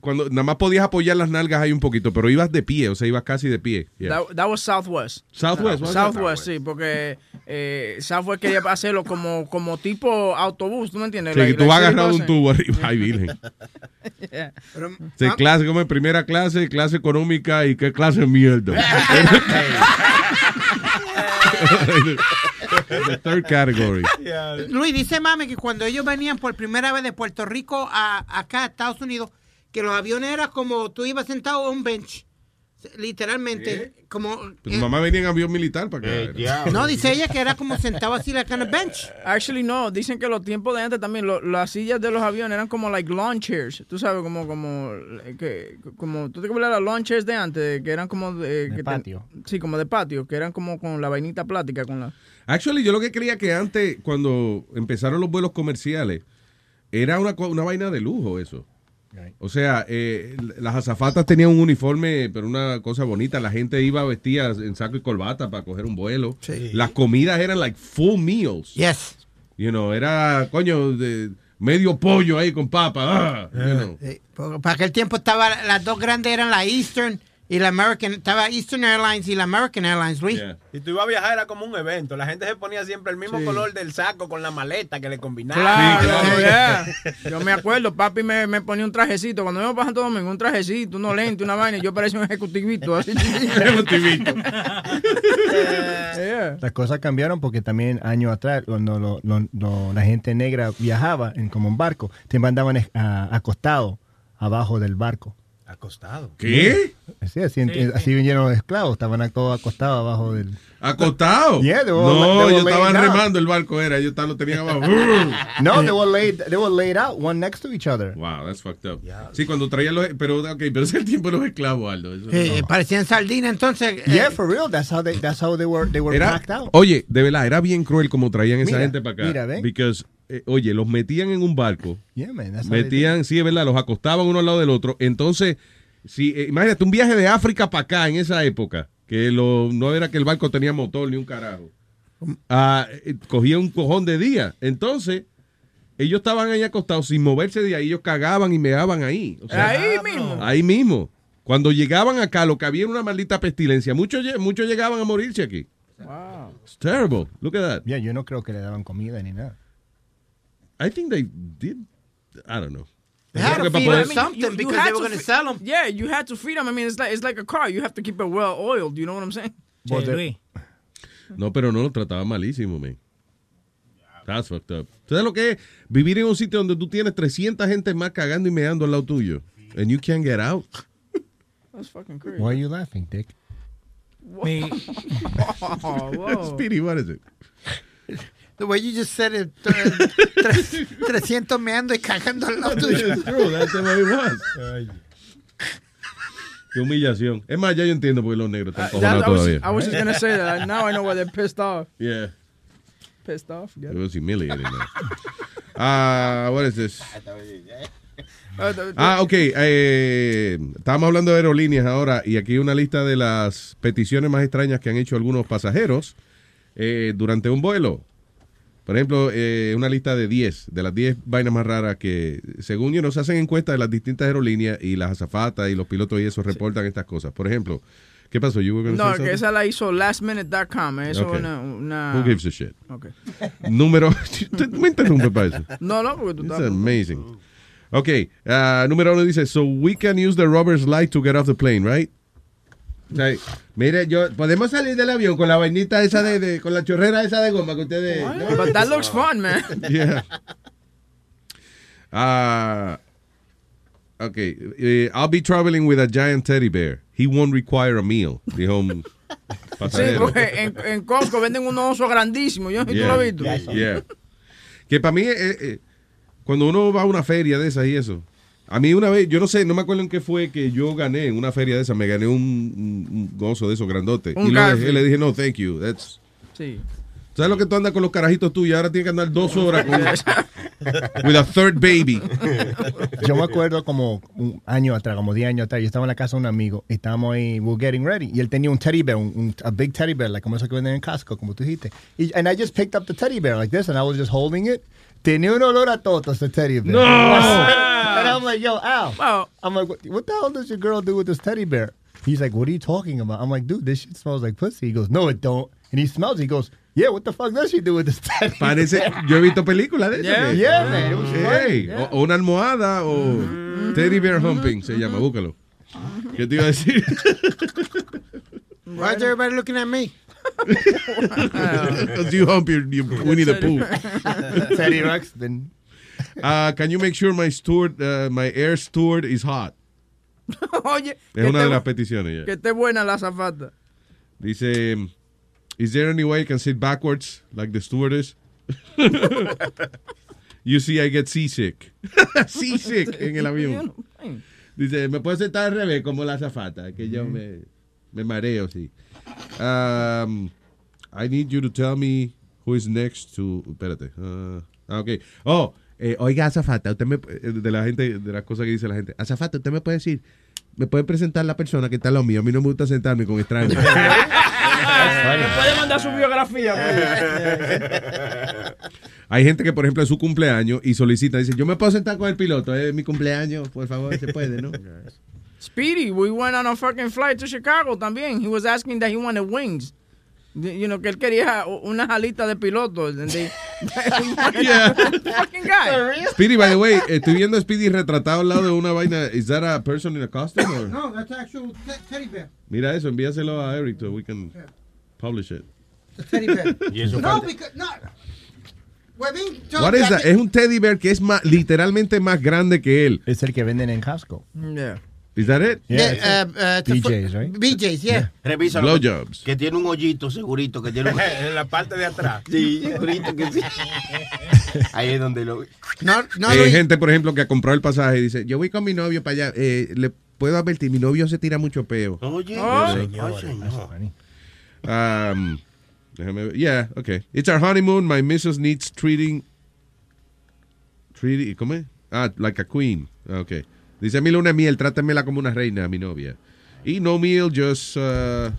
cuando nada más podías apoyar las nalgas ahí un poquito, pero ibas de pie, o sea, ibas casi de pie. Yeah. That, that was Southwest. Southwest, was? Southwest, sí, porque eh, Southwest quería hacerlo como, como tipo autobús, ¿tú me entiendes? Sí, Like- que tú vas like agarrado un tubo arriba. Ay, virgen. Yeah. Sí, clase como en primera clase, clase económica y qué clase de mierda. The third category. Luis, dice mami que cuando ellos venían por primera vez de Puerto Rico a acá a Estados Unidos, que los aviones eran como tú ibas sentado en un bench. Literalmente, como... Pues tu mamá venía en avión militar para Eh, acá. No, dice ella que era como sentado así, like on a bench. Actually, no. Dicen que los tiempos de antes también, lo- las sillas de los aviones eran como like lawn chairs. Tú sabes, como, como, eh, que, como, ¿tú te acuerdas de las lawn chairs de antes? Que eran como de, que ten- patio. sí, como de patio, que eran como con la vainita plástica, con la... Actually, yo lo que creía que antes, cuando empezaron los vuelos comerciales, era una, una vaina de lujo eso. O sea, eh, las azafatas tenían un uniforme, pero una cosa bonita. La gente iba vestida en saco y corbata para coger un vuelo. Sí. Las comidas eran like full meals. Yes. You know, era, coño, de medio pollo ahí con papa. ah, you know. Sí, porque para aquel tiempo estaba, las dos grandes eran la Eastern y la American. Estaba Eastern Airlines y la American Airlines, Luis. Si tú ibas a viajar era como un evento. La gente se ponía siempre el mismo Sí. color del saco con la maleta que le combinaba. Claro, yeah. Yo me acuerdo, papi me, me ponía un trajecito. Cuando yo pasaba todo domingo, un trajecito, unos lentes, una vaina, y yo parecía un ejecutivito. Así. Ejecutivito. Yeah. Las cosas cambiaron porque también años atrás, cuando lo- lo- lo- la gente negra viajaba en como un barco, te mandaban a- acostado abajo del barco. Acostado. ¿Qué? Sí, así, así llenos de esclavos, estaban todos acostados abajo del... ¿Acostado? Yeah, they were- no, ellos estaban remando el barco, era. Ellos lo tenían abajo. No, they were laid, they were laid out, one next to each other. Wow, that's fucked up. Sí, cuando traían los... Pero, ok, pero es el tiempo de los esclavos, Aldo. Eso Eh, no. Parecían sardinas, entonces. eh, Yeah, for real, that's how they, that's how they were, they were Era- packed out. oye, de verdad, era bien cruel como traían esa gente para acá. mira, ve. Because, eh, oye, los metían en un barco. Yeah, man, that's how they Metían, sí, es verdad, los acostaban uno al lado del otro. Entonces, si, eh, imagínate un viaje de África para acá en esa época, que lo, no era que el barco tenía motor ni un carajo. Ah, eh, cogía un cojón de día. Entonces, ellos estaban ahí acostados sin moverse de ahí, ellos cagaban y meaban ahí. O sea, Ahí mismo. Ahí mismo. Cuando llegaban acá, lo que había era una maldita pestilencia. Muchos, muchos llegaban a morirse aquí. Wow. It's terrible. Look at that. Yeah, yo no creo que le daban comida ni nada. I think they did. I don't know. They had to feed them something You- you because had they were to going to fe- sell them. Yeah, you had to feed them. I mean, it's like, it's like a car. You have to keep it well oiled. You know what I'm saying? Well, they- No, pero no lo trataban malísimo, man. That's fucked up. ¿Sabes lo que es? Vivir en un sitio donde tú tienes 300 gente más cagando y meando al lado tuyo. And you can't get out. That's fucking crazy. Why are you laughing, Dick? Me. oh, whoa. Speedy, what is it? The way you just said it, uh, tre- 300 meando y cagando al lado tuyo. That's the way it was. Qué humillación. Es más, ya yo entiendo por qué los negros están Uh, that- cojonados I, was, todavía. I was just gonna say that. Now I know why they're pissed off. Yeah. Pissed off. It was humiliating. Ah, what is this? Uh, the- Ah, ok. Eh, estábamos hablando de aerolíneas ahora y aquí una lista de las peticiones más extrañas que han hecho algunos pasajeros eh, durante un vuelo. Por ejemplo, eh, una lista de 10, de las 10 vainas más raras que, según yo, se hacen encuestas de las distintas aerolíneas y las azafatas y los pilotos y eso reportan estas cosas. Por ejemplo, ¿qué pasó? You were gonna No, que esa la hizo lastminute.com. Eso Ok. es una, una- Who gives a shit? Ok. Número. Me interrumpes para eso. No, no, porque tú It's estás... amazing. Ok, ah, número uno dice, so we can use the rubber's light to get off the plane, right? O sea, mire, yo, podemos salir del avión con la vainita esa de, de- con la chorrera esa de goma que ustedes... ¿no? But that looks fun, man. Yeah. Ah, okay, eh, I'll be traveling with a giant teddy bear. He won't require a meal, dijo un Sí, pasajero. porque en, en Costco venden un oso grandísimo. Yo no si tú Yeah, lo has visto. yeah. Que para mí, eh, eh, cuando uno va a una feria de esas y eso, a mí una vez, yo no sé, no me acuerdo en qué fue que yo gané en una feria de esas, me gané un, un- gozo de esos grandotes. Un y lo dejé, le dije, no, thank you. That's, Sí. ¿Sabes lo que tú andas con los carajitos tuyos? Ahora tienes que andar dos horas con with a third baby. Yo me acuerdo como un año atrás, como 10 años atrás, yo estaba en la casa de un amigo y estábamos ahí, we were getting ready, y él tenía un teddy bear, un, un- a big teddy bear, like como eso que venden en Costco, como tú dijiste. Y, and I just picked up the teddy bear like this, and I was just holding it. Tenía un olor a toto ese teddy bear. No. And I'm like, yo, Al. I'm like, what, what the hell does your girl do with this teddy bear? He's like, what are you talking about? I'm like, dude, this shit smells like pussy. He goes, no, it don't. And he smells it. He goes, yeah, what the fuck does she do with this teddy Parece, yo he visto películas de Yeah, esas. que- yeah, man, it was ah, Hey, funny, o, o una almohada o mm-hmm. teddy bear humping se llama, búscalo. ¿Qué te iba a decir? Why is everybody looking at me? Because you hump your, your Winnie the Pooh. Teddy Rex, then. Uh, can you make sure my steward, uh, my air steward is hot? Oye, Es una de las peticiones. Que esté buena la zafata. Dice, is there any way I can sit backwards like the stewardess? you see, I get seasick. seasick en el avión. Dice, me puedo sentar al revés como la azafata, que yo me, me mareo, sí. Um, I need you to tell me who is next to... Espérate. ah, ah, ok. Oh, eh, oiga, azafata, usted me, eh, de la gente, de las cosas que dice la gente. Azafata, usted me puede decir, me puede presentar la persona que está a lo mío. A mí no me gusta sentarme con extraños. Me puede mandar su biografía. Hay gente que, por ejemplo, es su cumpleaños y solicita, dice, yo me puedo sentar con el piloto, es mi cumpleaños, por favor, se puede, ¿no? Speedy, we went on a fucking flight to Chicago también. He was asking that he wanted wings. You know, que él quería una jalita de piloto. And they- Yeah. fucking guy. Speedy, by the way, estoy viendo a Speedy retratado al lado de una vaina. ¿Is that a person in a costume? or- No, that's actual te- teddy bear. Mira eso, envíaselo a Eric so we can publish it. The teddy bear. Y eso no, because, no. What is that? Es un teddy bear que es más, literalmente más grande que él. Es el que venden en Costco. Yeah. Is that it? Yeah, uh, uh, fu- BJ's, right? BJ's, yeah. Revísalo. Blowjobs. Que tiene un hoyito segurito. Que tiene un... en la parte de atrás. Sí, segurito que sí. Ahí es donde lo... No, no, Hay Luis. gente, por ejemplo, que ha comprado el pasaje y dice, yo voy con mi novio para allá. Eh, le puedo advertir, mi novio se tira mucho peo. Oye, Oh. señor, señor. Um, déjame ver. Yeah, okay. It's our honeymoon. My missus needs treating. Treating, ¿cómo es? Ah, like a queen. Okay. Dice mi luna de miel, trátemela como una reina, mi novia. Y no meal, just. uh,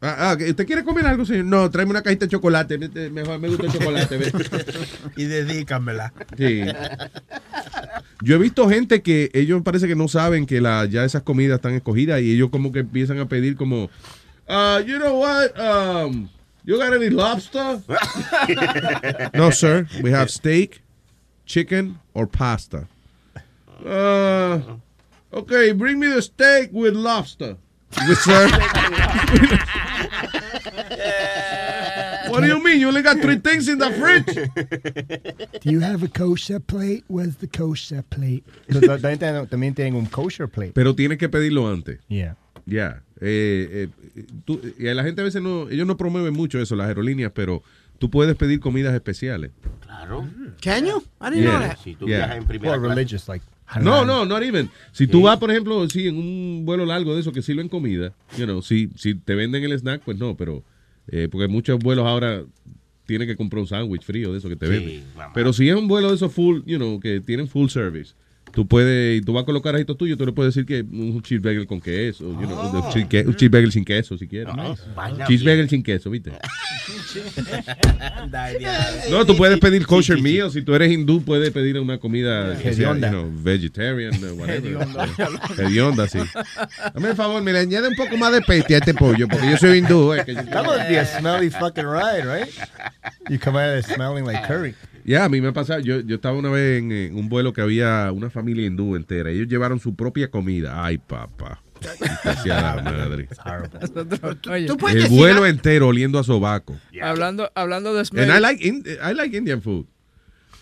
ah, ah, ¿usted quiere comer algo, señor? No, tráeme una cajita de chocolate. me- Mejor me gusta el chocolate. y dedícamela. Sí. Yo he visto gente que ellos parece que no saben que la, ya esas comidas están escogidas y ellos como que empiezan a pedir como, uh, you know what, um, you got any lobster? no, sir, we have steak, chicken, or pasta. Uh, okay, bring me the steak with lobster. With sir. What do you mean? You only got three things in the fridge. Do you have a kosher plate? Where's the kosher plate? También tienen, un kosher plate. Pero tienes que pedirlo antes. Yeah. Ya. Eh, eh, tú- y la gente a veces no, ellos no promueven mucho eso, las aerolíneas, pero tú puedes pedir comidas especiales. Claro. Can you? I didn't know Yeah. that. Si tú Yeah. viajas en primera Or clase. religious, like. No, no, not even. Si tú vas, por ejemplo, sí, en un vuelo largo de eso que sirven comida, you know, si, si te venden el snack, pues no, pero eh, porque muchos vuelos ahora tienen que comprar un sándwich frío de eso que te venden. Pero si es un vuelo de esos full, you know, que tienen full service, Tú puedes, y tú vas a colocar ajitos tuyos, tú le puedes decir que un cheeseburger con queso, you know, un cheese- un cheeseburger sin queso, si quieres. vaina cheeseburger sin queso, ¿viste? No, tú puedes pedir kosher meal. Si tú eres hindú, puedes pedir una comida que sea, you know, vegetarian, uh, whatever. Hedionda. Sí. Dame el favor, mira, añade un poco más de peste a este pollo, porque yo soy hindú. eh, que yo- That must be a smelly fucking ride, right? You come out of there smelling like curry. Ya, a mí me ha pasado. Yo, yo estaba una vez en, un vuelo que había una familia hindú entera. Ellos llevaron su propia comida. Ay, papá. Madre. Oye, El vuelo entero oliendo a sobaco. hablando, hablando de And smell. I like, I like Indian food.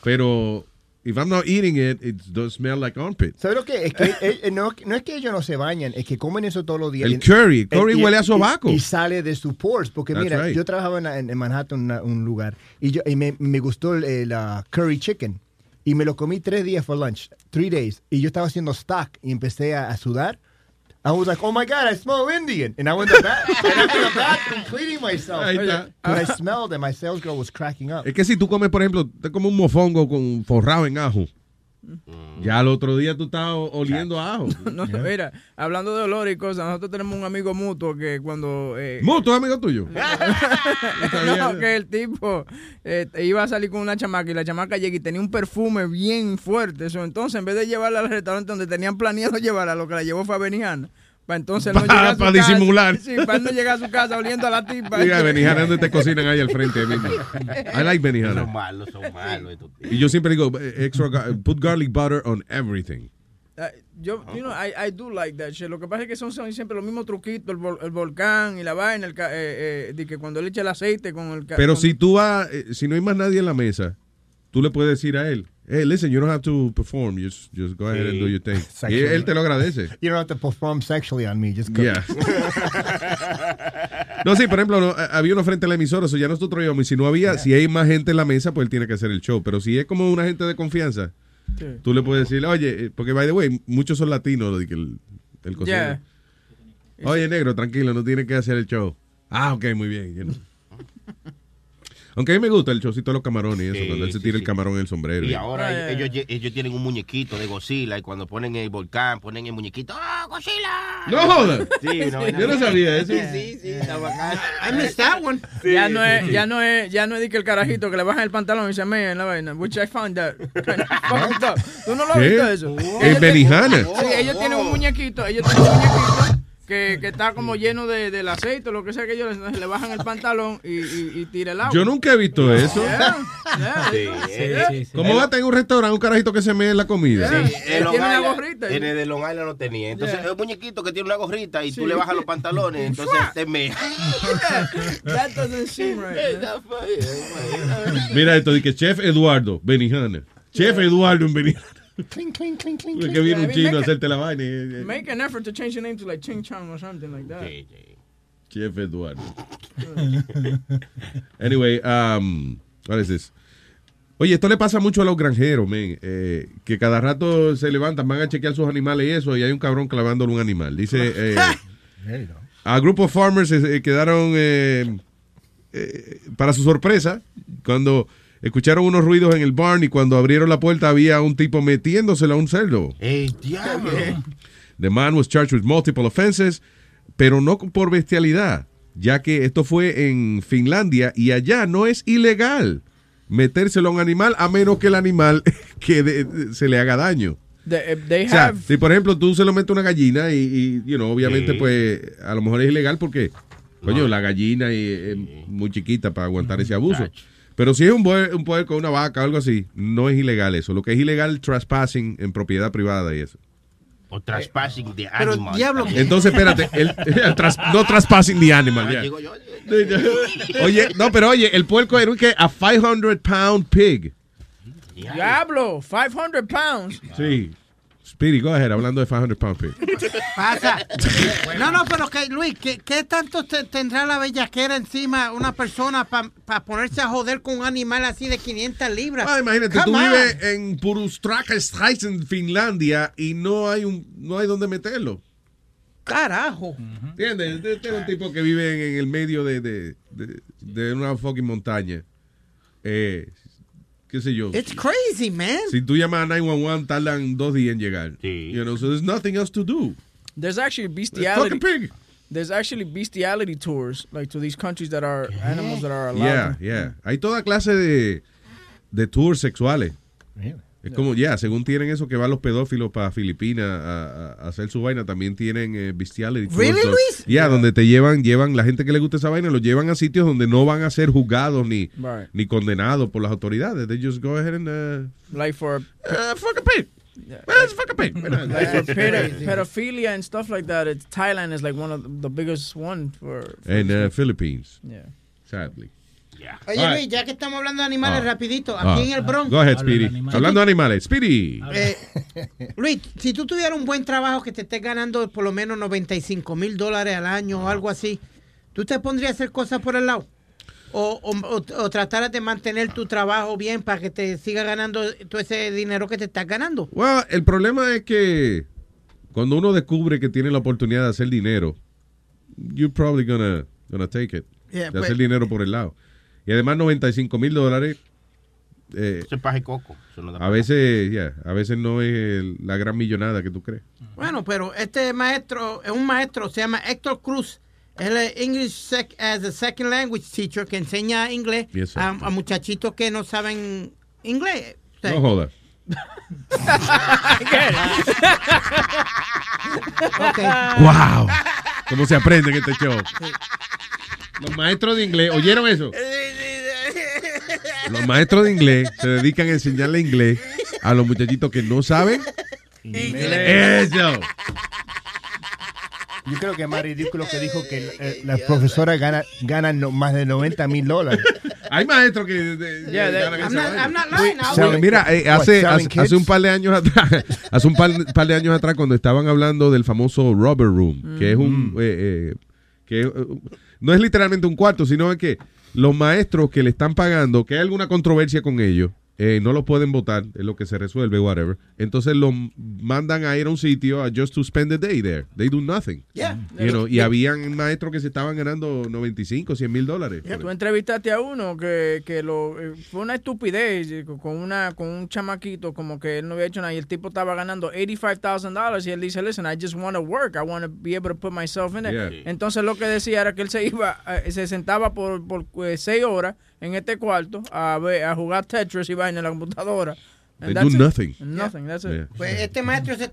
Pero if I'm not eating it, it does smell like armpit. ¿Sabes lo que es? Que eh, eh, no, no es que ellos no se bañan, es que comen eso todos los días. El Y- curry, curry y- huele a y- sobaco. Y, sale de sus pores. Porque That's mira, right. yo trabajaba en, en Manhattan, una- un lugar, y, yo, y me, me gustó el, el, uh, curry chicken. Y me lo comí tres días for lunch, three days. Y yo estaba haciendo stock y empecé a, a sudar. I was like, oh my God, I smell Indian. And I went to the, bath, and bathroom cleaning myself. Ahí está. I smelled it. My sales girl was cracking up. Es que si tú comes, por ejemplo, te comes un mofongo con forrado en ajo. Ya al otro día tú o- oliendo a ajo. No, mira, hablando de olor y cosas, nosotros tenemos un amigo mutuo que cuando... Eh, Mutuo, amigo tuyo. no, que el tipo eh, iba a salir con una chamaca y la chamaca llega y tenía un perfume bien fuerte. Eso, entonces, en vez de llevarla al restaurante donde tenían planeado llevarla, lo que la llevó fue a Benihana. Para entonces él no Pa- llegar a su pa' casa- disimular. Sí, para no llegar a su casa oliendo a la tipa. Diga, Benihana, donde te cocinan ahí al frente mismo. I like Benihana. Son malos, son malos. estos tíos. Y yo siempre digo, eh, extra, put garlic butter on everything. Yo, you know, I, I do like that shit. Lo que pasa es que son, son siempre los mismos truquitos, el, vol- el volcán y la vaina, el, ca- eh, eh, de que cuando le echa el aceite con el... Pero con- si tú vas, eh, si no hay más nadie en la mesa, tú le puedes decir a él, hey, listen, you don't have to perform, just, just go ahead and do your thing. Y él te lo agradece. You don't have to perform sexually on me. Just go. Yeah. No, sí, por ejemplo, no, había uno frente a la emisora, eso ya nosotros íbamos, y si no había, si hay más gente en la mesa, pues él tiene que hacer el show. Pero si es como una gente de confianza, Sí. tú le puedes decir, oye, eh, porque by the way, muchos son latinos, lo de que el, el cocinero. Yeah. Oye, negro, tranquilo, no tiene que hacer el show. Ah, ok, muy bien. you know. Aunque a mí me gusta el showcito de los camarones y eso, Sí, cuando él se sí, tira el sí. camarón en el sombrero. Y y- ahora ellos, ellos, ellos tienen un muñequito de Godzilla y cuando ponen el volcán, ponen el muñequito. ¡Ah, Godzilla! No jodas. Vaina Yo no sabía eso. Sí, sí, sí, está bacán. I missed that one. Ya no es, ya no es, ya no es de que el carajito que le bajan el pantalón y se mea en la vaina. Which I found that kind of. ¿Tú no lo has visto eso? En Ellos tienen- Benihana. Sí, ellos tienen un muñequito, ellos tienen un muñequito que, que está como lleno de, del aceite o lo que sea que ellos le, le bajan el pantalón y, y, y tira el agua. Yo nunca he visto eso. Yeah, yeah, Sí, yeah. sí, sí. ¿Cómo va a tener un restaurante un carajito que se mee en la comida? En tiene una gorrita. En el de Long Island lo tenía. Entonces, Yeah. es un muñequito que tiene una gorrita y tú le bajas los pantalones, entonces te me. That doesn't seem right. man. Mira esto, de que Chef Eduardo, Benihana. Chef Eduardo en Benihana. Clink, clink, clink, clink, Que clink. viene un chino a make hacerte la vaina. Make an effort to change your name to like Ching Chong or something like that. Chef Eduardo. Anyway, um, what is this? Oye, esto le pasa mucho a los granjeros, men, eh, que cada rato se levantan, van a chequear sus animales y eso, y hay un cabrón clavándole un animal. Dice, eh, a group of farmers eh, quedaron, eh, eh, para su sorpresa, cuando escucharon unos ruidos en el barn y cuando abrieron la puerta había un tipo metiéndosela a un cerdo. ¡El diablo! The man was charged with multiple offenses, pero no por bestialidad, ya que esto fue en Finlandia y allá no es ilegal metérselo a un animal a menos que el animal que de- se le haga daño. They, eh, they O sea, have si por ejemplo tú se lo metes a una gallina y, y, you know, obviamente Sí. pues a lo mejor es ilegal porque, coño, la gallina y- es muy chiquita para aguantar ese abuso. Pero si es un, bue- un puerco, una vaca, algo así, no es ilegal eso. Lo que es ilegal es trespassing en propiedad privada y eso. O trespassing de animal. diablo, Entonces, espérate, el, el tras- no trespassing the animal. Ah, ya. Oye, no, pero oye, el puerco era un que a 500 pound pig. Diablo, 500 pounds. Sí. Speedy, go ahead, hablando de 500 pound pig. Pasa. No, no, pero que Luis, ¿qué, qué tanto te- tendrá la bellaquera encima una persona para ponerse a joder con un animal así de 500 libras? Ah, imagínate, tú Come on. vives en Purustrakastrajs en Finlandia y no hay un no hay donde meterlo. Carajo. ¿Entiendes? Este es un tipo que vive en, en el medio de, de, de- de una fucking montaña. Eh, qué sé yo. It's crazy, man. Si tú llamas a 911, tardan dos días en llegar. You know, so there's nothing else to do. There's actually Fucking bestiality. pig. There's actually bestiality tours, like to these countries that are animals that are allowed. Yeah, yeah. Hay toda clase de, de tours sexuales. Es como, ya, según tienen eso que van los pedófilos para Filipinas a, a- hacer su vaina, también tienen eh, bestiality. Really, Luis? Yeah, donde te llevan, llevan, la gente que le gusta esa vaina, los llevan a sitios donde no van a ser juzgados ni, Right. ni condenados por las autoridades. They just go ahead and... uh, Like for uh, fuck a pig. Well, it's fuck a pig. like for pedo- pedophilia and stuff like that. It's Thailand is like one of the biggest one for. for En uh, Philippines. Yeah. Sadly. Oye, Luis, ya que estamos hablando de animales, Ah. rapidito, Ah. aquí en el Bronx. Go ahead, Speedy. Hablando de animales. Speedy. Eh, Luis, si tú tuvieras un buen trabajo que te estés ganando por lo menos 95 mil dólares al año o algo así, ¿tú te pondrías a hacer cosas por el lado? O, o, o- o trataras de mantener tu trabajo bien para que te siga ganando todo ese dinero que te estás ganando. Well, el problema es que cuando uno descubre que tiene la oportunidad de hacer dinero, you're probably gonna, gonna take it. Yeah, de pues- hacer dinero por el lado. Y además 95 mil dólares. eh, Eso es paja y coco. Eso no da a para veces, yeah, a veces no es el- la gran millonada que tú crees. Bueno, pero este maestro es un maestro, se llama Héctor Cruz. Él es English sec- as a second language teacher que enseña inglés Yes, a, a muchachitos que no saben inglés. O sea, No jodas. Wow. ¿Cómo se aprende en este show? Los maestros de inglés, ¿oyeron eso? Los maestros de inglés se dedican a enseñarle inglés a los muchachitos que no saben. Eso. Yo creo que es más ridículo que dijo que eh, las profesoras ganan, ganan no- más de 90 mil dólares. Hay maestros que de- Yeah, I'm not-. I'm not lying Mira, eh, What, hace, selling hace, hace un par de años atrás, hace un par, par de años atrás, cuando estaban hablando del famoso rubber room, que es un, Mm. eh, eh, que no es literalmente un cuarto, sino es que los maestros que le están pagando, que hay alguna controversia con ellos, eh, no los pueden votar, es lo que se resuelve, whatever. Entonces los mandan a ir a un sitio a just to spend the day there. They do nothing. Yeah. You know, y habían maestros que se estaban ganando 95, 100 mil dólares. Tú entrevistaste a uno que, que lo, eh, fue una estupidez eh, con una con un chamaquito como que él no había hecho nada y el tipo estaba ganando $85,000 y él dice, listen, I just want to work, I want to be able to put myself in it. Yeah. Entonces lo que decía era que él se iba, eh, se sentaba por, por eh, seis horas en este cuarto a, ver, a jugar Tetris y vaina en la computadora. They do it. nothing. Nothing, that's it. Yeah. Pues este maestro, se-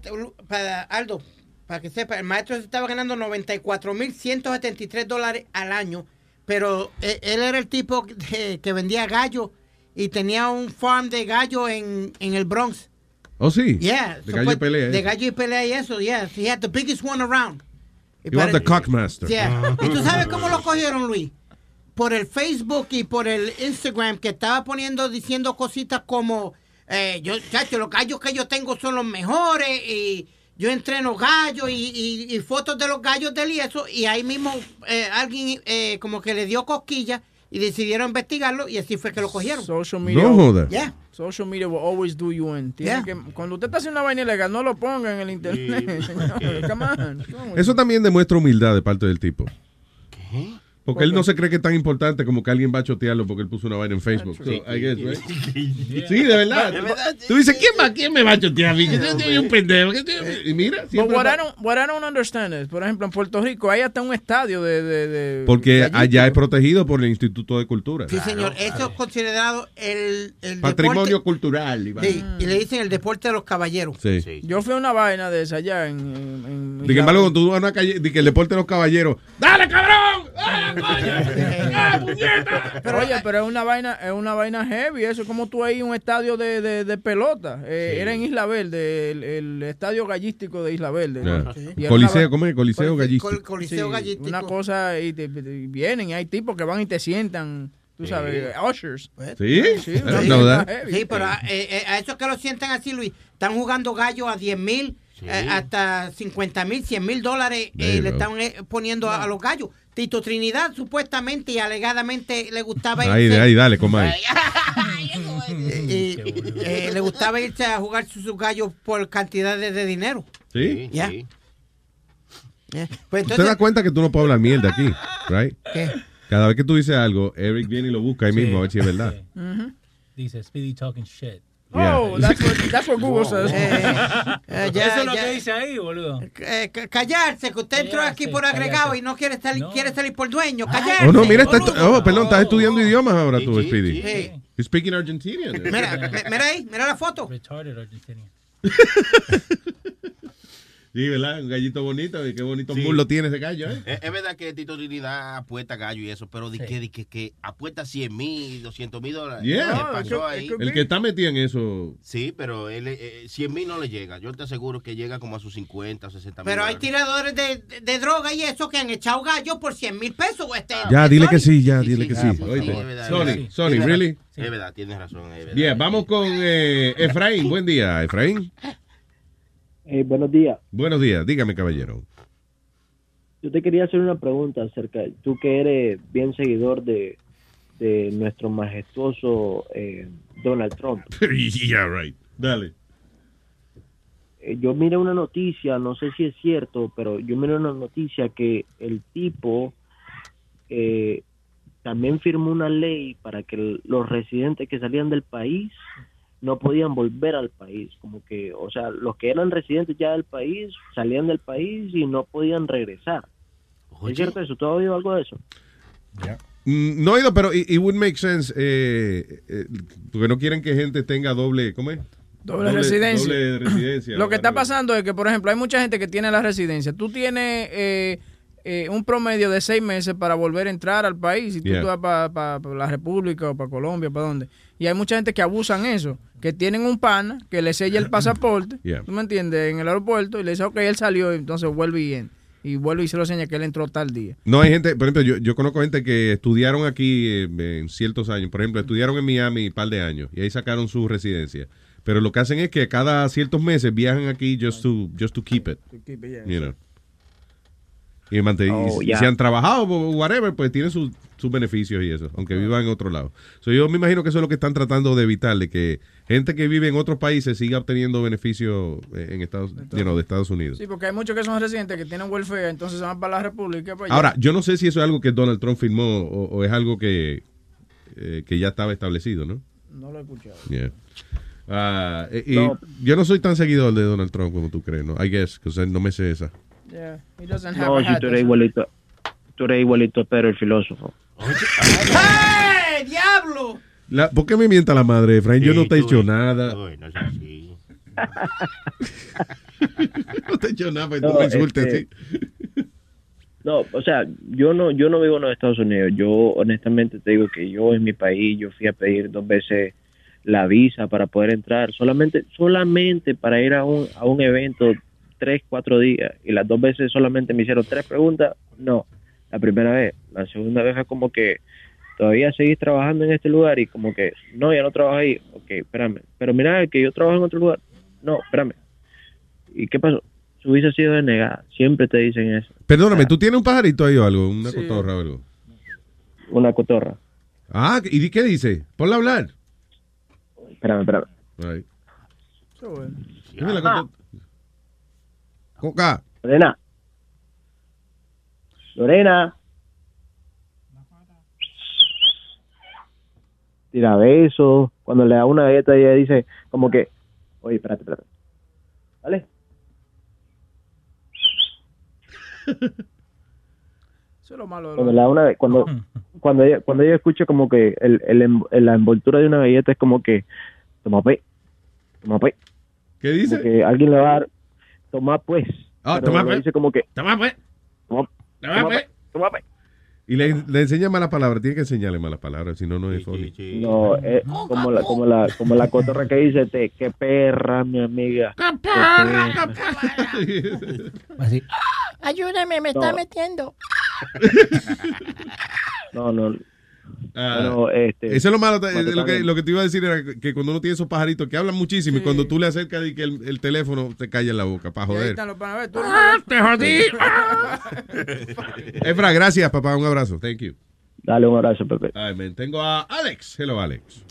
para Aldo, para que sepa, el maestro se estaba ganando 94.173 dólares al año, pero eh, él era el tipo que, que vendía gallo y tenía un farm de gallo en, en el Bronx. Oh, sí. Yeah. De so gallo y pelea. De gallo y pelea y eso, yeah. He had the biggest one around. Y He was the cockmaster. Yeah. ¿Y tú sabes cómo lo cogieron, Luis? Por el Facebook y por el Instagram que estaba poniendo, diciendo cositas como, eh, yo, chacho, los gallos que yo tengo son los mejores y yo entreno gallos y, y- y fotos de los gallos de él y eso. Y ahí mismo eh, alguien eh, como que le dio cosquilla y decidieron investigarlo y así fue que lo cogieron. Social media. No. Yeah. Social media will always do you in. Tiene Yeah. que, cuando usted está haciendo una vaina ilegal, no lo ponga en el internet. señores. Come on. Eso también demuestra humildad de parte del tipo. Porque él no se cree que es tan importante como que alguien va a chotearlo porque él puso una vaina en Facebook. So, I guess, right? Sí, de verdad. Tú dices, ¿quién, va, ¿quién me va a chotear a mí? Yo soy un pendejo. que yo- Y mira, But what va- I, don't, what I don't understand is, por ejemplo, en Puerto Rico hay hasta un estadio de... de, de Porque allá es protegido por el Instituto de Cultura. Sí, señor. Eso es considerado el, el Patrimonio deporte- cultural. Sí, y le dicen el deporte de los caballeros. Sí. Yo fui a una vaina de esa allá en... en, en De que, embargo, cuando tú vas a una calle, de que el deporte de los caballeros, ¡Dale, cabrón! Pero oye, pero es una vaina, es una vaina heavy, eso es como tú ahí en un estadio de, de, de pelota. Eh, Era en Isla Verde, el, el estadio gallístico de Isla Verde. Y Coliseo, ¿cómo es? Coliseo gallístico. Col- Coliseo Sí, Gallístico. Una cosa, y, te- te- vienen, y hay tipos que van y te sientan, tú sabes, ushers. ¿Sí? Sí, know vaina that. heavy. Sí, pero a, eh, eh, a esos que lo sientan así, Luis, están jugando gallos a 10 mil, eh, hasta 50 mil, 100 mil dólares eh, le están eh, poniendo a, a los gallos. Tito Trinidad supuestamente y alegadamente le gustaba Ahí, irse, ahí, dale, coma ahí. y, eh, le gustaba irse a jugar sus, gallos por cantidades de dinero. ¿Sí? Ya. Eh, Pues ¿Tú te das cuenta que tú no puedes hablar mierda aquí? Right? ¿Qué? Cada vez que tú dices algo, Eric viene y lo busca ahí mismo a ver si es verdad. Dice Speedy talking shit. Oh, that's what, that's what Google says. Eh, ya- Eso es lo ya- que dice ahí, boludo. Eh, ca- callarse, que usted entró aquí por agregado y no quiere salir, quiere salir por dueño. Callarse. Oh, no, mira, está, oh, perdón, estás estudiando idiomas ahora tú, Speedy. Sí. You're speaking Argentinian. Mira, mi- mira ahí, mira la foto. Retarded Argentinian. Sí, ¿verdad? Un gallito bonito y qué bonito Sí. muslo tiene ese gallo, ¿eh? Es, es verdad que Tito Trinidad apuesta gallo y eso, pero de que, de que, que apuesta 100 mil, 200 mil dólares. Yeah. ¿Qué pasó ahí? El que está metido en eso. Sí, pero él, eh, 100 mil no le llega. Yo te aseguro que llega como a sus 50 o 60 mil. Pero hay tiradores de, de- de droga y eso que han echado gallo por 100 mil pesos. Este, Ya, dile que sí, ya, dile que sí. sí, Sorry, verdad. sorry, Tienes really? razón. Es verdad, tienes razón. Es verdad. Yeah, vamos con eh, Efraín. Buen día, Efraín. Eh, buenos días. Buenos días, dígame, caballero. Yo te quería hacer una pregunta acerca, tú que eres bien seguidor de, de nuestro majestuoso eh, Donald Trump. yeah, right. Dale. Eh, yo miré una noticia, no sé si es cierto, pero yo miré una noticia que el tipo eh, también firmó una ley para que los residentes que salían del país no podían volver al país, como que, o sea, los que eran residentes ya del país salían del país y no podían regresar. ¿Es cierto eso? ¿Tú has oído algo de eso? Mm, No he oído, pero it, it would make sense. eh, eh, porque no quieren que gente tenga doble. ¿Cómo es? Doble, residencia. Doble residencia. Lo que está pasando es que, por ejemplo, hay mucha gente que tiene la residencia. Tú tienes eh, eh, un promedio de seis meses para volver a entrar al país. Y tú Yeah. vas para la República o para Colombia, para dónde. Y hay mucha gente que abusan eso. Que tienen un pana que le sella el pasaporte. Yeah. ¿Tú me entiendes? En el aeropuerto. Y le dice, ok, él salió. Entonces vuelve y en- Y vuelve y se lo enseña que él entró tal día. No, hay gente, por ejemplo, yo, yo conozco gente que estudiaron aquí eh, en ciertos años. Por ejemplo, estudiaron en Miami un par de años y ahí sacaron su residencia. Pero lo que hacen es que cada ciertos meses viajan aquí just to, just to keep it. you know. Y, mante- y Oh, si- han trabajado, whatever, pues tienen sus sus beneficios y eso, aunque vivan en otro lado. So, yo me imagino que eso es lo que están tratando de evitar, de que gente que vive en otros países siga obteniendo beneficios eh, en Estados, you know, de Estados Unidos. Sí, porque hay muchos que son residentes que tienen welfare. Entonces se van para la República. para allá. Ahora, yo no sé si eso es algo que Donald Trump firmó o, o es algo que, eh, que ya estaba establecido, ¿no? No lo he escuchado. Yeah. Ah, y No. yo no soy tan seguidor de Donald Trump como tú crees, ¿no? I guess, que no me sé esa. Yeah, he doesn't have No, a si hat, tú eres igualito, tú eres igualito a Pedro el filósofo. ¡Eh, diablo! La- ¿Por qué me mienta la madre, Efraín? yo Sí, no te he hecho ves. nada. Uy, no es así. no te he hecho nada, pero No, tú me insultes este, así. No, o sea, yo no, yo no vivo en los Estados Unidos. Yo honestamente te digo que yo en mi país yo fui a pedir dos veces la visa para poder entrar, solamente, solamente para ir a un, a un evento tres, cuatro días y las dos veces solamente me hicieron tres preguntas. No, la primera vez, la segunda vez fue como que todavía seguís trabajando en este lugar y como que no, ya no trabajo ahí. Ok, espérame. Pero mira que yo trabajo en otro lugar. No, espérame. ¿Y qué pasó? Su visa ha sido denegada. Siempre te dicen eso. Perdóname, ¿tú tienes un pajarito ahí o algo? ¿Una cotorra o algo? Una cotorra. Ah, ¿y di- qué dice? Ponla a hablar. Espérame, espérame. Ay. Qué bueno. Dime la cotorra. Coca. Lorena. Lorena. Tira besos. Cuando le da una galleta, ella dice como que, oye, espérate, espérate. ¿Vale? Eso es lo malo de Cuando da una, cuando, cuando ella, cuando ella escucha como que el, el, env- la envoltura de una galleta es como que, toma pues, toma pues. ¿Qué dice? Como que alguien le va a dar, toma pues. Ah, Pero toma pues. Dice como que, toma pues. Toma, Y le, le enseña malas palabras. Tiene que enseñarle malas palabras, si no, no es funny. No, es como la, como la, como la cotorra que dice, te, qué perra, mi amiga. Qué perra. Así. Ayúdame, me No. está metiendo. No, no. Ah, Bueno, este, Eso es lo malo. lo, que, están- lo que te iba a decir era que cuando uno tiene esos pajaritos que hablan muchísimo y cuando tú le acercas y que el, el teléfono te calla en la boca para joder. están los panas. Tú te jodí. Efra, gracias, papá. Un abrazo. Thank you. Dale un abrazo, Pepe. Ay, man. Tengo a Alex. Hello, Alex.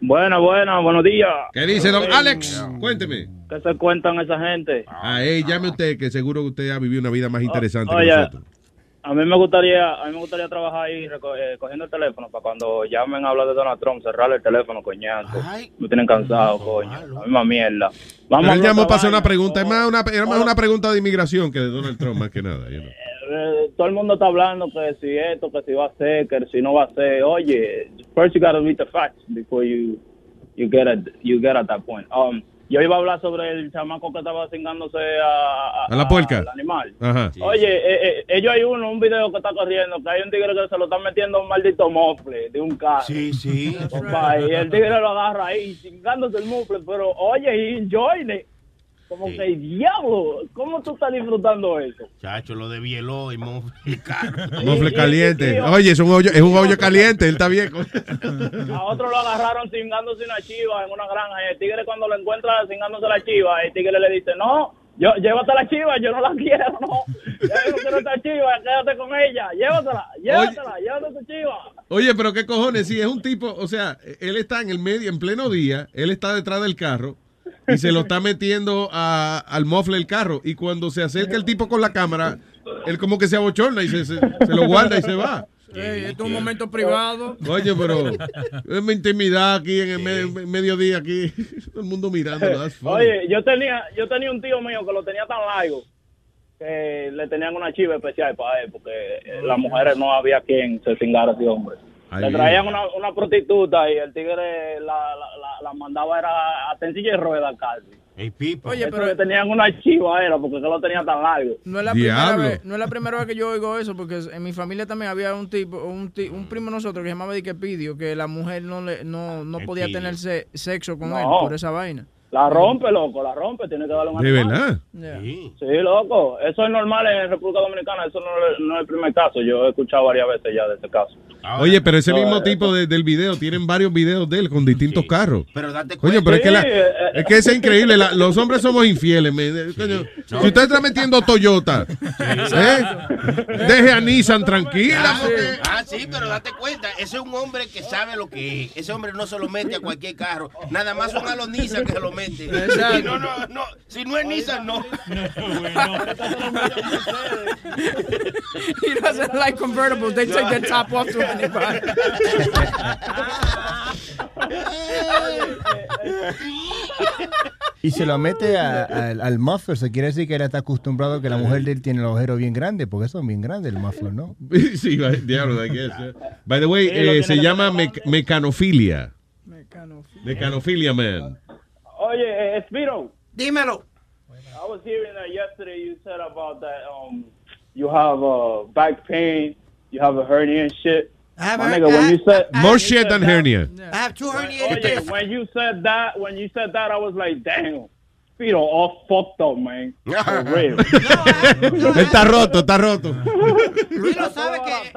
Buena, buena, buenos días. ¿Qué dice, don Alex? Cuénteme. ¿Qué se cuentan esa gente? Ah, hey, llame usted, que seguro que usted ha vivido una vida más interesante oye, que nosotros. A mí me gustaría, a mí me gustaría trabajar ahí reco- eh, cogiendo el teléfono para cuando llamen a hablar de Donald Trump, cerrar el teléfono, coñazo. Me tienen cansado, coño. La misma mierda. Pero él llamó para hacer una pregunta. Es más una, era más una pregunta de inmigración que de Donald Trump, más que nada. you know. Eh, todo el mundo está hablando que si esto, que si va a ser, que si no va a ser. Oye, first you gotta read the facts before you you get at you get at that point. Um, yo iba a hablar sobre el chamaco que estaba cingándose a, A la puerca. al animal. Ajá. Oye, eh, eh, ellos hay uno, un video que está corriendo, que hay un tigre que se lo está metiendo a un maldito mofle de un carro. Sí, sí. Y el tigre lo agarra ahí, cingándose el mofle, pero oye, y enjoy it. Como que, diablo, ¿cómo tú estás disfrutando eso? Chacho, lo de Bieló y Monfle. Caro. Mofle caliente. Oye, es un hoyo, es un hoyo caliente. Él está bien. A otro lo agarraron cingándose una chiva en una granja y el tigre cuando lo encuentra cingándose la chiva, el tigre le dice, no, yo, llévate la chiva, yo no la quiero, no. Yo no quiero esta chiva, quédate con ella, llévatela, llévatela, llévate tu chiva. Oye, pero qué cojones, si es un tipo, o sea, él está en el medio, en pleno día, él está detrás del carro y se lo está metiendo a- al mofle del carro. Y cuando se acerca el tipo con la cámara, él como que se abochorna y se, se- se lo guarda y se va. Esto es un momento privado. Oye, pero es mi intimidad aquí en el me- en mediodía, aquí, todo el mundo mirando. Oye, yo tenía, yo tenía un tío mío que lo tenía tan largo que le tenían una chiva especial para él, porque las mujeres no había quien se cingara a ese hombre. Ay, le traían una, una prostituta y el tigre la, la, la, la mandaba era a sencilla y rueda casi. Oye, Eso pero- le tenían una chiva era porque que lo tenía tan largo. No es, la primera vez, no es la primera vez que yo oigo eso, porque en mi familia también había un tipo, un, ti- un primo de nosotros que se llamaba Diquepidio, que la mujer no le, no, no podía tener se- sexo con No. él por esa vaina. La rompe, loco, la rompe, tiene que darle un ¿De verdad? Sí, loco, eso es normal en República Dominicana, eso no, es- no es el primer caso, yo he escuchado varias veces ya de ese caso. Oye, pero ese No, mismo eh, tipo de- del video, tienen varios videos de él con distintos carros. Pero date Coño, pero es que, la- Sí, eh, es que es increíble. la- los hombres somos infieles. me- coño. Si usted está metiendo Toyota, ¿eh? deje a Nissan tranquila. Ah, porque- ah, sí, pero date cuenta, ese es un hombre que sabe lo que es. Ese hombre no se lo mete a cualquier carro. Nada más son a los Nissan que se lo meten. Exacto. No, no, no. Si no es Nissan, no. He doesn't like convertibles. They take the top off to anybody. Y se lo mete a- al- al muffler, se quiere decir que él está acostumbrado a que la mujer de él tiene los agujeros bien grandes, porque son bien grandes el muffler, ¿no? sí, va- diablo, I guess. By the way, eh, se llama mec- mecanofilia. Mecanofilia, man. Oye, eh, Spiro. Dímelo. I was hearing that yesterday you said about that um you have uh, back pain, you have a hernia and shit. I have My a- nigga, when you said More when you shit said than that- hernia. I have two herniated Oye, discs. when you said that, when you said that, I was like, damn, Spiro, all fucked up, man. For real. Él está roto, está roto. Luis lo sabe que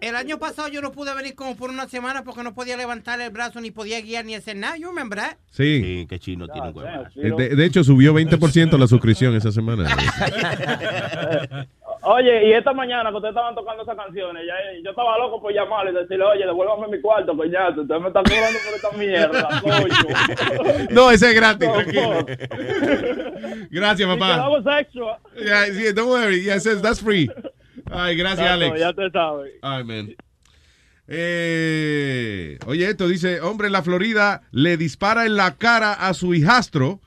el año pasado yo no pude venir como por una semana porque no podía levantar el brazo, ni podía guiar, ni hacer nada. Remember that? Sí. Sí, que chino tiene un huevo. Eh, De, de hecho, subió 20% la suscripción esa semana. Oye, y esta mañana que ustedes estaban tocando esas canciones, ya, yo estaba loco por llamarle y decirle, oye, devuélvame mi cuarto, coñazo, ustedes me están cobrando por esta mierda, coño. No, ese es gratis, tranquilo. Gracias, Y papá. quedamos extra. Yeah, yeah, don't worry. Yeah, says that's free. Ay, gracias, Exacto, Alex. Ya te sabes. Ay, man. Eh, oye, esto dice, hombre en la Florida le dispara en la cara a su hijastro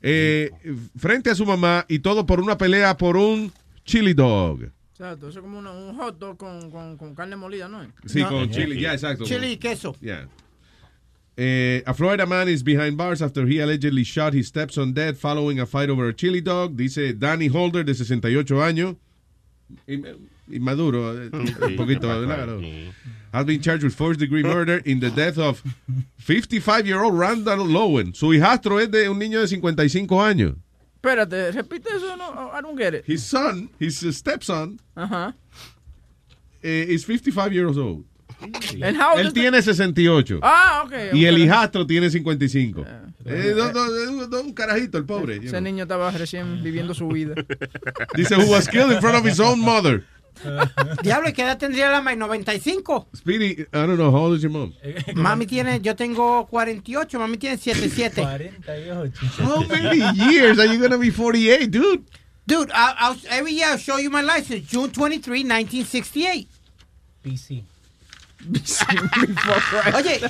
eh, frente a su mamá y todo por una pelea por un chili dog. Exacto, eso es como una- un hot dog con, con, con carne molida, ¿no? Sí, con chili, ya, exacto. Chili y queso. Yeah. Eh, a Florida man is behind bars after he allegedly shot his stepson dead following a fight over a chili dog. Dice Danny Holder, de 68 años. Inm- Inmaduro, eh, un poquito, ¿verdad? Has been charged with first degree murder in the death of 55-year-old Randall Lowen. Su hijastro es de un niño de 55 años. Espérate, repite eso, no, I don't get it. His son, his stepson, Ajá. eh, is 55 years old. And how Él does tiene 68. Ah, ok. Y el hijastro tiene 55. Eh, do- do- un carajito, el pobre. you Ese know. niño estaba recién viviendo su vida. Dice, who was killed in front of his own mother. Diablo, ¿y qué edad tendría la May? 95. Speedy, I don't know, how old is your mom? Mami tiene, yo tengo 48, mami tiene 77. 48. How many years are you going to be 48, dude? Dude, I'll, I'll, every year I'll show you my license. June 23, 1968. BC. Oye,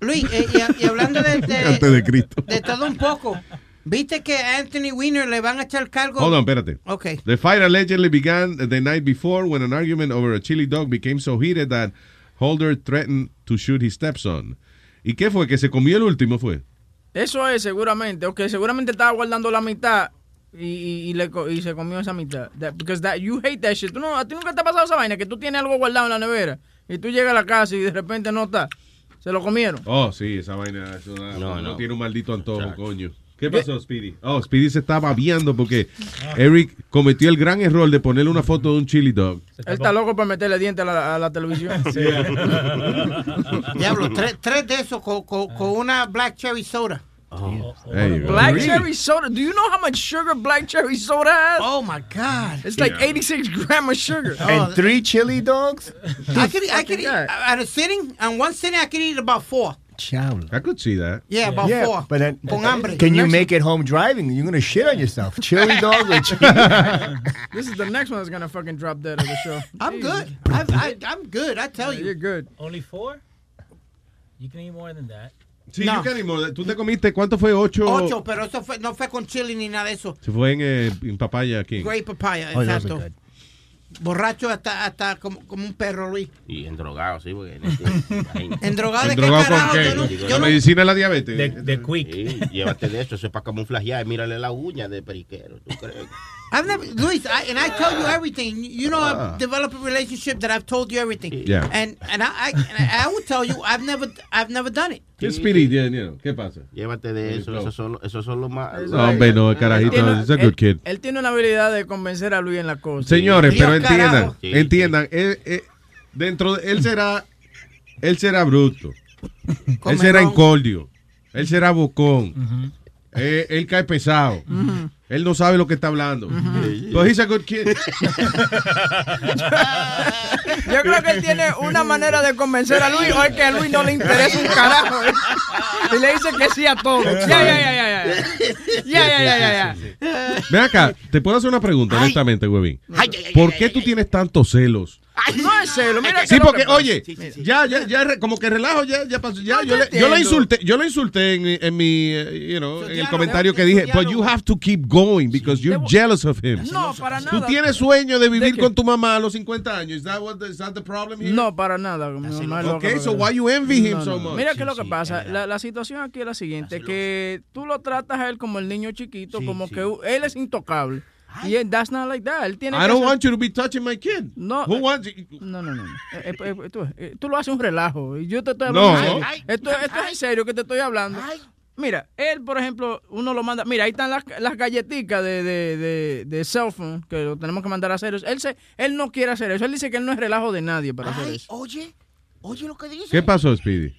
Luis, eh, y, y hablando de, de, Antes de Cristo. de todo un poco, ¿viste que a Anthony Weiner le van a echar cargo? Hold on, espérate. Okay. The fight allegedly began the night before when an argument over a chili dog became so heated that Holder threatened to shoot his stepson. ¿Y qué fue? ¿Que se comió el último fue? Eso es seguramente, ok, seguramente estaba guardando la mitad y, y, y le, co- y se comió esa mitad. That- because that, you hate that shit. ¿Tú no, ¿A ti nunca te ha pasado esa vaina? Que tú tienes algo guardado en la nevera y tú llegas a la casa y de repente no está. Se lo comieron. Oh, sí, esa vaina. eso da- No, no, no. tiene un maldito antojo, coño. ¿Qué pasó, Speedy? Oh, Speedy se estaba babiando porque Eric cometió el gran error de ponerle una foto de un chili dog. Él está loco por meterle dientes a la, a la televisión. Diablo, tres, tres de esos con, con, con una black cherry soda. Go. Black Really? cherry soda. Do you know how much sugar black cherry soda has? Oh my God. It's like 86 grams of sugar. And three chili dogs? I could, I could eat, at a sitting, on one sitting, I could eat about four. I could see that. Yeah, about Yeah, four. but then, Con hambre. can you make it home driving? You're gonna shit on yourself. Chili dog with chili. This is the next one that's gonna fucking drop dead of the show. I'm good. I, I, I'm good. I tell you. You're good. Only four? You can eat more than that. Sí, No. you can eat more. Tú te comiste, ¿cuánto fue? Ocho. Ocho, pero eso fue, no fue con chili ni nada de eso. Se fue en, eh, en papaya aquí. Great papaya, Oh, exacto. Borracho hasta, hasta como, como un perro, Luis. Y en drogado, sí, porque en este- ¿En drogado de qué ¿Drogado con carajo? qué? Yo no- yo ¿La no- medicina de la diabetes? De, de quick. Sí, llévate de eso, eso es para camuflajear. Mírale la uña de periquero. ¿tú crees? I've never, Luis, I, and I tell you everything. You know. I've developed a relationship that I've told you everything. Yeah. And and I, I, and I will tell you, I've never, I've never done it. ¿Qué Speedy tiene? ¿Qué pasa? Llévate de eso, esos son, esos son los más... No, hombre, no, el carajito, Él- es a good kid. Él tiene una habilidad de convencer a Luis en la cosa. Señores, pero entiendan, entiendan, él, él- dentro de, él será, él será bruto, él será incordio, él será bocón, eh, él cae pesado. Él no sabe lo que está hablando. But he's a good kid. Yo creo que él tiene una manera de convencer a Luis o es que a Luis no le interesa un carajo. Y le dice que sí a todo. Ya, ya, ya, ya, ya. Ya, ya, ya, ya, ya. Ven acá, te puedo hacer una pregunta, honestamente, huevín. ¿Por qué tú tienes tantos celos? No es celo, mira Sí, que porque, que pasa. oye, ya, ya, ya, re- como que relajo, ya, ya pasó. Ya, No, yo, le, yo lo entiendo. insulté, yo lo insulté en, mi- en mi, eh, you know, en el comentario que dije, but you have to keep going because you're jealous of him. No, para Tú nada. tienes sueño de vivir qué? con tu mamá a los 50 años. Is that, what the, is that the problem here? No, para nada. mi mamá es loca, Okay, so why you envy him No, so no. much? Mira qué es lo que pasa. La, la situación aquí es la siguiente, que tú lo tratas a él como el niño chiquito, como que él es intocable. Y él, that's not like that. Él tiene I que don't ser- want you to be touching my kid. No, Who eh, wants no, no, no. no. Eh, eh, eh, tú, eh, tú lo haces un relajo. Yo te estoy No. hablando. en serio. Esto, esto es en serio que te estoy hablando. Mira, él, por ejemplo, uno lo manda. Mira, ahí están las, las galletitas de, de, de, de cell phone que lo tenemos que mandar a hacer. Él, se, él no quiere hacer eso. Él dice que él no es relajo de nadie para hacer eso. Oye, oye lo que dice. ¿Qué pasó, Speedy?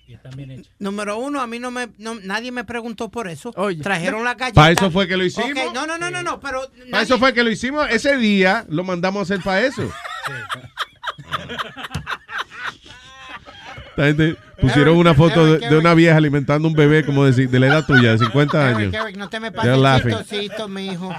Número uno, a mí no me, no- nadie me preguntó por eso. Trajeron la galleta. ¿Para eso fue que lo hicimos? No, no, no, no, no, pero Para eso fue que lo hicimos. Ese día lo mandamos a hacer para eso. Esta gente pusieron una foto de, de una vieja alimentando un bebé como de, de la edad tuya, de 50 años. Eric, Eric, no te me pases chistosito, mijo.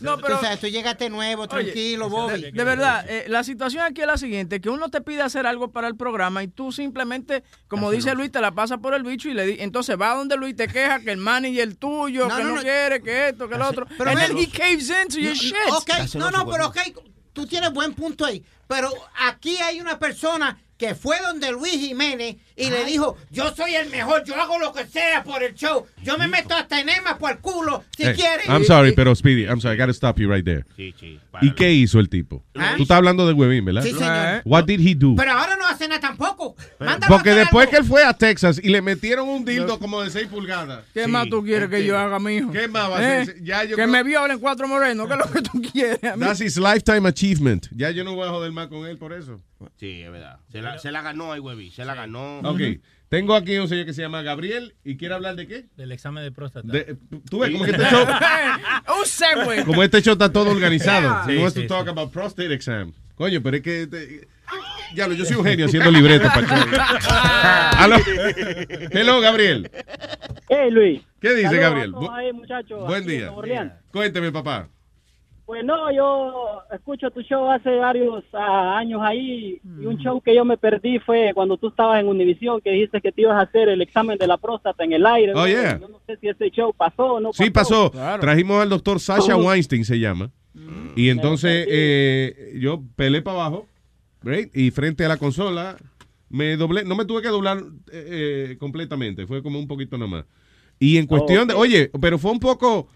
No, pero- Tú sabes, tú llegaste nuevo, tranquilo, Bobby. De verdad, eh, la situación aquí es la siguiente, que uno te pide hacer algo para el programa y tú simplemente, como dice Luis, te la pasa por el bicho y le di, entonces va donde Luis te queja que el manager tuyo, No, que no, no, no. quiere, que esto, que lo otro. Pero And then he caves into your No, shit. No, no, pero ok, tú tienes buen punto ahí. Pero aquí hay una persona que fue donde Luis Jiménez y le dijo, yo soy el mejor, yo hago lo que sea por el show. Yo me meto hasta enema por el culo, si Hey, quieres. I'm sorry, pero Speedy, I'm sorry, I gotta stop you right there. Sí, sí. ¿Y qué hizo el tipo? ¿Ah? Tú estás hablando de Huevín, ¿verdad? Sí, señor. What did he do? Pero ahora no hace nada tampoco. Mándalo Porque después algo. que él fue a Texas y le metieron un dildo como de 6 pulgadas. ¿Qué más tú quieres que yo haga, mijo? ¿Qué más va a hacer? ¿Eh? Ya yo que creo- me violen cuatro morenos, ¿qué es lo que tú quieres? That's his lifetime achievement. Ya yo no voy a joder más con él por eso. Sí, es verdad. Se la, se la ganó ahí, Webby. Se la ganó. Ok. Tengo aquí un señor que se llama Gabriel y quiere hablar de qué? Del examen de próstata. De- tú ves como que este show, un segue. como este show está todo organizado. Sí, wants sí, to talk about prostate exam. Coño, pero es que te- ya lo, yo soy un genio haciendo libretos para. Hello, Gabriel. Hey, Luis. ¿Qué dice Gabriel? Bu- ahí, Buen día. Cuénteme, papá. Pues no, yo escucho tu show hace varios ah, años ahí y Mm. un show que yo me perdí fue cuando tú estabas en Univisión que dijiste que te ibas a hacer el examen de la próstata en el aire. Oh, ¿no? yeah. Yo no sé si ese show pasó o no Sí, pasó. Claro. Trajimos al doctor Sasha. Weinstein, se llama. Y entonces eh, yo pelé para abajo, right, y frente a la consola me doblé, no me tuve que doblar eh, eh, completamente, fue como un poquito nomás. Y en cuestión de, oye, pero fue un poco,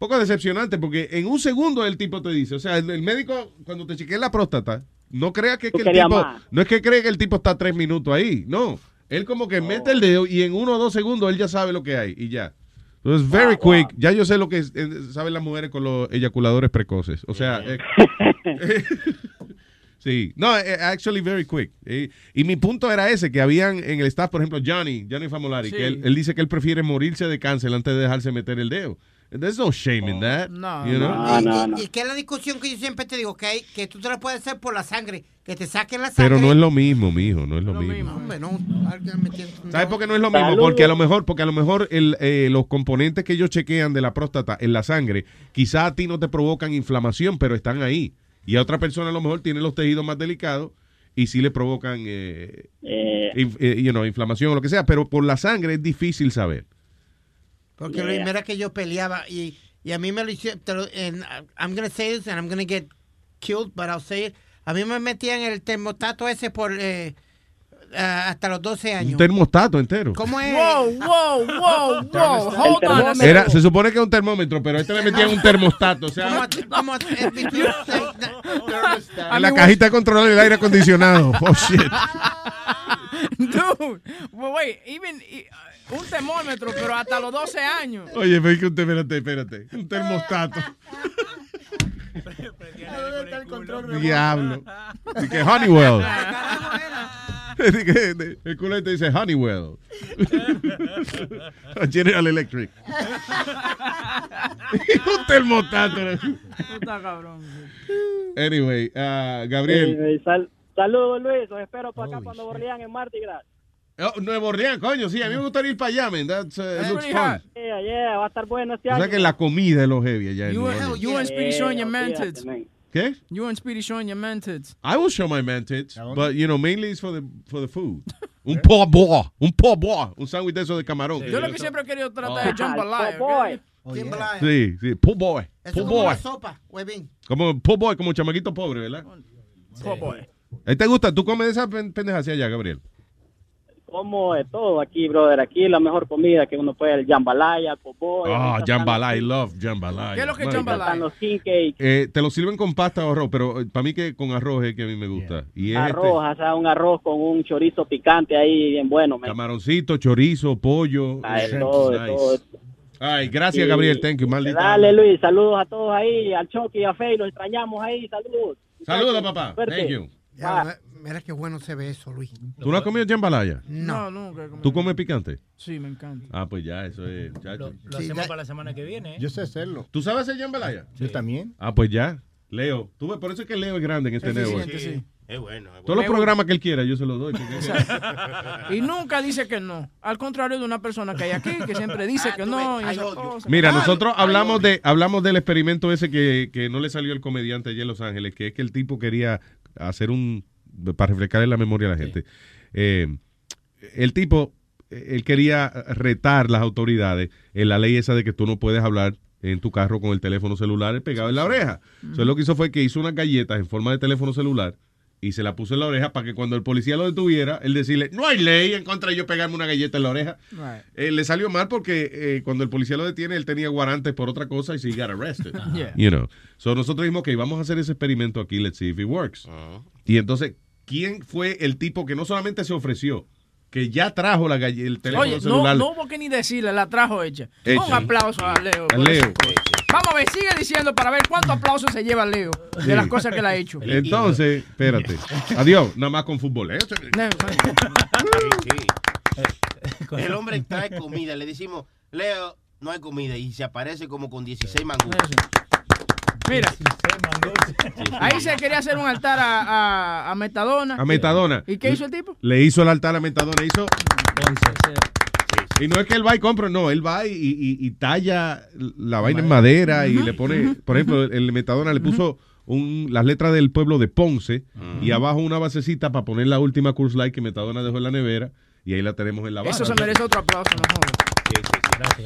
poco decepcionante porque en un segundo el tipo te dice, o sea, el, el médico cuando te chequea la próstata, no crea que, que el tipo, más. no es que cree que el tipo está tres minutos ahí, no. Él como que mete el dedo y en uno o dos segundos él ya sabe lo que hay y ya. Entonces, very quick. Ya yo sé lo que es- eh, saben las mujeres con los eyaculadores precoces. O sea, eh, sí. No, eh, actually very quick. Y mi punto era ese, que habían en el staff, por ejemplo, Johnny, Johnny Famolari, Sí. que él, él dice que él prefiere morirse de cáncer antes de dejarse meter el dedo. There's no shame in that. No, you know? y, y- y que es la discusión que yo siempre te digo, que, hay, que tú te la puedes hacer por la sangre, que te saquen la sangre. Pero no es lo mismo, mijo, no es lo mismo. Hombre, no, ¿Sabes por qué no es lo mismo? Porque a lo mejor, porque a lo mejor el, eh, los componentes que ellos chequean de la próstata en la sangre, quizá a ti no te provocan inflamación, pero están ahí. Y a otra persona a lo mejor tiene los tejidos más delicados y sí le provocan eh, inf- eh, you know, inflamación o lo que sea, pero por la sangre es difícil saber. Porque Luis, mira que yo peleaba y, y a mí me lo hicieron, and I'm gonna say this and I'm gonna get killed, but I'll say it. A mí me metían el termostato ese por eh, ah, hasta los 12 Un años. termostato entero. ¿Cómo es? Wow, wow, wow, wow. Hold on. a Era, se supone que es un termómetro, pero a este le metían un termostato. O sea, ¿Cómo- eh, between- en la cajita de controlar el aire acondicionado. Oh, shit. Dude, well, wait, even un termómetro, pero hasta los 12 años. Oye, ve que usted, espérate, espérate. Un termostato. Diablo. Y que Honeywell. Y que de- el culo te dice Honeywell. General Electric. un termostato. Puta cabrón. Anyway, ah, Gabriel. Eh, sal- Saludos, Luis. Los espero para acá cuando Borlean en Mardi Gras. Oh, Nuevo Orleans, coño, sí, a mí me gustaría ir para allá, man. That's, uh, looks fun. Yeah, yeah, va a estar bueno este O año. sea que la comida es lo heavy allá en You, Orleans. you and Speedy showing your man tits. ¿Qué? You and Speedy showing your man tits. I will show my man tits, but you know, mainly it's for the for the food. un po' boy, un po' boy, un sándwich de eso de camarón. Yo lo que siempre he querido tratar Oh. es jambalaya. boy. ¿ok? Sí, sí, po' boy, po' es como boy. una sopa, huevín. Como po' boy, como chamaquito pobre, ¿verdad? Po' boy. ¿A ti te gusta? ¿Tú comes esa pen- pendeja hacia allá, Gabriel? Como de todo aquí, brother. Aquí la mejor comida que uno puede, el jambalaya, el. Ah, ahorita jambalaya, I love jambalaya. ¿Qué es lo que es jambalaya? Están los. Eh, te lo sirven con pasta o arroz, pero para mí que con arroz es que a mí me gusta. Y es este, Arroz, o sea, un arroz con un chorizo picante ahí, bien bueno, man. camaroncito, chorizo, pollo. Ah, de shrimp, todo, de nice. todo. Ay, gracias, Sí. Gabriel. Thank you, maldita. Dale, Luis, saludos a todos ahí, al Chucky y a Fey, los extrañamos ahí, saludos. Saludos, papá. Suerte. Thank you. Ya, mira- qué bueno se ve eso, Luis. ¿Tú no has comido jambalaya? No, nunca. he comido. ¿Tú comes picante? Sí, me encanta. Ah, pues ya, eso es. chacho. Lo hacemos para la semana que viene. ¿eh? Yo sé hacerlo. ¿Tú sabes hacer jambalaya? Yo también. Ah, pues ya. Leo. Tú ves, por eso es que Leo es grande en este network. Eficiente, sí. Es bueno. es Todos los programas que él quiera, yo se los doy. Y nunca dice que no. Al contrario de una persona que hay aquí, que siempre dice que no. Y esas cosas. Mira, nosotros hablamos de hablamos del experimento ese que, que no le salió al comediante allá en Los Ángeles, que es que el tipo quería hacer un, para refrescar en la memoria a la gente, eh, el tipo, él quería retar las autoridades en la ley esa de que tú no puedes hablar en tu carro con el teléfono celular pegado en la oreja. Entonces lo que hizo fue que hizo unas galletas en forma de teléfono celular y se la puso en la oreja para que cuando el policía lo detuviera, él decirle, no hay ley en contra de yo pegarme una galleta en la oreja. Right. Eh, le salió mal porque eh, cuando el policía lo detiene, él tenía guarantes por otra cosa y se got arrested. Yeah. You know. So nosotros dijimos que vamos a hacer ese experimento aquí, let's see if it works. Y entonces, ¿quién fue el tipo que no solamente se ofreció, que ya trajo la galle- el teléfono Oye, no, celular? no hubo que ni decirle, la trajo hecha. Hecha. Un aplauso a Leo. A Leo. Vamos a ver, sigue diciendo para ver cuántos aplausos se lleva Leo de Sí. las cosas que le ha hecho. Entonces, espérate. Adiós, nada más con fútbol. ¿eh? El hombre trae comida, le decimos, Leo, no hay comida, y se aparece como con 16 mangos. Mira, ahí se quería hacer un altar a, a, a Metadona. A Metadona. ¿Y qué hizo el tipo? Le hizo el altar a Metadona. Hizo Y no es que él va y compra, no, él va y, y- y talla la vaina en madera y le pone, por ejemplo, el Metadona le puso un, las letras del pueblo de Ponce y abajo una basecita para poner la última Curse Light que Metadona dejó en la nevera y ahí la tenemos en la barra. Eso se merece otro aplauso, no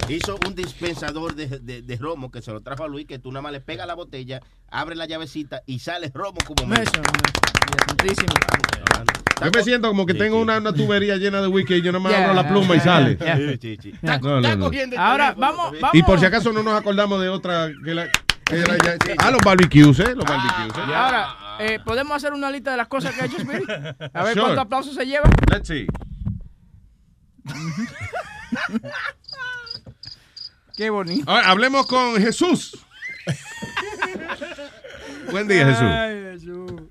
Hizo un dispensador de, de- de romo que se lo trajo a Luis, que tú nada más le pegas la botella, abre la llavecita y sale romo como Eso, Yo me siento como que tengo Una, una tubería llena de whisky y yo nada más Yeah. abro la pluma y sale. Yeah. Sí, sí, sí. No, no, no. Ahora, vamos, vamos. Y por si acaso no nos acordamos de otra que la... que era ya- ah, los barbecues, ¿eh? Los barbecues. ¿eh? Ahora, eh, ¿podemos hacer una lista de las cosas que ha hecho Spirit? A ver Sure. cuántos aplausos se lleva. Let's see. Qué bonito. Ahora, hablemos con Jesús. Buen día, Jesús. Ay, Jesús.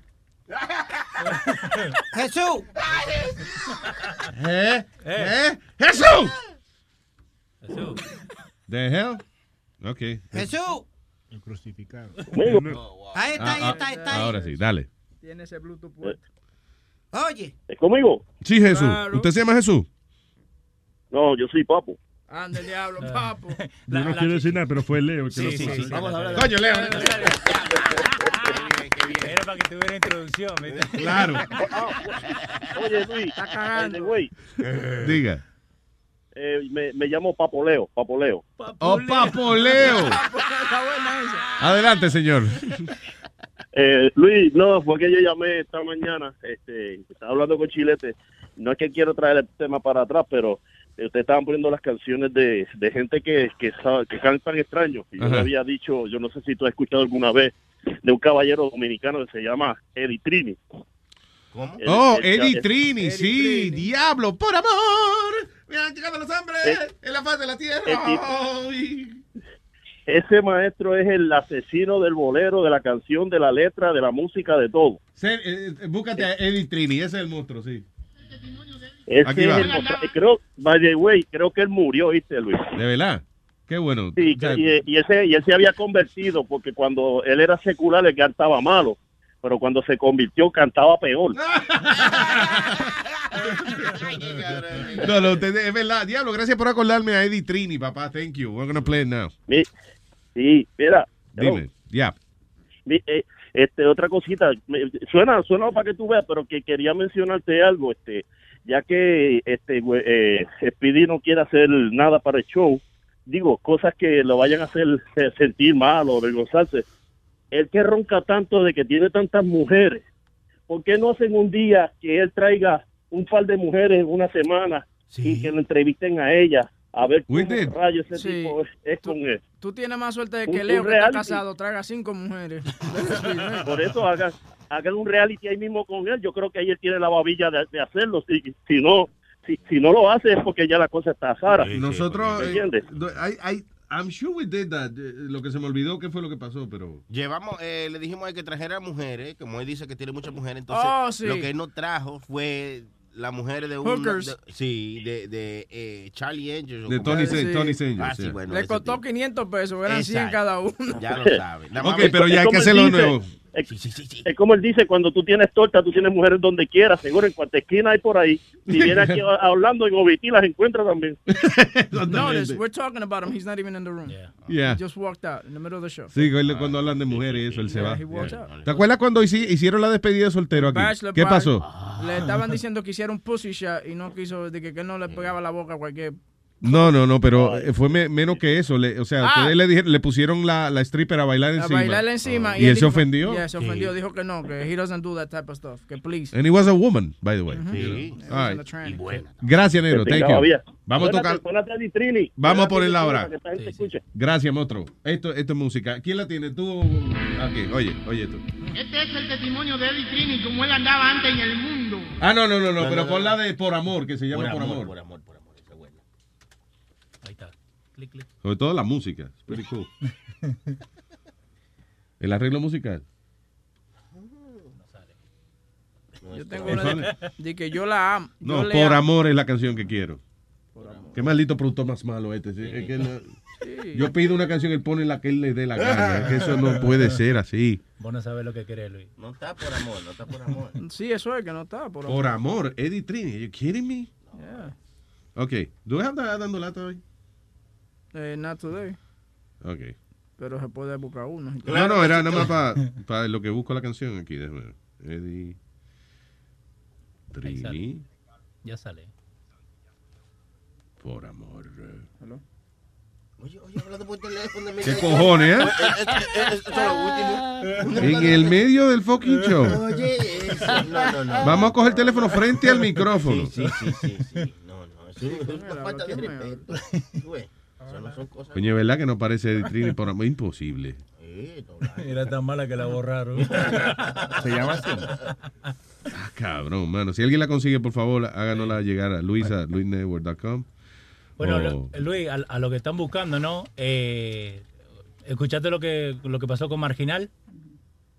Jesús. ¿Eh? ¿Eh? ¡Jesús! ¿The hell? Ok. Jesús. El crucificado. Ahí está, ahí Ah, está, ahí ah, está. ahí. Ahora sí, dale. Tiene ese Bluetooth puesto. Oye. ¿Es conmigo? Sí, Jesús. Claro. ¿Usted se llama Jesús? No, yo soy papo. Anda el diablo, papo. Yo no quiero decir nada, pero fue Leo el que Sí, lo sí, puso. sí. Vamos a hablar Coño, Leo. Era para que tuviera introducción. ¿viste? Claro. Oye, Luis, cagando. eh, güey, Diga. eh, me, me llamo Papo Leo, Papo Leo. ¡Oh, Papo Leo! Está buena esa. Adelante, señor. Eh, Luis, no, fue que yo llamé esta mañana, este, estaba hablando con Chilete, no es que quiero traer el tema para atrás, pero eh, ustedes estaban poniendo las canciones de, de gente que, que, sabe- que cantan extraño. Y yo le había dicho, yo no sé si tú has escuchado alguna vez, de un caballero dominicano que se llama Eddie Trini. ¿Cómo? El- Oh, el- Eddie el- Trini, sí, diablo, por amor. Me han llegado los hombres Eh, en la faz de la tierra. eh. Ese maestro es el asesino del bolero, de la canción, de la letra, de la música, de todo. Se- eh, eh, búscate a Eddie Trini, ese es el monstruo, sí. Ese Aquí es va. el monstruo. creo, by the way, creo que él murió, ¿viste, Luis? De verdad. Qué bueno. Sí, O sea, y, y ese, y él se había convertido porque cuando él era secular él cantaba malo, pero cuando se convirtió cantaba peor. No, no, es verdad. Diablo, gracias por acordarme a Eddie Trini, papá. Thank you. We're gonna play it now. Mi- Sí, mira. Dime. Ya. Eh, este, otra cosita, me- suena, suena para que tú veas, pero que quería mencionarte algo, este, ya que este eh, Speedy no quiere hacer nada para el show, digo, cosas que lo vayan a hacer sentir mal o avergonzarse. El que ronca tanto de que tiene tantas mujeres, ¿por qué no hacen un día que él traiga un par de mujeres en una semana y que lo entrevisten a ella? A ver cómo rayos ese Sí. tipo es, es con él. Tú tienes más suerte de que un Leo, que está casado, traiga cinco mujeres. Por eso hagan, hagan un reality ahí mismo con él. Yo creo que ahí él tiene la babilla de, de hacerlo. Si, si no si, si no lo hace es porque ya la cosa está Sara. Nosotros, ¿Me eh, entiendes? do- I- I- I'm sure we did that. Eh, Lo que se me olvidó qué fue lo que pasó, pero... Llevamos, eh, le dijimos a él que trajera mujeres, como él dice que tiene muchas mujeres, entonces Oh, sí. lo que él no trajo fue la mujer de un... Hookers. de- sí, de, de eh, Charlie Angels. De Tony Tony Sanger, Ah, sí, bueno. Le costó 500 pesos, eran 100 Exacto. cada uno. Ya lo sabe. Ok, pero ya hay que como él Es, es como él dice, cuando tú tienes torta, tú tienes mujeres donde quieras, seguro en cuanta esquina hay por ahí. Si viene aquí a, Orlando, en Obití las encuentra también. Notice, we're talking about him. He's not even in the room. Yeah. He just walked out in the middle of the show. Sí, él- cuando hablan de mujeres y eso, él se Yeah, va. he walked Yeah. out. ¿Te acuerdas cuando hici- hicieron la despedida de soltero aquí? Bachelor ¿Qué pasó? Le estaban diciendo que hiciera un pussy shot y no quiso, de que, que no le pegaba la boca a cualquier. No, no, no, pero eh, fue me- menos que eso. Le- o sea, Ah. ustedes le, dijeron, le pusieron la, la stripper a bailar A encima. bailarle encima. Y, él se dijo- ofendió. Yeah, se ofendió. Dijo que no, que he doesn't do that type of stuff. Que please. And he was a woman, by the way. You know. Sí. All right. the tranny. Gracias, Negro. Que Thank you. bien. Vamos a tocar. Vamos a ponerla ahora. Gracias, Motro. Esto, esto es música. ¿Quién la tiene? Tú. Aquí, oye, oye esto. Este es el testimonio de Eddie Trini, como él andaba antes en el mundo. Ah, no, no, no, no, No, pero no, pon la de Por Amor, que se llama Por, Amor. Por amor, por amor. esa es buena. Ahí está. Clic, clic. Sobre todo la música. It's pretty cool. El arreglo musical. Yo tengo una de, de que yo la amo. No, yo le Por amo. Amor es la canción que quiero. Qué maldito productor más malo este. sí. Es que no- Yo pido una canción, él pone la que él le dé la gana. Es que eso no puede ser así. Vos no sabes lo que querés, Luis. No está por amor, no está por amor. Sí, eso es que no está. Por, Por amor, Eddie Trini. You kidding me? Yeah. Ok. ¿Do we have that dando lata hoy? Eh, not today. Ok. Pero se puede buscar uno. No, no, era nada más para lo que busco la canción aquí. Déjame ver. Eddie. Sale. Trini. Ya sale. Por amor. Oye, oye, hablando por teléfono. ¿Qué cojones, eh? Eh, eh. En el medio del fucking show. Oye, eso, no, no, no. Vamos a coger el teléfono frente al micrófono. Sí, sí, sí, sí. No, no, eso es una falta de respeto. Coño, ¿verdad que no parece Trini? Por amor, imposible. Era tan mala que la borraron. Se llama así. Ah, cabrón, mano. Si alguien la consigue, por favor, háganosla llegar a luisa, luisnetwork.com. Bueno, Luis, a, a lo que están buscando, ¿no? Eh, ¿Escuchaste lo que, lo que pasó con Marginal?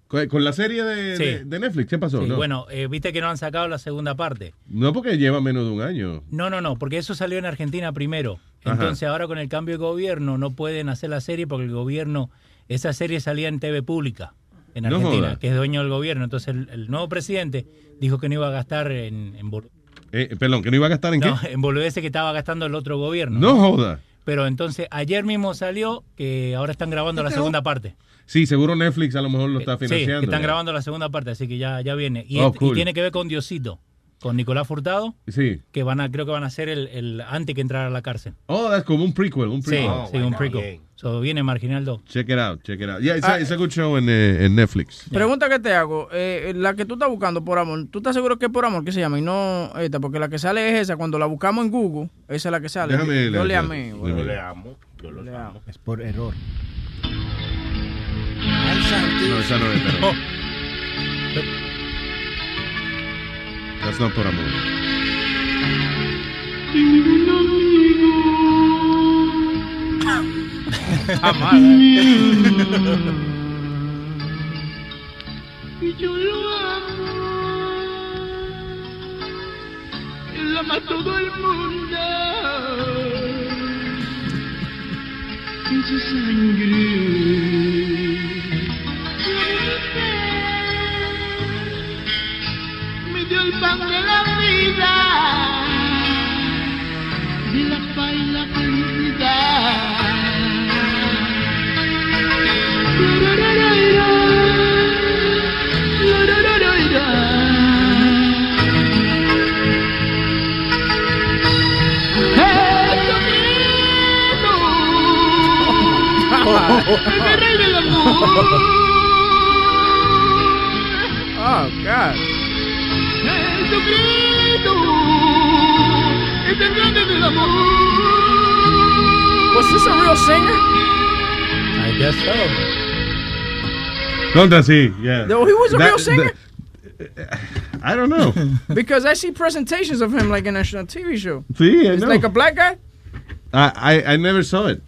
con, con la serie de, Sí. de- de Netflix, ¿qué pasó? Sí, No. Bueno, eh, viste que no han sacado la segunda parte. no porque lleva menos de un año. No, no, no, porque eso salió en Argentina primero. Ajá. Entonces ahora con el cambio de gobierno no pueden hacer la serie porque el gobierno, esa serie salía en TV pública en No Argentina, joda. que es dueño del gobierno. Entonces el, el nuevo presidente dijo que no iba a gastar en, en, Eh, perdón, que no iba a gastar en no, qué. en boludeces que estaba gastando el otro gobierno. No joda. Pero entonces ayer mismo salió que ahora están grabando la segunda parte. Sí, seguro Netflix a lo mejor lo está Sí, que financiando. están ya. grabando la segunda parte, así que ya, ya viene. Y, Oh, y tiene que ver con Diosito, con Nicolás Furtado, Sí. que van a, creo que van a ser el, el antes que entrar a la cárcel. Oh, es como un prequel, un Sí, prequel. sí, un prequel. So, viene Marginal 2. Check it out, check it out. Yeah, it's, Ah, a, it's a good show en, eh, en Netflix. Pregunta que te hago, eh, la que tú estás buscando por amor, ¿tú estás seguro que es por amor que se llama y no esta? Porque la que sale es esa, cuando la buscamos en Google, esa es la que sale. Déjame yo, le amé. Yo le amo, yo lo amo. Es por error. No, esa no es. pero- Oh. That's not por amor. Y yo lo amo. Él ama a todo el mundo. En su sangre. Pan de la vida. De la paz y la felicidad. Oh, El rey del amor. Oh, God. Jesucristo es el grande del amor. Was this a real singer? I guess so. Contra sí, yeah. No, he was a That- real singer? that- I don't know. Because I see presentations of him like in a sh- TV show. Sí, I It's know. like a black guy? I, I, I never saw it.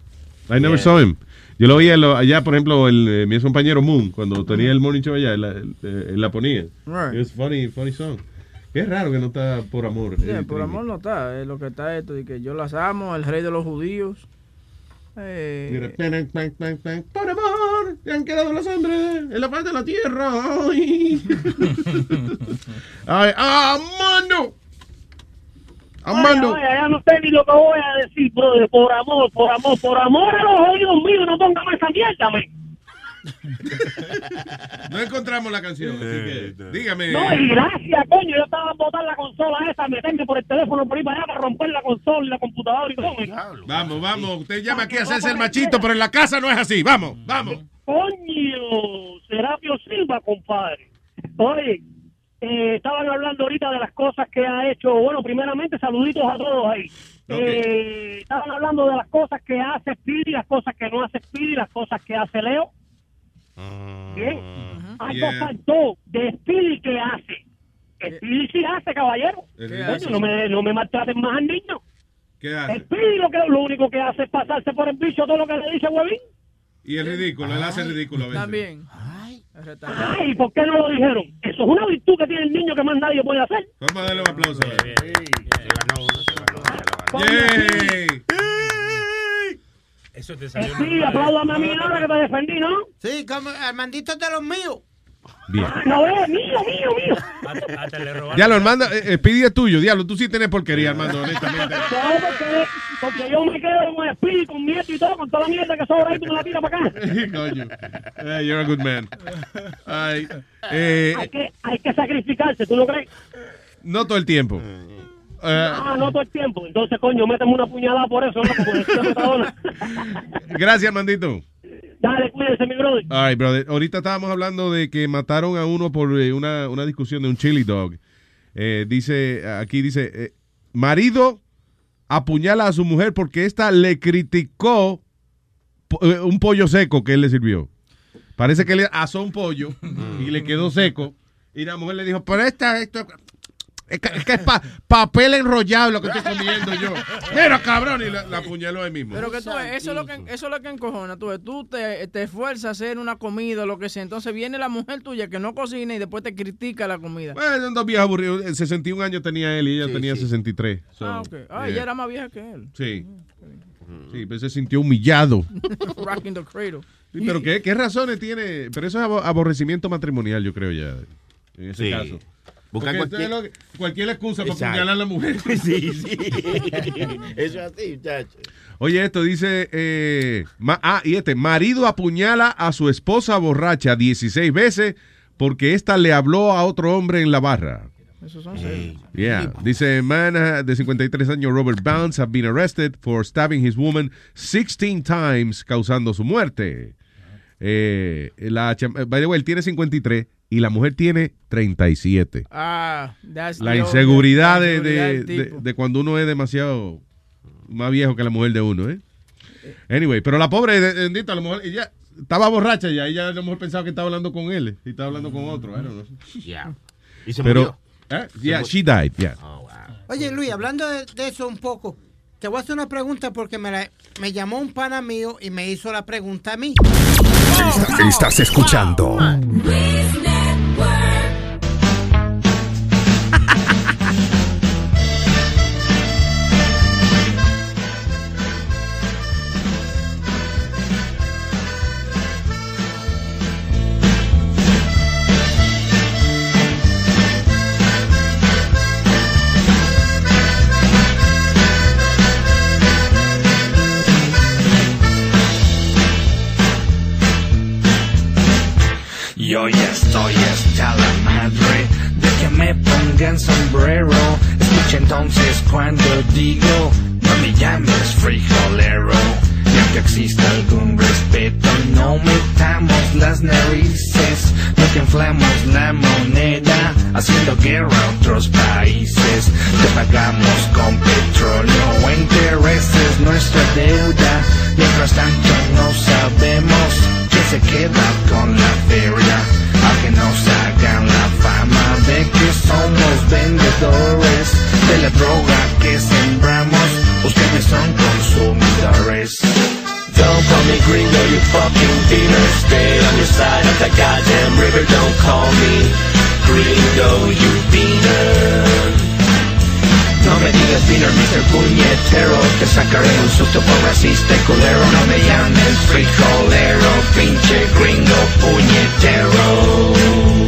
I never Yeah. saw him. Yo lo lo- allá, por ejemplo, el, eh, mi ex compañero Moon, cuando tenía el morning show allá, él, la- la ponía. Right. It was funny, funny song. Qué raro que no está por amor. Yeah, eh, por amor no está. Es lo que está esto de que yo las amo, el rey de los judíos. Eh, Mira, Por amor, te han quedado los hombres en la paz de la tierra. Ay. Oye, oye, ya no sé ni lo que voy a decir, brother. Por amor, por amor, por amor a los oídos míos, no póngame esa mierda, me. No encontramos la canción, así que dígame. No, y gracias, coño. Yo estaba a botar la consola esa, meterme por el teléfono por ahí para allá para romper la consola y la computadora y todo. me. Vamos, vamos. Usted llama aquí a hacerse el machito, pero en la casa no es así. Vamos, vamos. Coño, Serapio Silva, compadre. Oye, eh, estaban hablando ahorita de las cosas que ha hecho. Bueno, primeramente, saluditos a todos ahí. Eh, estaban hablando de las cosas que hace Speedy, las cosas que no hace Speedy, las cosas que hace Leo. Bien. Algo Yeah. faltó de Speedy que hace. Speedy sí hace, caballero. ¿Qué Coño, hace? no me, no me maltraten más al niño. ¿Qué hace? Speedy lo, que, lo único que hace es pasarse por el bicho todo lo que le dice Huevín. Y el ridículo, él hace ridículo a veces. También. Ay, ¿por qué no lo dijeron? Eso es una virtud que tiene el niño que más nadie puede hacer. Vamos a darle un aplauso. a ver. Eso te Sí, apláudame a mí ahora que te defendí, ¿no? Sí, como Armandito es de los míos. Bien. No es mío, mío, mío. Diablo, Armando, eh, eh, es tuyo. Diablo, tú sí tienes porquería, Armando, honestamente. No, porque, porque yo me quedo con espíritu, con nieto y todo, con toda la mierda que sobra ahí, tú me la tiras para acá. Coño. Eh, you're a good man. Ay, eh, hay, que, hay que sacrificarse, ¿tú no crees? no todo el tiempo. Eh, ah, no todo el tiempo. Entonces, coño, méteme una puñalada por eso, ¿no? Como decía Metadona. gracias, Armandito. Dale, cuídese, mi brother. Ay, brother. Ahorita estábamos hablando de que mataron a uno por eh, una, una discusión de un chili dog. Eh, dice, aquí dice, eh, marido apuñala a su mujer porque ésta le criticó un pollo seco que él le sirvió. Parece que le asó un pollo y le quedó seco. Y la mujer le dijo, pero esta, esto es que es, que es pa- papel enrollado lo que estoy comiendo yo. Mira, cabrón, y la, la apuñaló ahí mismo. Pero que tú eso es lo que, eso es lo que encojona. Tú, tú te, te esfuerzas a hacer una comida o lo que sea. Entonces viene la mujer tuya que no cocina y después te critica la comida. Bueno, son dos viejos aburridos. Eh, 61 años tenía él y ella tenía 63. So, ah, ok. Ah, yeah. ella era más vieja que él. Sí. Sí, pero se sintió humillado. Rocking the cradle. Sí, pero ¿qué, ¿qué razones tiene? Pero eso es abo- aborrecimiento matrimonial, yo creo ya, en ese Sí. caso. Buscar Porque cualquier- lo excusa para apuñalar a la mujer. Sí, sí. Eso es así, muchacho. Oye, esto dice, eh, ma- ah, y este, marido apuñala a su esposa borracha 16 veces porque ésta le habló a otro hombre en la barra. Esos son serios. Yeah. Dice, man uh, de 53 años, Robert Bounce, have been arrested for stabbing his woman 16 times, causando su muerte. Eh, la, by the way, él tiene 53 y la mujer tiene 37. Ah, that's La the- inseguridad la de, inseguridad de, cuando uno es demasiado más viejo que la mujer de uno, ¿eh? Anyway, pero la pobre, bendito, a lo mejor ella estaba borracha ya, ella a lo mejor pensaba que estaba hablando con él y estaba hablando con otro, know. Yeah. Y se Pero, murió. ¿eh? Yeah, she died, yeah. Oye, Luis, hablando de, de eso un poco, te voy a hacer una pregunta porque me, la- me llamó un pana mío y me hizo la pregunta a mí. Está- estás escuchando Yo ya estoy hasta la madre de que me pongan sombrero. Escucha entonces cuando digo, no me llames frijolero. Y aunque exista algún respeto, no metamos las narices. No que inflamos la moneda, haciendo guerra a otros países. Te pagamos con petróleo o intereses nuestra deuda. Mientras tanto no sabemos quién se queda con la feria. A que nos hagan la fama de que somos vendedores de la droga que sembramos. Ustedes son consumidores. Don't call me gringo, you fucking beaner. Stay on your side of that goddamn river. Don't call me gringo, you beaner. No me digas beaner, Mr. Puñetero Te sacaré un susto por racista y culero No me llames frijolero Pinche gringo puñetero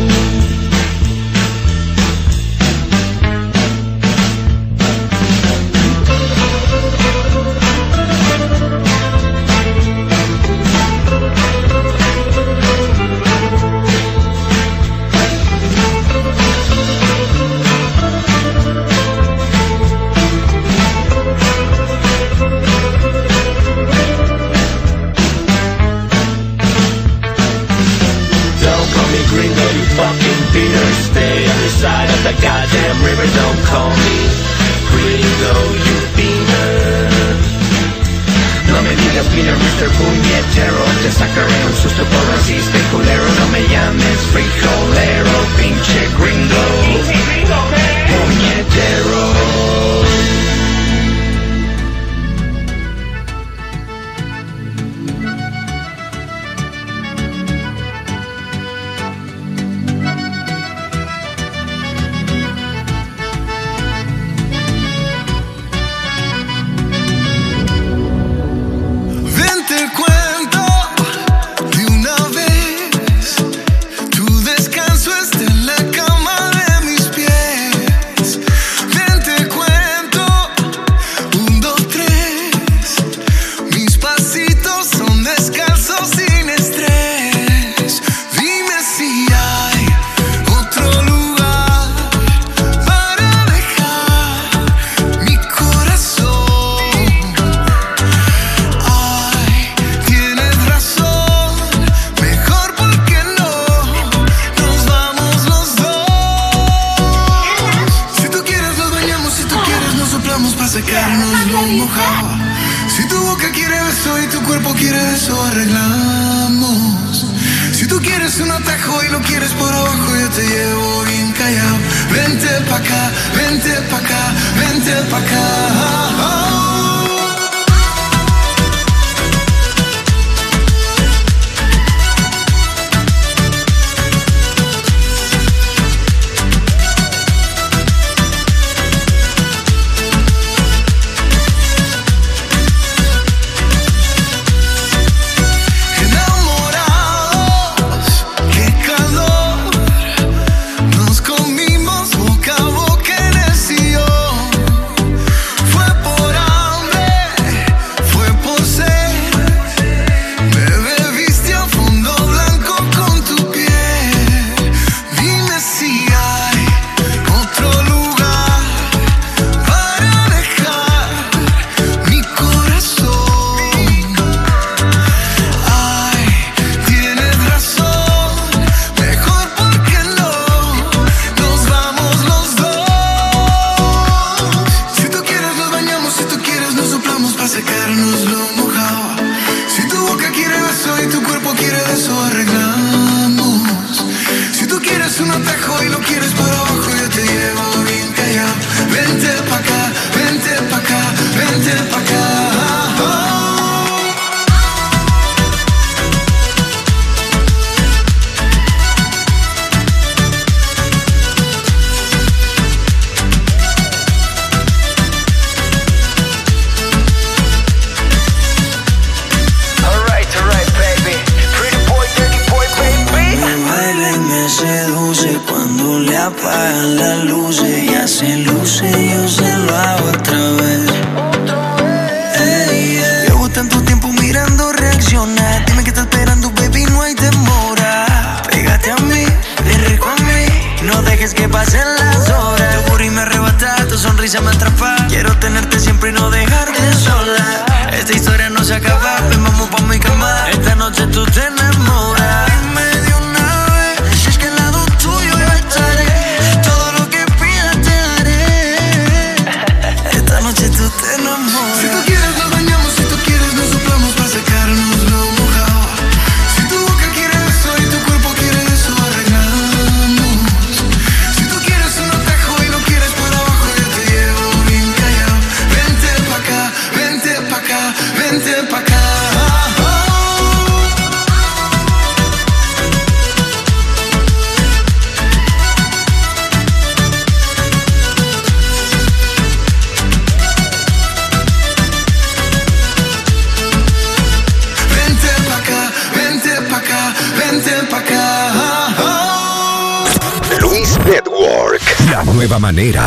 They're pulling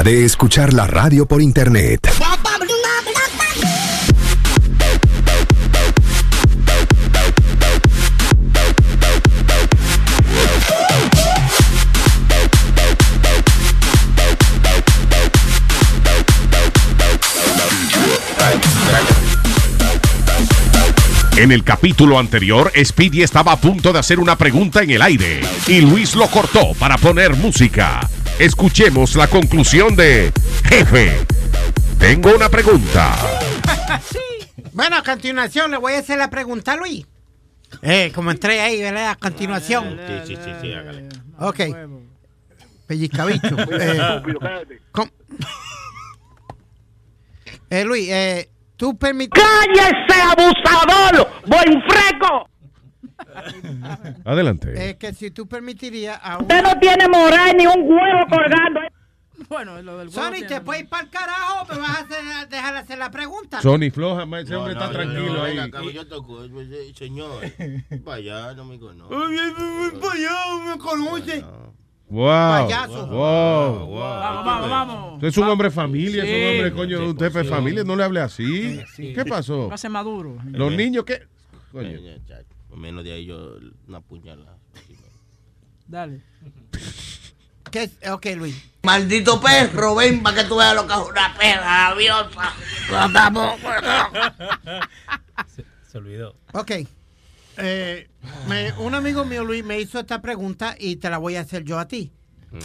de escuchar la radio por internet. En el capítulo anterior, Speedy estaba a punto de hacer una pregunta en el aire y Luis lo cortó para poner música. Escuchemos la conclusión de Jefe. Tengo una pregunta. Bueno, a continuación le voy a hacer la pregunta a Luis. Eh, como entré ahí, ¿verdad? A continuación. Sí, sí, sí, sí, hágale. Ok. Pellizcabicho. eh, com- eh, Luis, eh, tú permites... ¡Cállese, abusador! ¡Buen freco! Adelante. Eh, que si tú permitirías a un... Usted no tiene moral ni un huevo colgando. Bueno, lo del Sony, te puedes ir para el carajo, me vas a hacer- dejar hacer la pregunta. Sony floja, ese No, hombre no, está no, tranquilo no, ahí. venga, acá, yo toco, señor. Vaya, no me conoce. me conoce. Wow. Payaso. Wow. Vamos, vamos, vamos. Usted es un hombre de familia, es un Sí. hombre, coño, usted es familia, no le hable así. ¿Qué pasó? Va a ser maduro. Los niños, ¿qué? Coño. Menos de ahí yo una puñalada. Dale. ¿Qué? es? Ok, Luis. Maldito perro, ven para que tú veas lo que es una perra rabiosa. Vamos, Se olvidó. Ok. Eh, me- un amigo mío, Luis, me hizo esta pregunta y te la voy a hacer yo a ti.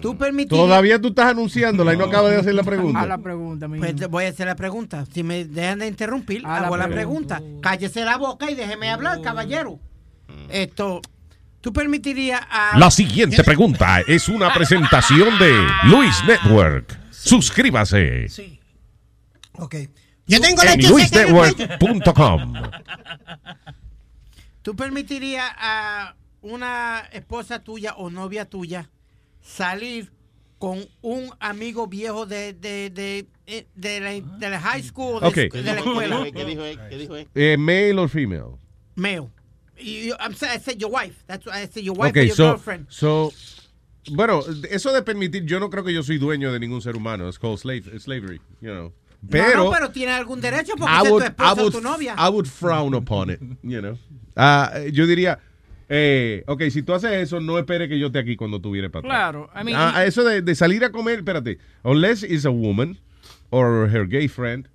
¿Tú permitirías... Todavía tú estás anunciándola y no acabas de hacer la pregunta. A la pregunta, mi Pues voy a hacer la pregunta. Si me dejan de interrumpir, la hago la pregunta. pregunta. Cállese la boca y déjeme hablar, caballero. Esto, ¿tú permitirías a... La siguiente pregunta es una presentación de Luis Network. Suscríbase Ok. Yo tengo en luisnetwork.com. ¿Tú permitirías a una esposa tuya o novia tuya salir con un amigo viejo de, de, de, eh, de la, de la high school o de, Ok. de la escuela? ¿Qué dijo él? ¿Qué dijo él? Eh, male or female? Male. You- you- I'm saying, I said your wife. That's why I said your wife Ok, or your so, girlfriend. so, bueno, eso de permitir, yo no creo que yo soy dueño de ningún ser humano. Es called slave, slavery, you know. Pero, no, no, pero tiene algún derecho porque es tu esposa would, o tu novia. I would frown upon it, you know. Ah, yo diría, eh, ok, si tú haces eso, no esperes que yo esté aquí cuando tú vienes para. Claro, I mean, Ah, eso de, de salir a comer, espérate, unless is a woman or her gay friend,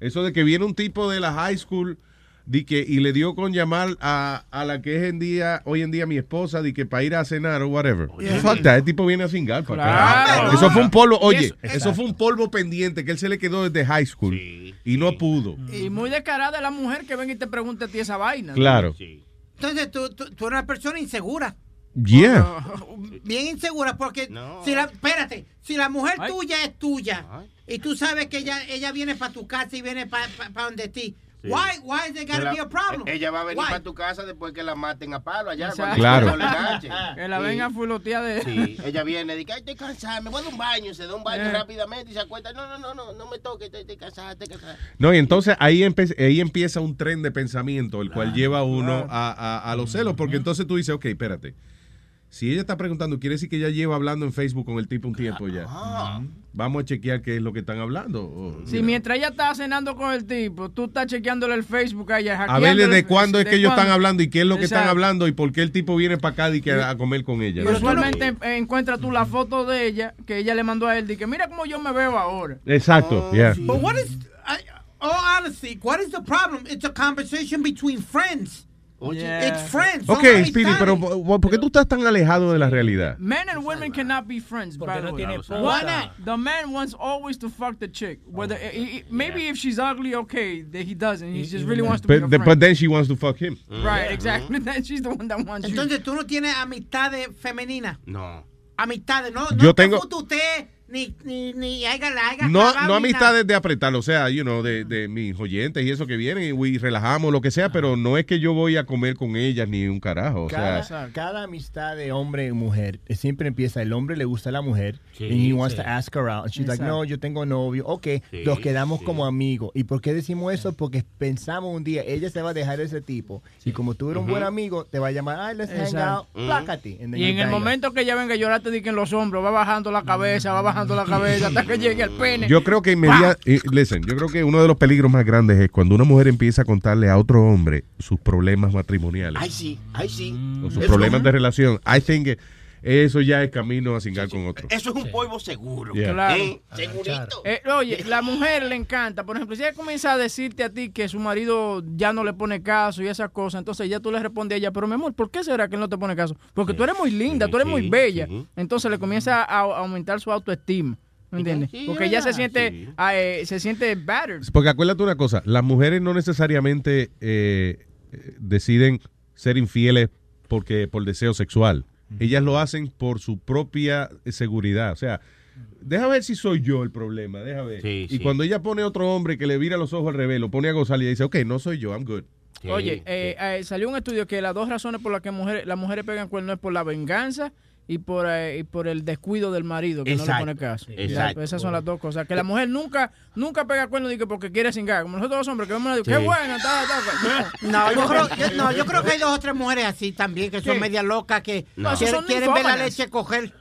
eso de que viene un tipo de la high school di que, y le dio con llamar a, a la que es en día, hoy en día mi esposa, di que para ir a cenar o whatever. Fuck that, el tipo viene a cingar para acá. Claro. Eso fue un polvo, oye, eso- eso, fue un polvo pendiente que él se le quedó desde high school y no pudo. Y muy descarada la mujer que venga y te pregunte a ti esa vaina. Claro. Entonces tú, tú, tú eres una persona insegura. Yeah. Bien insegura porque si la, espérate, si la mujer tuya es tuya y tú sabes que ella, ella viene para tu casa y viene para donde ti, Sí. why, why is there gotta la- be a problem? Ella va a venir Why? para tu casa después que la maten a palo allá. Cuando Claro. no le enganchen. Que la Sí. venga fuloteada de... Sí, ella viene y dice, "Ay, estoy cansada, me voy a dar un baño, se da un baño Eh. rápidamente y se acuesta, no, no, no, no, no me toques, estoy, estoy cansada, estoy cansada. No, y entonces ahí, empe- ahí empieza un tren de pensamiento, el cual lleva a uno a, a- a los celos, porque entonces tú dices, ok, espérate. Si ella está preguntando, quiere decir que ella lleva hablando en Facebook con el tipo un tiempo ya. Vamos a chequear qué es lo que están hablando. o, Si mientras ella está cenando con el tipo, tú estás chequeándole el Facebook a ella, A ver hackeándole desde el- cuándo es de que ellos están hablando y qué es lo que están hablando y por qué el tipo viene para acá y que a comer con ella. Y usualmente eh, encuentras tú la foto de ella que ella le mandó a él. Dice, mira cómo yo me veo ahora. Exacto, yeah. But what is, I, all honesty, what is the problem? It's a conversation between friends. It's friends. Ok, Speedy, amistades. pero ¿por qué tú estás tan alejado de la realidad? Men and women cannot be friends, by the no way. Why not? The man wants always to fuck the chick. Whether eh, eh, maybe if she's ugly, okay, that he doesn't. He just really wants to be But, a the- friend. but then she wants to fuck him. Right, exactly. Then she's the one that wants you. Entonces tú no tienes amistades femeninas. No. Amistades, no, no Yo te tengo- usted, ni, ni, ni haya, la haya No, no amistades de apretar, o sea, you know, de, de mis oyentes y eso que vienen y we relajamos, lo que sea, pero no es que yo voy a comer con ellas ni un carajo. O Cada, sea, cada amistad de hombre y mujer eh, siempre empieza, el hombre le gusta a la mujer Sí, and he wants sí. to ask her out. And she's like, no, yo tengo novio. Ok, Sí, nos quedamos sí. como amigos. ¿Y por qué decimos eso? Porque pensamos un día, ella se va a dejar ese tipo. Y como tú eres un buen amigo, te va a llamar, ay, let's hang Exacto. out, plácate. And then Y en el momento que ella venga a llorar, te diquen los hombros, va bajando la cabeza, va bajando la cabeza hasta que llegue al pene. yo creo que inmediat- eh, listen, yo creo que uno de los peligros más grandes es cuando una mujer empieza a contarle a otro hombre sus problemas matrimoniales Ay, sí, ay, sí. o sus Eso- problemas de relación. I think eh, eso ya es camino a cingar con otro. Eso es un polvo seguro. Yeah. Claro. ¿eh? Segurito. Eh, oye, la mujer le encanta, por ejemplo, si ella comienza a decirte a ti que su marido ya no le pone caso y esas cosas, entonces ya tú le respondes a ella, pero mi amor, ¿por qué será que él no te pone caso? Porque tú eres muy linda, tú eres muy sí, bella. sí. Entonces le comienza a, aumentar su autoestima. ¿Me entiendes? Sí, Porque ella se siente, ah, eh, se siente battered. Porque acuérdate una cosa, las mujeres no necesariamente eh, deciden ser infieles porque por deseo sexual. Ellas lo hacen por su propia seguridad. O sea, deja ver si soy yo el problema, deja ver. Sí, y sí. cuando ella pone otro hombre que le vira los ojos al revés, lo pone a gozar y dice, ok, no soy yo, I'm good. Oye, eh, eh, salió un estudio que las dos razones por las que mujeres, las mujeres pegan cuernos es por la venganza y por, eh, y por el descuido del marido que no le pone caso. exacto. Ya, esas son las dos cosas. Que la mujer nunca nunca pega que porque quiere cingar. Como nosotros los hombres que vemos una qué Sí. bueno, está, está. No, yo creo, yo, no, yo creo que hay dos o tres mujeres así también que son ¿Qué? medias locas que No. Quieren, quieren ver la leche coger.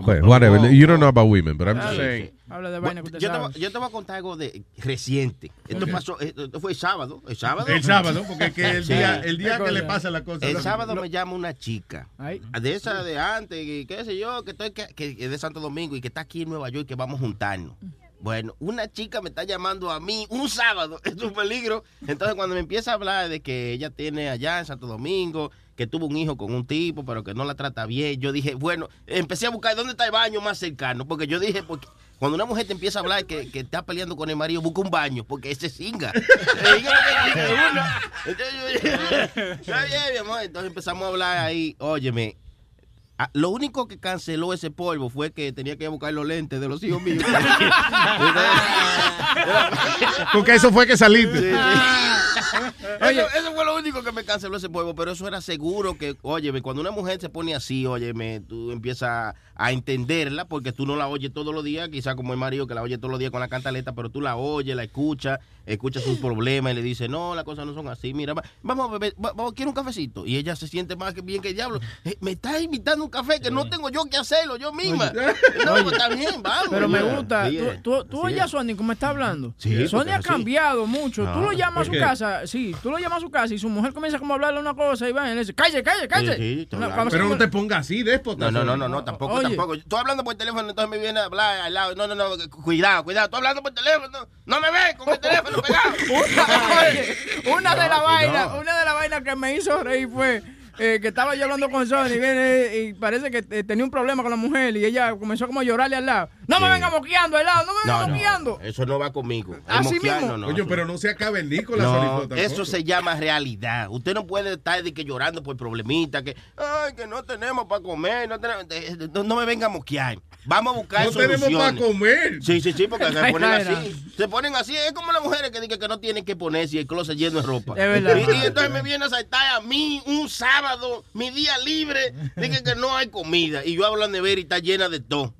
Well, whatever, you don't know about women, but I'm just saying. sí. Habla de vaina Bueno, que usted yo, te, voy- yo te voy a contar algo de reciente. Esto pasó, esto fue el sábado. El sábado. El sábado, porque es que el día, el día ¿Qué que le pasa la cosa. El sábado lo- me llama una chica. Ay. De esa de antes, y qué sé yo, que estoy que, que es de Santo Domingo y que está aquí en Nueva York y que vamos a juntarnos. Bueno, una chica me está llamando a mí un sábado, es un peligro. Entonces cuando me empieza a hablar de que ella tiene allá en Santo Domingo, que tuvo un hijo con un tipo, pero que no la trata bien, yo dije, bueno, empecé a buscar dónde está el baño más cercano, porque yo dije, porque cuando una mujer te empieza a hablar que, que está peleando con el marido, busca un baño, porque ese singa. Entonces yo dije, está bien, mi amor. Entonces empezamos a hablar ahí, óyeme. Lo único que canceló ese polvo fue que tenía que buscar los lentes de los hijos míos. Porque eso fue que saliste. Eso, eso fue lo único que me canceló ese polvo, pero eso era seguro que, óyeme, cuando una mujer se pone así, óyeme, tú empiezas a entenderla porque tú no la oyes todos los días, quizás como el marido que la oye todos los días con la cantaleta, pero tú la oyes, la escuchas, escuchas sus problemas y le dices, no, las cosas no son así, mira, va- vamos a beber, va- vamos, quiero un cafecito. Y ella se siente más que bien que el diablo. "Eh, me está invitando un café que no tengo yo que hacerlo, yo misma. No, pues está bien, vamos. Pero me gusta. Sí, Tú, eh. tú, tú Sí, oyes a eh. Sony cómo está hablando. Sí, Sony ha cambiado mucho. tú No, lo llamas a ¿por su qué? Casa, sí, tú lo llamas a su casa y su mujer comienza como a hablarle una cosa y va y le dice. Sí, sí, Una- hablando. vamos a Pero no te pongas así, déspota. No, no, no, no, no, tampoco, Oye. tampoco. Estoy hablando por teléfono, entonces me viene a hablar al lado. No, no, no, cuidado, cuidado. Estoy hablando por teléfono. No me ves con el teléfono pegado. una, oye, una de vainas, no. una de las vainas que me hizo reír fue eh, que estaba yo hablando con Sony y, viene, y parece que eh, tenía un problema con la mujer y ella comenzó como a llorarle al lado. No me venga moqueando al lado, no me venga No, moqueando. no, eso no va conmigo. El Así moquear, mismo. no, no, Oye, pero no se acabe ni con la No, eso se llama realidad. Usted no puede estar de que llorando por problemitas, que ay, que no tenemos para comer, no, tenemos, de- no, no me venga a moquear. Vamos a buscar No tenemos soluciones. para comer. Sí, sí, sí, porque se ponen así. Se ponen así. Es como las mujeres que dicen que no tienen que ponerse y el closet lleno de ropa. Es verdad. Y, y entonces me viene a saltar a mí un sábado, mi día libre, dicen que no hay comida. Y yo hablo la nevera y está llena de todo.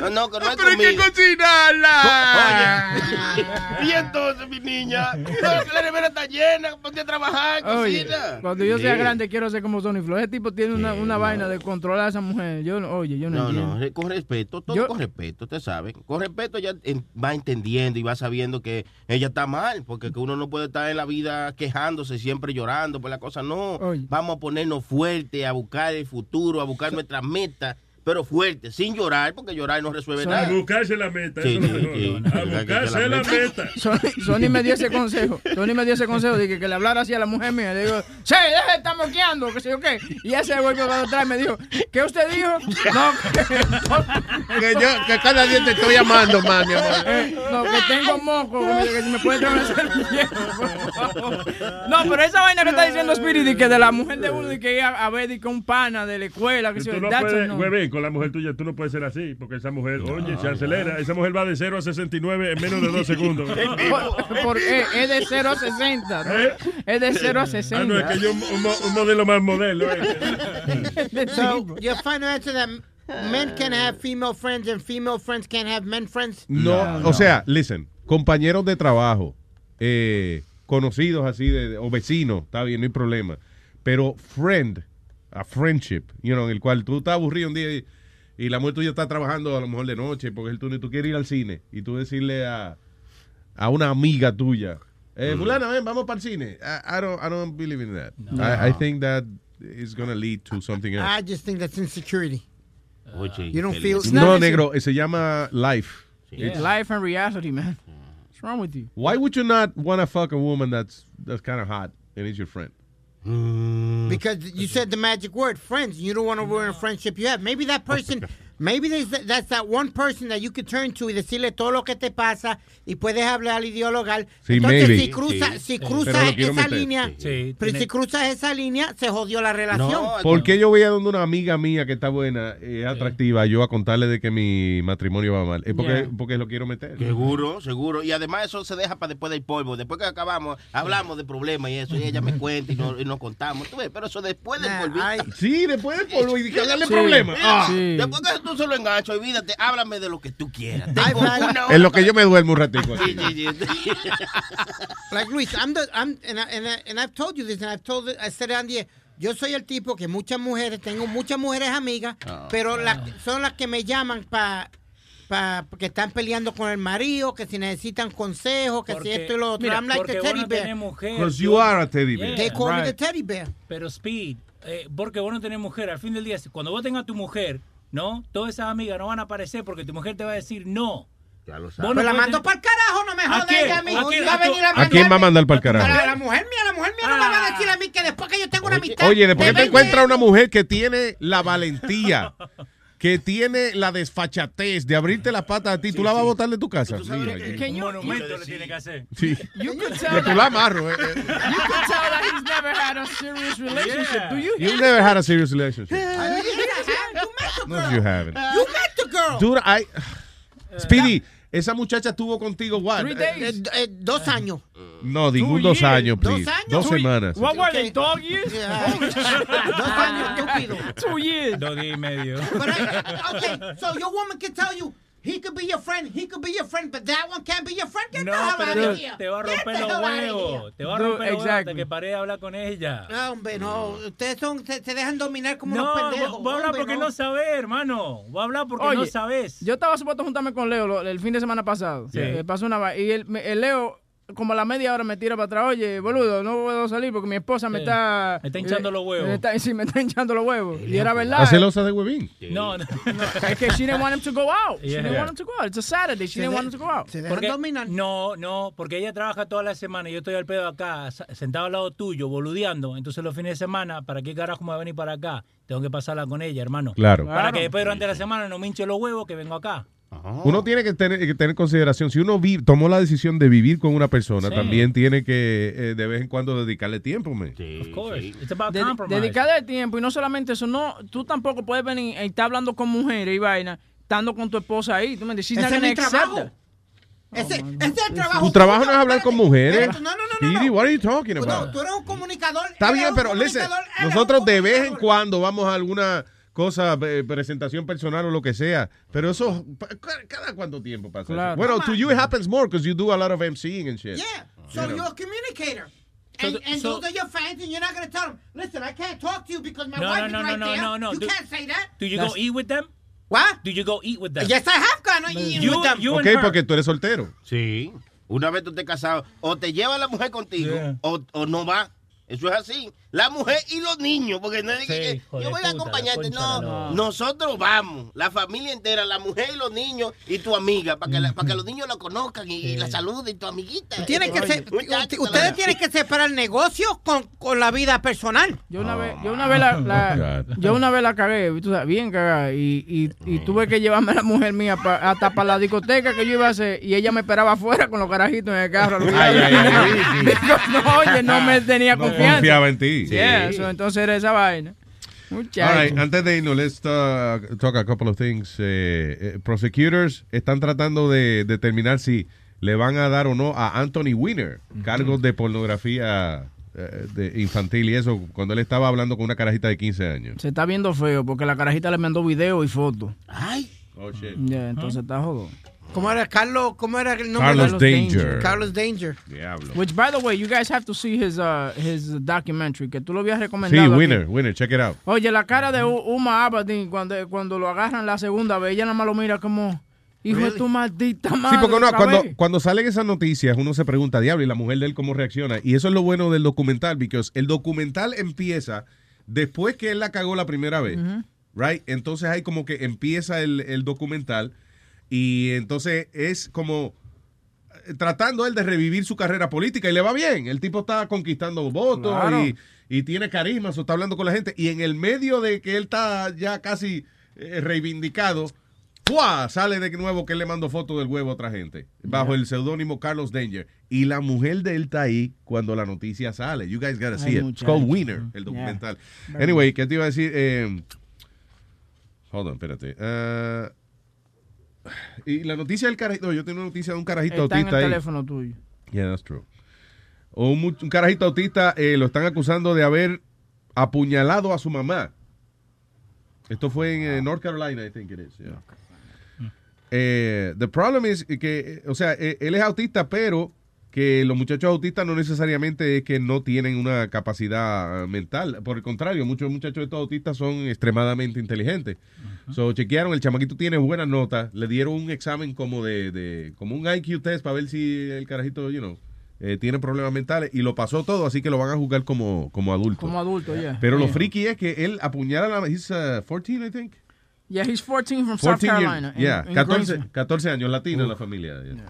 No, no, que no hay Pero hay que comida. cocinarla. Oye, y entonces, mi niña, no, la nevera está llena, ponte a trabajar, Oye, cocina. cuando yo sea Sí. grande quiero ser como Sony Flow. Ese tipo tiene una, una no. vaina de controlar a esa mujer. Yo, no- oye, yo no, No, entiendo. no, re- con respeto, todo Yo- con respeto, usted sabe. Con respeto ya en- va entendiendo y va sabiendo que ella está mal, porque que uno no puede estar en la vida quejándose, siempre llorando por la cosa. No, Oye. vamos a ponernos fuerte, a buscar el futuro, a buscar nuestras metas, pero fuerte, sin llorar, porque llorar no resuelve Son- A nada. buscarse la meta. Sí, eso es sí, lo mejor. sí. A buscarse la la meta. meta. Sony, Sony me dio ese consejo. Sony me dio ese consejo de que, que le hablara así a la mujer mía. Le digo, sí, deja de estar moqueando, que sé yo qué. Y ella se volvió para atrás y me dijo, ¿qué usted dijo? No, que, Que yo, que cada día te estoy llamando más, mi amor. eh, no, que tengo moco, que, me- que si me puede traer una servilleta. No, pero esa vaina que está diciendo Spirit, y que de la mujer de uno, y que ir a, a ver y que un pana de la escuela, que sé yo, no con la mujer tuya, tú no puedes ser así, porque esa mujer, oye, se acelera. Esa mujer va de 0 a 69 en menos de dos segundos. Por- por- eh, es de 0 a 60, ¿no? Es de 0 a 60. Ah, no, es que yo un, un mo- un modelo más modelo. eh. So, your final answer that men can have female friends and female friends can't have men friends? No, o sea, listen, compañeros de trabajo, eh, conocidos así de, de- o vecinos, está bien, no hay problema. Pero friend, a friendship, you know, en el cual tú estás aburrido un día y, y la mujer tuya está trabajando a lo mejor de noche porque el turno y tú quieres ir al cine y tú decirle a, a una amiga tuya, eh, fulana, ven, vamos para el cine. I, I don't, I don't believe in that. I, I think that is going to lead to something else. I just think that's insecurity. You don't feel- It's No, negro, eh, se llama life. It's life and reality, man. What's wrong with you? Why would you not want to fuck a woman that's that's kind of hot and is your friend? Mm. Because you said the magic word, friends. You don't want to ruin a friendship you have. Maybe that person, maybe there's that, that's that one person that you could turn to y decirle todo lo que te pasa y puedes hablar y dialogar. Sí, Entonces, maybe. si cruza, Sí. si cruza esa meter. línea, Sí. pero si cruzas esa línea, se jodió la relación. ¿Por qué yo voy a donde una amiga mía que está buena, eh, atractiva, yo a contarle de que mi matrimonio va mal? Es porque, Yeah. porque lo quiero meter. Seguro, seguro. Y además eso se deja para después del polvo. Después que acabamos, hablamos de problemas y eso, y ella me cuenta y, no- y nos contamos. ¿Tú ves? Pero eso después del polvito. Sí, después del polvo y que Sí. problemas. Ah. Sí. Después que tú se lo engancho, olvídate, háblame de lo que tú quieras. Tengo una En lo que yo me duermo un sí. like Luis, I'm the, I'm, and, I, and, I, and I've told you this, and I've told I said it on the air. Yo soy el tipo que muchas mujeres, tengo muchas mujeres amigas, Ah. pero son las que me llaman para pa, que están peleando con el marido, que si necesitan consejos, que si esto y lo otro. mira, I'm like porque the vos teddy no bear. tenés mujer. Because you are a teddy bear. They call me the teddy bear. Pero Speed, eh, porque vos no tenés mujer, al fin del día, cuando vos tengas tu mujer, ¿no? Todas esas amigas no van a aparecer porque tu mujer te va a decir no. Ya lo sabes. Pues la mando para el carajo, no me ¿A jodas quién? ella a mí. ¿A quién? Va a venir a ¿A quién va a mandar para el carajo? a la mujer mía, la mujer mía no me va a decir a mí que después que yo tengo una amistad. Oye, después de que te 20 encuentras una mujer que tiene la valentía, que tiene la desfachatez de abrirte las patas a ti, ¿tú la vas a botar de tu casa? Mira, que- Un monumento le tiene que hacer. Sí. You could Que tell tú la amarro. eh, eh. you could tell that he's never had a serious relationship. Do you? You never had a serious relationship. No, girl. you haven't. You met the girl. Dude, I... Speedy, esa muchacha estuvo contigo, what? Three days. Eh, eh, dos años. No, ningún Two dos years. años, Dos please. años. Dos Two- semanas. What were they, dog years? Dos años, estúpido. Two years. Dos días y medio. But I, okay, so your woman can tell you he could be your friend, he could be your friend, but that one can't be your friend. Get No, the hell pero out te, of here. te va a romper los huevos. Te va a romper los huevos hasta que pare de hablar con ella. No, hombre, no. Ustedes son, se, se dejan dominar como No, unos voy pendejos. voy a hablar hombre, porque no sabes, hermano. Voy a hablar porque Oye, no sabes. Yo estaba supuesto a juntarme con Leo lo- el fin de semana pasado. Sí. Eh, pasó una va- Y el Leo, como a la media hora, me tira para atrás. Oye, boludo, no puedo salir porque mi esposa me Sí. está. Me está hinchando eh, los huevos. me está- sí, me está hinchando los huevos. Y era verdad. ¿Está celosa de huevín? No, no. Es que she didn't want him to go out. She Yeah. didn't want him to go out. It's a Saturday. She Se didn't de- want him to go out. Se dejan Porque- dominar. No, no, porque ella trabaja toda la semana y yo estoy al pedo acá, sentado al lado tuyo, boludeando. Entonces los fines de semana, ¿para qué carajo me va a venir para acá? Tengo que pasarla con ella, hermano. Claro. Para Claro. que después durante la semana no me hinche los huevos que vengo acá. Uno tiene que tener, que tener consideración. Si uno vi- tomó la decisión de vivir con una persona, Sí. también tiene que eh, de vez en cuando dedicarle tiempo. me. Of course. It's about compromise. dedicarle tiempo y no solamente eso, no, tú tampoco puedes venir y estar hablando con mujeres y vaina, estando con tu esposa ahí. ¿Tú me? She's Ese es mi trabajo. Ese, ese es el trabajo. Tu trabajo no es hablar con mujeres. No, no, no, no. No. what are you talking No, about? tú eres un comunicador. Está bien, pero listen, nosotros de vez en cuando vamos a alguna cosa, eh, presentación personal o lo que sea, pero eso, ¿cada cuánto tiempo pasa eso? Claro. Bueno, to you it happens more because you do a lot of MCing and shit. Yeah. So You know. you're a communicator. And, So the- and so- those are your fans, and you're not going to tell them, listen, I can't talk to you because my No, wife no, is no, right no, there. no, no. You Do- can't say that. Do you That's- go eat with them? What? Do you go eat with them? Yes, I have gone eating You- with them. you- Ok, porque tú eres soltero. Sí. Una vez tú estés casado, o te lleva la mujer contigo, Yeah. o, o no va. Eso es así. La mujer y los niños, porque no es de que- Sí, que yo voy a acompañarte. No, nosotros vamos, la familia entera, la mujer y los niños y tu amiga, para que, la- para que los niños la conozcan y, y la saluden, y tu amiguita. Tienen que Oye, se- muchacho, ustedes tienen que separar el negocio con, con la vida personal. Yo una vez, yo una vez la, yo una vez la cagué, tú sabes, bien cagada, y, y, y tuve que llevarme a la mujer mía pa- hasta para la discoteca que yo iba a hacer, y ella me esperaba afuera con los carajitos en el carro. Ay, ay, ay, sí, sí. Because, no, oye, no me tenía No confianza. confiaba en ti. Yeah, so, entonces era esa vaina. All Muchacho. right, antes de irnos, let's uh, talk a couple of things. Eh, eh, prosecutors están tratando de determinar si le van a dar o no a Anthony Weiner cargos de pornografía eh, de infantil y eso cuando él estaba hablando con una carajita de 15 años. Se está viendo feo porque la carajita le mandó video y foto. Ay, Oh, shit. Entonces está jodón. ¿Cómo era Carlos? ¿Cómo era el nombre? Carlos Carlos Danger. Danger. Carlos Danger. Diablo. Which, by the way, you guys have to see his, uh, his documentary, que tú lo habías Sí, recomendado. aquí. Winner, Winner, check it out. Oye, la cara de Uma Abedin cuando, cuando lo agarran la segunda vez, ella nada más lo mira como, hijo de tu maldita madre. Sí, porque otra cuando, vez". cuando salen esas noticias, uno se pregunta, diablo, ¿y la mujer de él cómo reacciona? Y eso es lo bueno del documental, porque el documental empieza después que él la cagó la primera vez. Right? Entonces ahí como que empieza el, el documental y entonces es como eh, tratando él de revivir su carrera política y le va bien. El tipo está conquistando votos Claro. y, y tiene carisma, so está hablando con la gente. Y en el medio de que él está ya casi eh, reivindicado, ¡fua! sale de nuevo que él le mandó fotos del huevo a otra gente, bajo el seudónimo Carlos Danger. Y la mujer de él está ahí cuando la noticia sale. You guys gotta see Ay, it. It's called Wiener, el documental. Yeah. Anyway, ¿qué te iba a decir? Eh, hold on, espérate. Ah, y la noticia del carajito, yo tengo una noticia de un carajito Está en el autista ahí. teléfono tuyo. Yeah, that's true. O un, carajito autista eh, lo están acusando de haber apuñalado a su mamá. Esto fue en eh, North Carolina, I think it is. yeah. Eh, the problem is que, eh, o sea, él es autista, pero que los muchachos autistas no necesariamente es que no tienen una capacidad eh, mental. Por el contrario, muchos muchachos de estos autistas son extremadamente inteligentes. So, chequearon, el chamaquito tiene buenas notas, le dieron un examen como de, de- como un IQ test para ver si el carajito, you know, eh, tiene problemas mentales y lo pasó todo, así que lo van a juzgar como, como adulto. Como adulto, yeah. Pero lo Yeah. friki es que él apuñala a la... He's uh, 14, I think. Yeah, he's 14 from South 14 years- Carolina. in- yeah, in 14, Greensboro. 14 años, latino en la familia. yeah.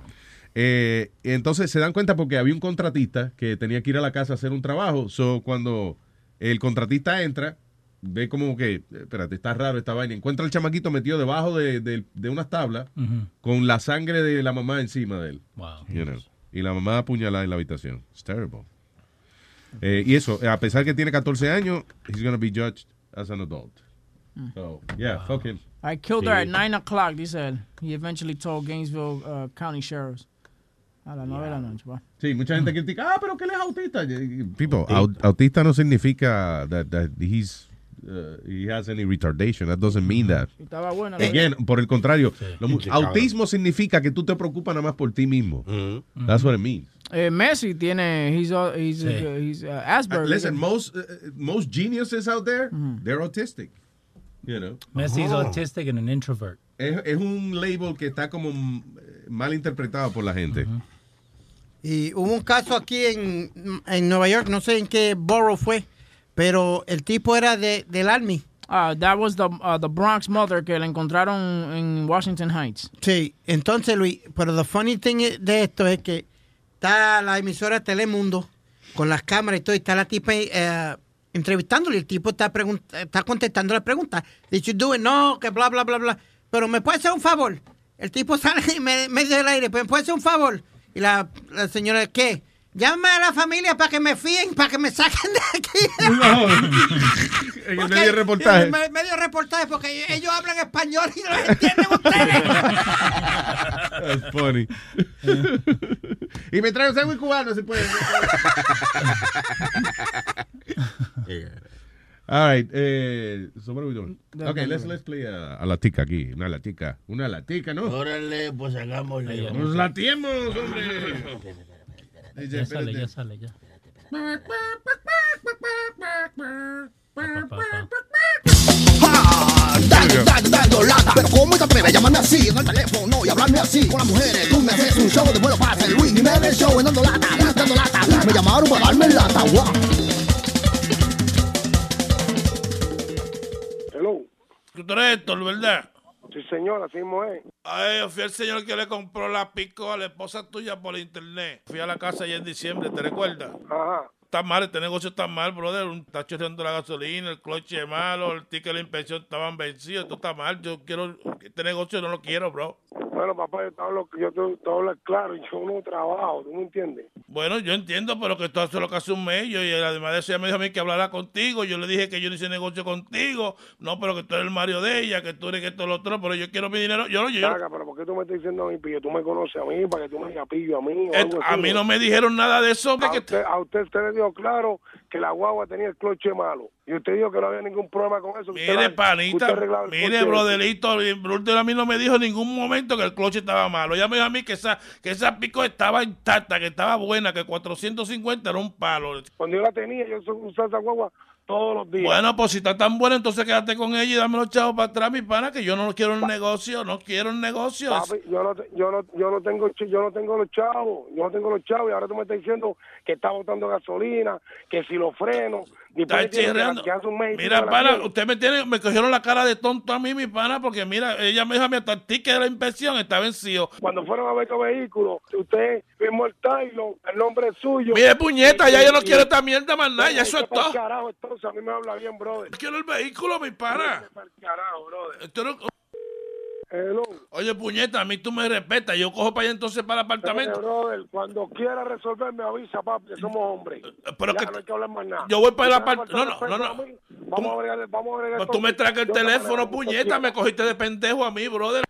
Eh, entonces se dan cuenta porque había un contratista que tenía que ir a la casa a hacer un trabajo. So, cuando el contratista entra, ve como que, eh, espérate, está raro esta vaina. Encuentra al chamaquito metido debajo de, de- de unas tablas Ujú. con la sangre de la mamá encima de él. Wow. You know. Y la mamá apuñalada en la habitación. It's terrible. Eh, y eso, a pesar que tiene 14 años, he's going to be judged as an adult. So, yeah, fuck him. I killed her at 9 o'clock, dice él. He eventually told Gainesville uh, County Sheriffs. A las 9 de la noche, va. Sí, mucha gente critica, ah, pero que él es autista. People, au- autista no significa that, that he's, uh, he has any retardation. That doesn't mean that. Estaba buena. Again, por el contrario, lo autismo significa que tú te preocupas nada más por ti mismo. That's what it means. Eh, Messi tiene, he's, uh, he's, Sí. uh, he's uh, Asperger's. Listen, most, uh, most geniuses out there, they're autistic. You know? Messi is Oh. autistic and an introvert. Es, es un label que está como mm, mal interpretado por la gente. Y hubo un caso aquí en, en Nueva York, no sé en qué borough fue, pero el tipo era de, del Army. Ah, that was the, uh, the Bronx mother que la encontraron en Washington Heights. Sí, entonces Luis, pero the funny thing de esto es que está la emisora Telemundo con las cámaras y todo, y está la tipa eh, entrevistándole y el tipo está, está contestando la pregunta. Did you do it? No, que bla, bla, bla, bla. Pero me puede hacer un favor. El tipo sale en me- medio del aire, pero me puede hacer un favor. Y la, la señora, ¿qué? Llame a la familia para que me fíen, para que me saquen de aquí. En el medio de reportaje. En el me- medio de reportaje, porque ellos hablan español y no los entienden ustedes. That's funny. y me trae un sándwich cubano, si puede. All right, eh, so what are we doing? Okay, let's, let's play a, a latica aquí, una latica, una latica, ¿no? Órale, pues hagámosle. Nos latiemos, hombre. Ya sale, ya sale, ya. Dando, dando, dando lata. Pero ¿cómo te atreves a llamarme así en el teléfono y hablarme así con las mujeres? Tú me haces un show de vuelo para el Luis y me ves show en dando lata, dando lata. Me llamaron para darme lata, guau. Hello. Tú eres Héctor, ¿verdad? Sí, señor, así mismo es. Ay, yo fui el señor que le compró la pico a la esposa tuya por internet. Fui a la casa allá en diciembre, ¿te recuerdas? Ajá. Está mal, este negocio está mal, brother. Un- Está chorreando la gasolina, el cloche malo, el ticket de la inspección estaban vencidos. Esto está mal. Yo quiero, este negocio no lo quiero, bro. Bueno, papá, yo te hablo, yo te, te hablo claro, yo no trabajo, ¿tú me entiendes? Bueno, yo entiendo, pero que esto hace lo que hace un mes. Yo, y además de eso, ella me dijo a mí que hablara contigo. Yo le dije que yo no hice negocio contigo. No, pero que tú eres el Mario de ella, que tú eres que esto lo otro. Pero yo quiero mi dinero. Yo, yo, Saca, pero ¿por qué tú me estás diciendo a mí, pillo? Tú me conoces a mí, para que tú me digas pillo a mí. o algo a así, mí no me dijeron nada de eso. A que usted, a usted, usted claro que la guagua tenía el cloche malo. Y usted dijo que no había ningún problema con eso. usted Mire, la- panita, usted mire, broderito, Bruder a mí no me dijo en ningún momento que el cloche estaba malo. Ella me dijo a mí que esa, que esa pico estaba intacta, que estaba buena, que 450 era un palo. Cuando yo la tenía, yo usaba esa guagua todos los días. Bueno, pues si está tan buena, entonces quédate con ella y dame los chavos para atrás, mi pana, que yo no quiero un negocio, no quiero un negocio. Papi, yo no, yo no, yo no tengo, yo no tengo los chavos, yo no tengo los chavos y ahora tú me estás diciendo que está botando gasolina, que si lo freno, Después que- hace un mes Mira, pana, usted me tiene, me cogieron la cara de tonto a mí, mi pana, porque mira, ella me dijo a mí hasta el ticket de la inspección está vencido. Cuando fueron a ver tu vehículo, usted firmó el Taylor, el nombre es suyo. Mire, puñeta, Y- ya yo no y- quiero esta mierda más nada, ya eso es todo. carajo, entonces a mí me habla bien, brother. Quiero el vehículo, mi pana. Vete pa'l carajo, brother. Hello. Oye, puñeta, a mí tú me respetas, yo cojo para allá entonces para el apartamento. brother, cuando quiera resolver, me avisa, papi, que somos hombres. pero ya, que- no hay que hablar más nada. Yo voy para el Si te apart- falta no, no, no, Vamos a bregar, vamos a bregar Pues tú me traes el Yo teléfono, puñeta, me cogiste de pendejo a mí, brother.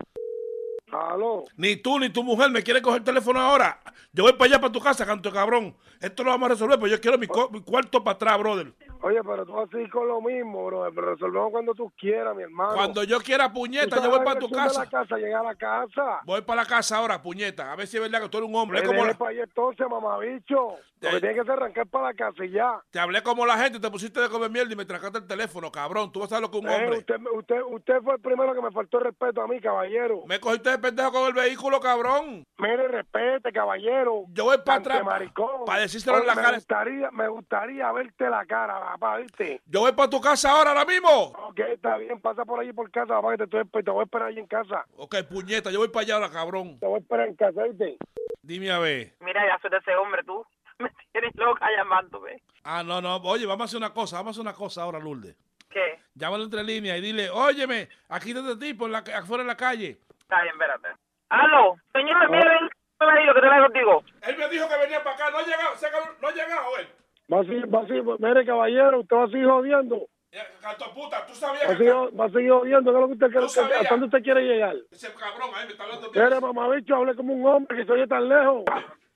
Aló. Ni tú ni tu mujer me quiere coger el teléfono ahora. Yo voy para allá, para tu casa, canto de cabrón. Esto lo vamos a resolver, pero yo quiero mi, co- mi cuarto para atrás, brother. Oye, pero tú así con lo mismo, brother. Pero resolvemos cuando tú quieras, mi hermano. Cuando yo quiera, puñeta, ¿Tú yo voy para tu casa. la casa, llegar a la casa. Voy para la casa ahora, puñeta. A ver si es verdad que tú eres un hombre. Es Me como la- para allá entonces, mamabicho. Lo que tiene que arrancar para la casa y ya. Te hablé como la gente, te pusiste de comer mierda y me tracaste el teléfono, cabrón. Tú vas a saber lo que un Eh, hombre. usted, usted, usted fue el primero que me faltó el respeto a mí, caballero. Me cogiste de pendejo con el vehículo, cabrón. Mire, respete, caballero. Yo voy para atrás maricón. para decírselo en la Oye, cara. Me gustaría, me gustaría verte la cara, papá, ¿viste? Yo voy para tu casa ahora, ahora mismo. Ok, está bien, pasa por allí por casa, papá, que te, estoy, te voy a esperar ahí en casa. Ok, puñeta, yo voy para allá ahora, cabrón. Te voy a esperar en casa, ¿viste? Dime a ver. Mira, ya soy de ese hombre, tú. Me tienes loca llamándome. Ah, no, no. Oye, vamos a hacer una cosa, vamos a hacer una cosa ahora, Lourdes. ¿Qué? Llámalo entre líneas y dile, óyeme, aquí está este tipo en la, afuera en la calle. Está bien, espérate. Aló, señor, mire, ven, me dijo que te contigo. Él me dijo que venía para acá, no ha llegado, se acabó- no ha llegado él. Va a seguir, va a seguir, mire, caballero, usted va a seguir jodiendo. Canto puta, tú sabías Va a que seguir, va a seguir jodiendo, ¿qué es lo que usted quiere? ¿Hasta dónde usted quiere llegar? ese cabrón ahí me está hablando. Mire, mamabicho, hable como un hombre que se oye tan lejos.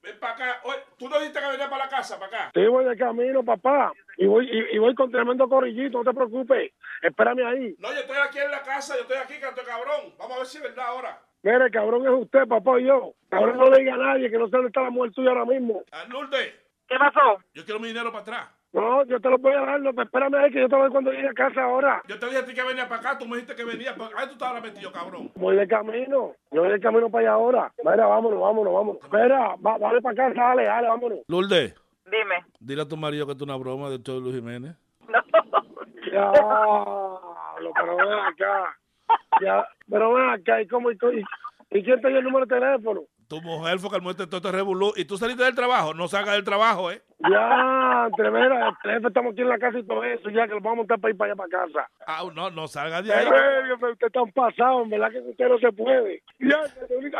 Ven para acá. Oye, tú no dijiste que venía para la casa, para acá. Sí, voy de camino, papá. Y voy, y, y voy con tremendo corrillito, no te preocupes. Espérame ahí. No, yo estoy aquí en la casa, yo estoy aquí, canto cabrón. Vamos a ver si es verdad ahora. Mire, cabrón, es usted, papá y yo. Cabrón, no le diga a nadie que no sé dónde está la mujer tuya ahora mismo. Lourdes. ¿Qué pasó? Yo quiero mi dinero para atrás. No, yo te lo voy a dar, no, espérame ahí que yo te voy cuando llegue a casa ahora. Yo te dije a ti que venía para acá, tú me dijiste que venía. Para... Ahí tú estabas metido, cabrón. Voy de camino. Yo voy de camino para allá ahora. Mira, vámonos, vámonos, vámonos. Espera, va, dale para acá, dale, dale, vámonos. Lourdes, Dime. dile a tu marido que esto es una broma de todo Luis Jiménez. Ya, lo, pero ven acá. Ya, pero ven acá, ¿y cómo? ¿Y, y, y quién te dio el número de teléfono? Tu mujer fue que armaste todo este revolú. Y tú saliste del trabajo. No salgas del trabajo, ¿eh? Ya, tremenda, el jefe, estamos aquí en la casa y todo eso, ya que lo vamos a montar para ir para allá para casa. Ah, no, no salgas de ahí. Ay, pero usted está pasado, en verdad que usted no se puede. Ya,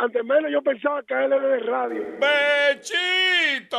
antes menos yo pensaba que él era de radio. ¡Bechito!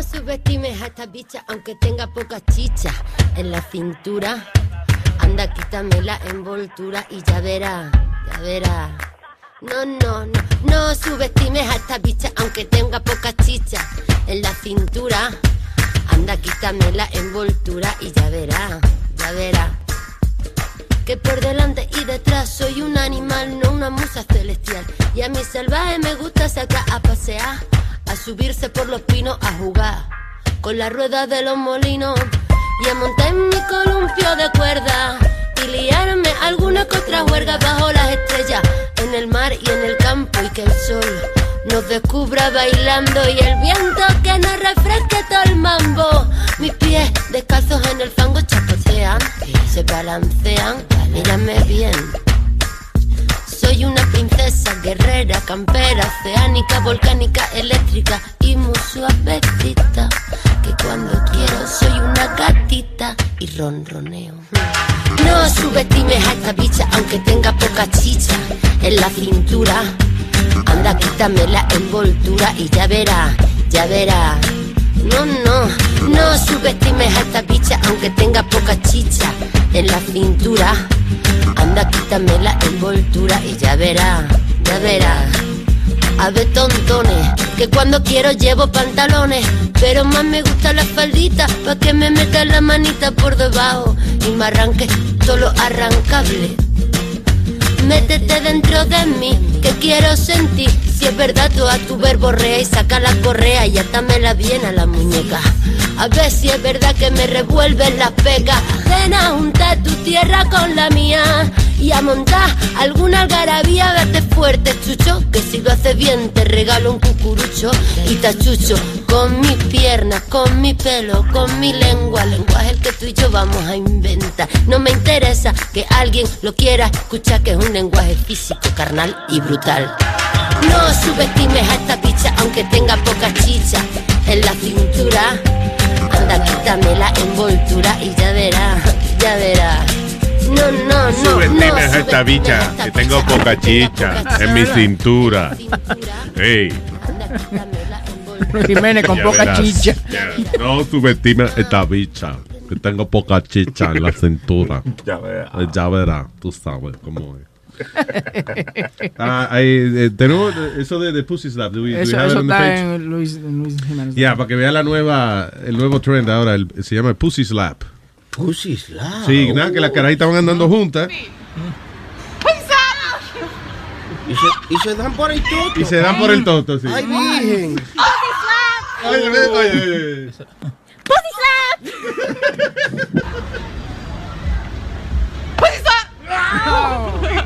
No subestimes a esta bicha aunque tenga poca chicha en la cintura. Anda, quítame la envoltura y ya verá, ya verá. No, no, no, no subestimes a esta bicha aunque tenga poca chicha en la cintura. Anda, quítame la envoltura y ya verá, ya verá. Que por delante y detrás soy un animal, no una musa celestial. Y a mi salvaje me gusta sacar a pasear, a subirse por los pinos, a jugar con la rueda de los molinos y a montar mi columpio de cuerda y liarme alguna que otra juerga bajo las estrellas, en el mar y en el campo y que el sol nos descubra bailando y el viento que nos refresque todo el mambo. Mis pies descalzos en el fango chapotean, se balancean, mírame bien. Soy una princesa guerrera, campera, oceánica, volcánica, eléctrica y muy suavecita. Que cuando quiero soy una gatita y ronroneo. No subestimes a esta bicha aunque tenga poca chicha en la cintura. Anda, quítame la envoltura y ya verá, ya verá. No, no, no subestimes a esta bicha aunque tenga poca chicha en la cintura. Anda, quítame la envoltura y ya verá, ya verá. A ver, tontones, que cuando quiero llevo pantalones, pero más me gusta la faldita, pa' que me meta la manita por debajo y me arranque todo lo arrancable. Métete dentro de mí, que quiero sentir. Si es verdad, tú a tu verborrea y saca la correa y atámela bien a la muñeca. A ver si es verdad que me revuelven las pecas. Ven a juntar tu tierra con la mía y a montar alguna algarabía. Date fuerte, chucho, que si lo haces bien te regalo un cucurucho y tachucho. Con mis piernas, con mi pelo, con mi lengua, lenguaje el que tú y yo vamos a inventar. No me interesa que alguien lo quiera escuchar, que es un lenguaje físico, carnal y brutal. No subestimes a esta bicha aunque tenga poca chicha en la cintura. Anda, quítame la envoltura y ya verás, ya verás. No, no, no. Subestimes no a esta bicha que tengo poca chicha en mi cintura. Hey. Jiménez con Ya poca verás. chicha. Ya. No subestimes a esta bicha que tengo poca chicha en la cintura. Ya verás. Ya verás, tú sabes cómo es. Ah, ahí, eh, tenemos eh, eso de, de Pussy Slap. Do we, do we Eso, have it eso on the está page? en Luis, en Luis Jiménez. Ya, para que vea la nueva, el nuevo trend ahora, el- se llama Pussy Slap. Pussy slap. Sí, nada, que las carajitas van andando juntas Y se, y se dan por el toto. y se dan por el toto, sí. Ay, virgen. Oye, oye. ¡Pussy slap!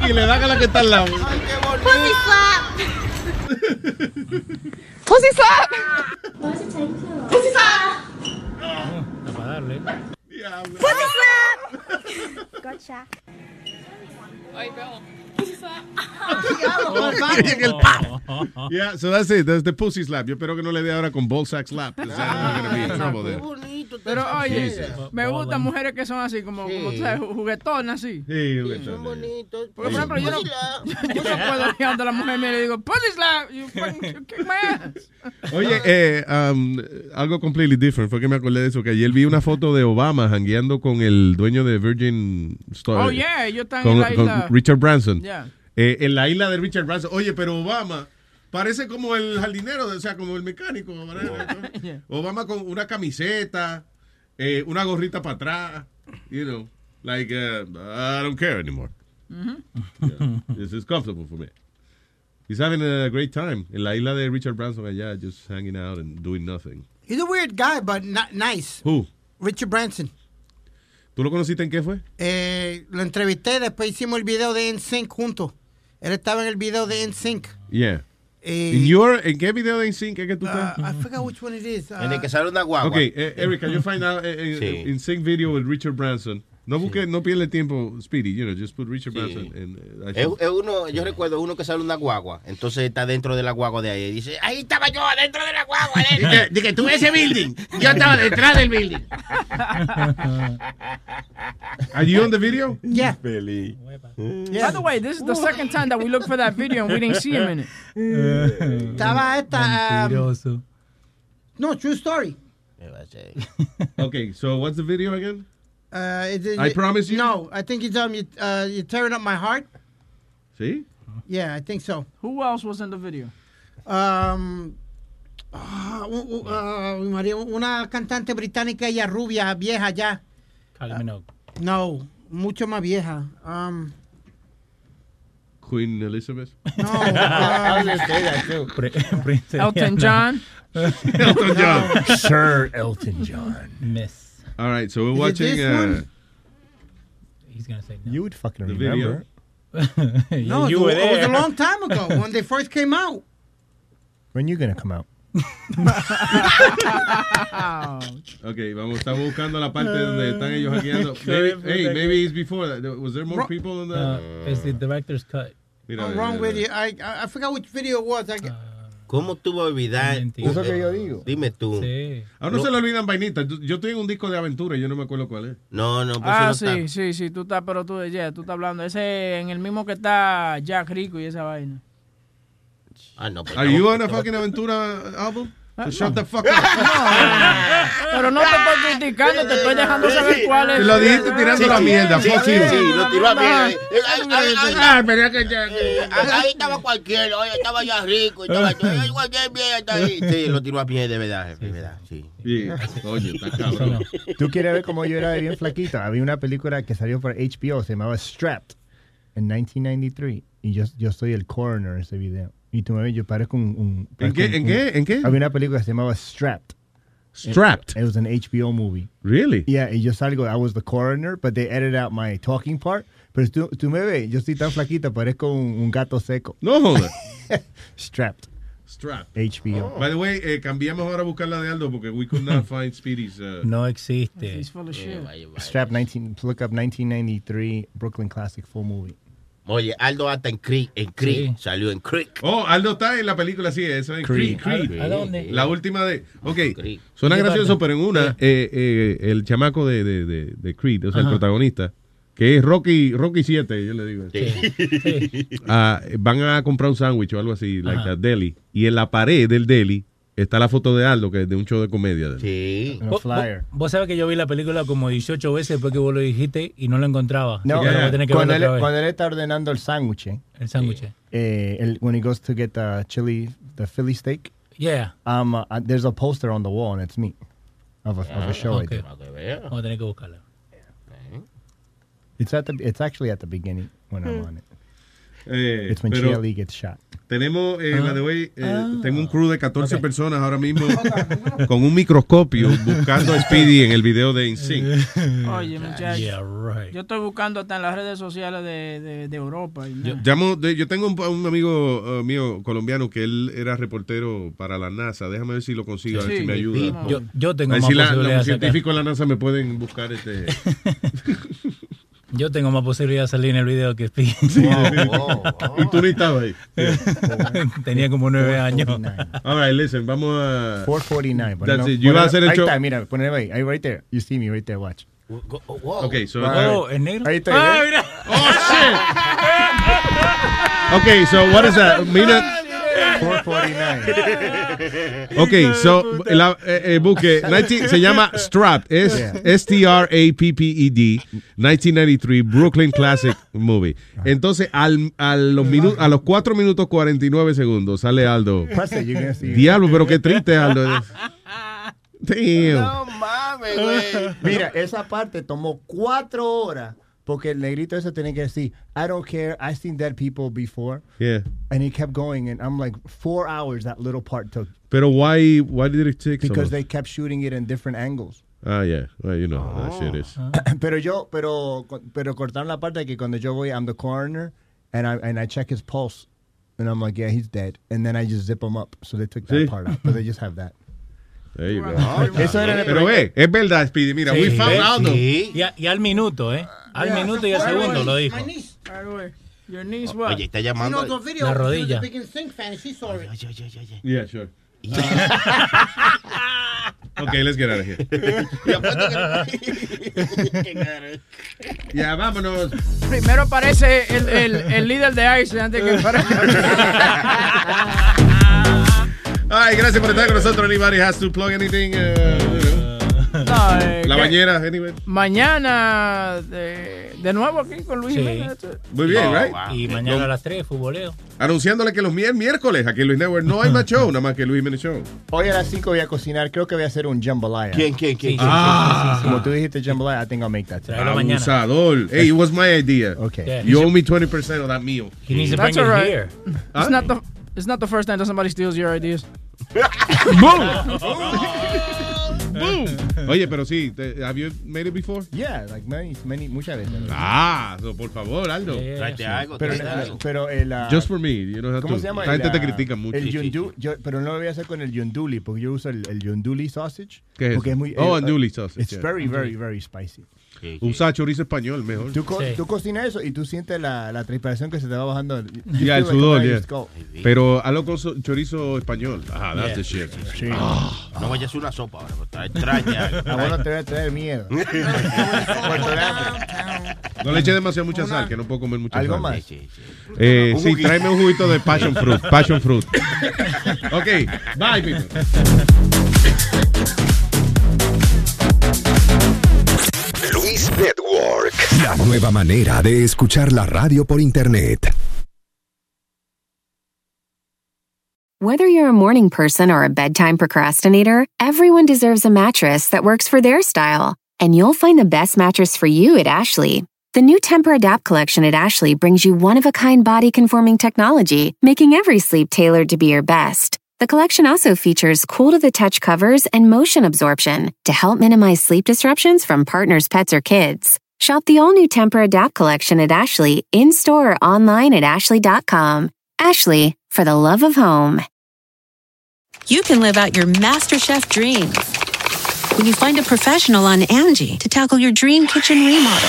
Y le dan a la que está al lado. ¡Pussy slap! ¡Pussy slap! ¡Pussy slap! Para darle. ¡Pussy slap! Gotcha. Ay, bro. Pussy slap. En el Yeah, so that's it. That's the pussy slap. Yo espero que no le dé ahora con ball sack slap. then we're gonna be in trouble there. Pero oye, me gustan mujeres que son así, como, como tú sabes, juguetonas así. Sí, juguetonas. Son bonitos. Porque, por ejemplo, yo no, yo no puedo ir donde la mujer me le digo, pussy slap, you fucking you kick my ass. Oye, eh, um, algo completely different. Fue que me acordé de eso. Que ayer vi una foto de Obama jangueando con el dueño de Virgin Store. Oh, yeah, ellos están con, en la con isla. Richard Branson. Yeah. Eh, en la isla de Richard Branson. Oye, pero Obama parece como el jardinero, o sea, como el mecánico. ¿verdad? Obama con una camiseta, eh, una gorrita para atrás. You know, like, uh, I don't care anymore. Yeah. This is comfortable for me. He's having a great time en la isla de Richard Branson allá, just hanging out and doing nothing. He's a weird guy, but not nice. Who? Richard Branson. ¿Tú lo conociste en qué fue? Eh, lo entrevisté, después hicimos el video de NSYNC juntos. Él estaba en el video de NSYNC. Yeah. Eh, In your, ¿En qué video de NSYNC es que tú estás? Uh, I forgot which one it is. En el Uh, que sale una guagua. Ok, eh, Eric, can you find out eh, eh, Sí. in sync video with Richard Branson? No busque, no pierda tiempo, Speedy, you know, just put Richard Sí. Branson. And, uh, Es, should- es uno, yo recuerdo uno que sale una guagua, entonces está dentro de la guagua de ahí y dice, ahí estaba yo adentro de la guagua. Dije, dije, tú ese building. Yo estaba detrás del building. Are you on the video? Yeah. Feliz. By the way, this is the second time that we looked for that video and we didn't see him in it. Estaba esta. um, no, true story. okay, so what's the video again? Uh, is it- I promise you? No, I think it's um, you, uh, you're tearing up my heart. ¿Sí? Yeah, I think so. Who else was in the video? Um, ah, u- u- María, una cantante británica, ella rubia, vieja ya. Kylie Minogue. No, mucho más vieja. Um, Queen Elizabeth. no, Pre- Princesa Elton John. Elton John. Sir Elton John. Miss. All right, so we're Is it watching this uh, one? He's gonna say no. You would fucking the remember. video. no, you it, were it was a long time ago when they first came out. When you gonna come out? Okay, vamos, estamos buscando la parte donde están ellos hackeando. Maybe, hey, maybe it's before that. Was there more Ro- people in the? Uh, it's the director's cut. Mira, I'm mira, wrong mira. with you. I, I I forgot which video it was. I, ¿Cómo tú vas a olvidar? Mentira. Eso que yo digo. Dime tú. Sí. A uno se le olvidan vainitas. Yo- estoy en un disco de aventura y yo no me acuerdo cuál es. No, no, pues Ah, no sí, está. sí, sí, tú estás, pero tú, yeah, tú estás hablando. Ese en el mismo que está Jack Rico y esa vaina. Ah, no, pues Are estamos- you on a estamos- fucking aventura album? So shut the fuck up. Pero no te estoy criticando, te estoy dejando saber cuál es. Te lo dijiste tirando la mierda, Sí, fuck sí, you. sí, lo tiró a mierda. Eh, eh, ay, Ah, pero que Ahí estaba cualquiera, oye, estaba ya rico, estaba cualquier mierda ahí. Sí, lo tiró a pie de verdad, de verdad, sí. Sí, coño, está cabrón. ¿Tú quieres ver cómo yo era de bien flaquito? Había una película que salió por HBO, se llamaba Strapped, en 1993. Y yo, yo soy el coroner en ese video. Y tú me ves, yo parezco un... un ¿En qué? ¿En qué? ¿En qué? Había una película que se llamaba Strapped. Strapped? It, it was an HBO movie. Really? Yeah, y yo salgo, I was the coroner, but they edited out my talking part. Pero tú, tú me ves, yo estoy tan flaquito, parezco un, un gato seco. No jodas. Strapped. Strapped. HBO. By the way, eh, cambiamos ahora a buscar la de Aldo porque we could not find Speedy's. uh, No existe. Strapped 19, look up 1993 Brooklyn Classic full movie. Oye, Aldo hasta en Creek, en Creek, salió en Creek. Oh, Aldo está en la película, sí, eso en Creed. Creed. Creed. ¿A dónde? La última de. Ok, suena ¿Qué gracioso, pero en una, eh, eh, el chamaco de, de, de, de Creed, o sea, el protagonista, que es Rocky Rocky 7, yo le digo. Ah, van a comprar un sándwich o algo así, like a deli, y en la pared del deli está la foto de Aldo, que es de un show de comedia. de. Sí. Vos- Vos, vos sabés que yo vi la película como 18 veces después que vos lo dijiste y no lo encontraba. No, a tener que cuando, él, cuando él está ordenando el sándwich, eh, El sándwich. eh, el- when he goes to get the chili, the Philly steak, Yeah. um, uh, there's a poster on the wall and it's me of a, of a show. I Ok. did. Vamos a tener que buscarla. It's at the, it's actually at the beginning when I'm on it. Eh, It's when pero Chia Lee gets shot. Tenemos, eh, Ah. by the way, eh, Ah. tengo un crew de 14 Ok. personas ahora mismo con un microscopio buscando a Speedy en el video de InSync. Oye, muchachos. Yeah, right. Yo estoy buscando hasta en las redes sociales de, de, de Europa. Y nada. Llamo, de- yo tengo un, un amigo eh, mío colombiano que él era reportero para la NASA. Déjame ver si lo consigo, a ver Sí. si me ayuda. Yo- yo tengo A ver más si la- los científicos de la NASA me pueden buscar este. Yo tengo más posibilidad de salir en el video que Speedy. Y tú ni estabas ahí. Tenía como nueve años. All right, listen, vamos a. 449. but That's no- it. You iba a hacer el ahí show. está, mira, ponelo ahí. Ahí right there. You see me right there, watch. Okay, so. Oh, ¿es negro? Ahí está. Ah, mira. Okay, so what is that? Mira. 449. Ok, so, la, eh, eh, busque, 19 se llama Strap, es Yeah. S-T-R-A-P-P-E-D, 1993, Brooklyn Classic Movie. Entonces, al, a, los minu- a los 4 minutos 49 segundos sale Aldo. Diablo, pero qué triste, Aldo. Damn. mames, güey. Mira, esa parte tomó cuatro horas porque el negrito ese tenía que decir, I don't care, I've seen dead people before. Yeah. And he kept going, and I'm like, four hours that little part took Pero why, why did it take so because they kept shooting it in different angles. Ah, yeah. Well, you know how that shit is. pero yo, pero, pero cortaron la parte que cuando yo voy, I'm the coroner, and I, and I check his pulse, and I'm like, yeah, he's dead. And then I just zip him up. So they took that Sí. part out, but they just have that. There you go. Eso era el- Pero ve, es verdad, Speedy. Mira, Sí, we found. Aldo. Y, a- y al minuto, ¿eh? Al minuto y al segundo lo dijo. Your knees what? Oye, está You llamando. know, the video, La rodilla. fan. She saw it. Yeah, sure. okay, let's get out of here. Ya, vámonos. Primero aparece el, el, el líder de ICE antes que para. Ay, gracias por estar con nosotros. Anybody has to plug anything? Uh, No, eh, la bañera, anyway. Mañana de, de nuevo aquí con Luis Sí. Muy bien, right? Y mañana a las 3, futboleo. Anunciándole que los miércoles aquí en Luis Network no hay más show, nada más que Luis Jiménez Show. Hoy a las 5 voy a cocinar. Creo que voy a hacer un jambalaya. ¿Quién, quién, quién? Ah. Como tú dijiste jambalaya, I think I'll make that. Abusador. Hey, it was my idea. Okay. Yeah, You owe me 20% of that meal. He needs to That's bring it all right. here. It's not the it's not the first time that somebody steals your ideas. Oye, pero sí, te- have you made it before? Yeah, like many, many, muchas veces. Ah, so, por favor, Aldo. Tráete algo, Pero, tráete algo. pero el, ah, Just for me, you know ¿Cómo se llama? La gente te critica mucho. El yundu, yo- pero no lo voy a hacer con el yunduli, porque yo uso el, el yunduli sausage. ¿Qué es porque es muy, Oh, eh, sausage, It's yeah. very, very, very spicy. Usa chorizo español mejor. Tú, co- Sí. tú cocinas eso y tú sientes la, la transpiración que se te va bajando. Ya, el sudor. Pero hazlo con so- chorizo español. Ajá, that's Yeah. the shit. Sí. No vayas a hacer una sopa ahora, trae algo. Ah, bueno, te voy a traer miedo. No le eche demasiado mucha sal, que no puedo comer mucha ¿Algo sal. más? Eh, sí, juguito. tráeme un juguito de passion fruit. Passion fruit. ok, bye, people. Network. La nueva manera de escuchar la radio por internet. Whether you're a morning person or a bedtime procrastinator, everyone deserves a mattress that works for their style. And you'll find the best mattress for you at Ashley. The new Temper Adapt collection at Ashley brings you one of a kind body conforming technology, making every sleep tailored to be your best. The collection also features cool to the touch covers and motion absorption to help minimize sleep disruptions from partners, pets, or kids. Shop the all new Temper Adapt collection at Ashley in store or online at ashley.com. Ashley, for the love of home. You can live out your MasterChef dreams when you find a professional on Angie to tackle your dream kitchen remodel.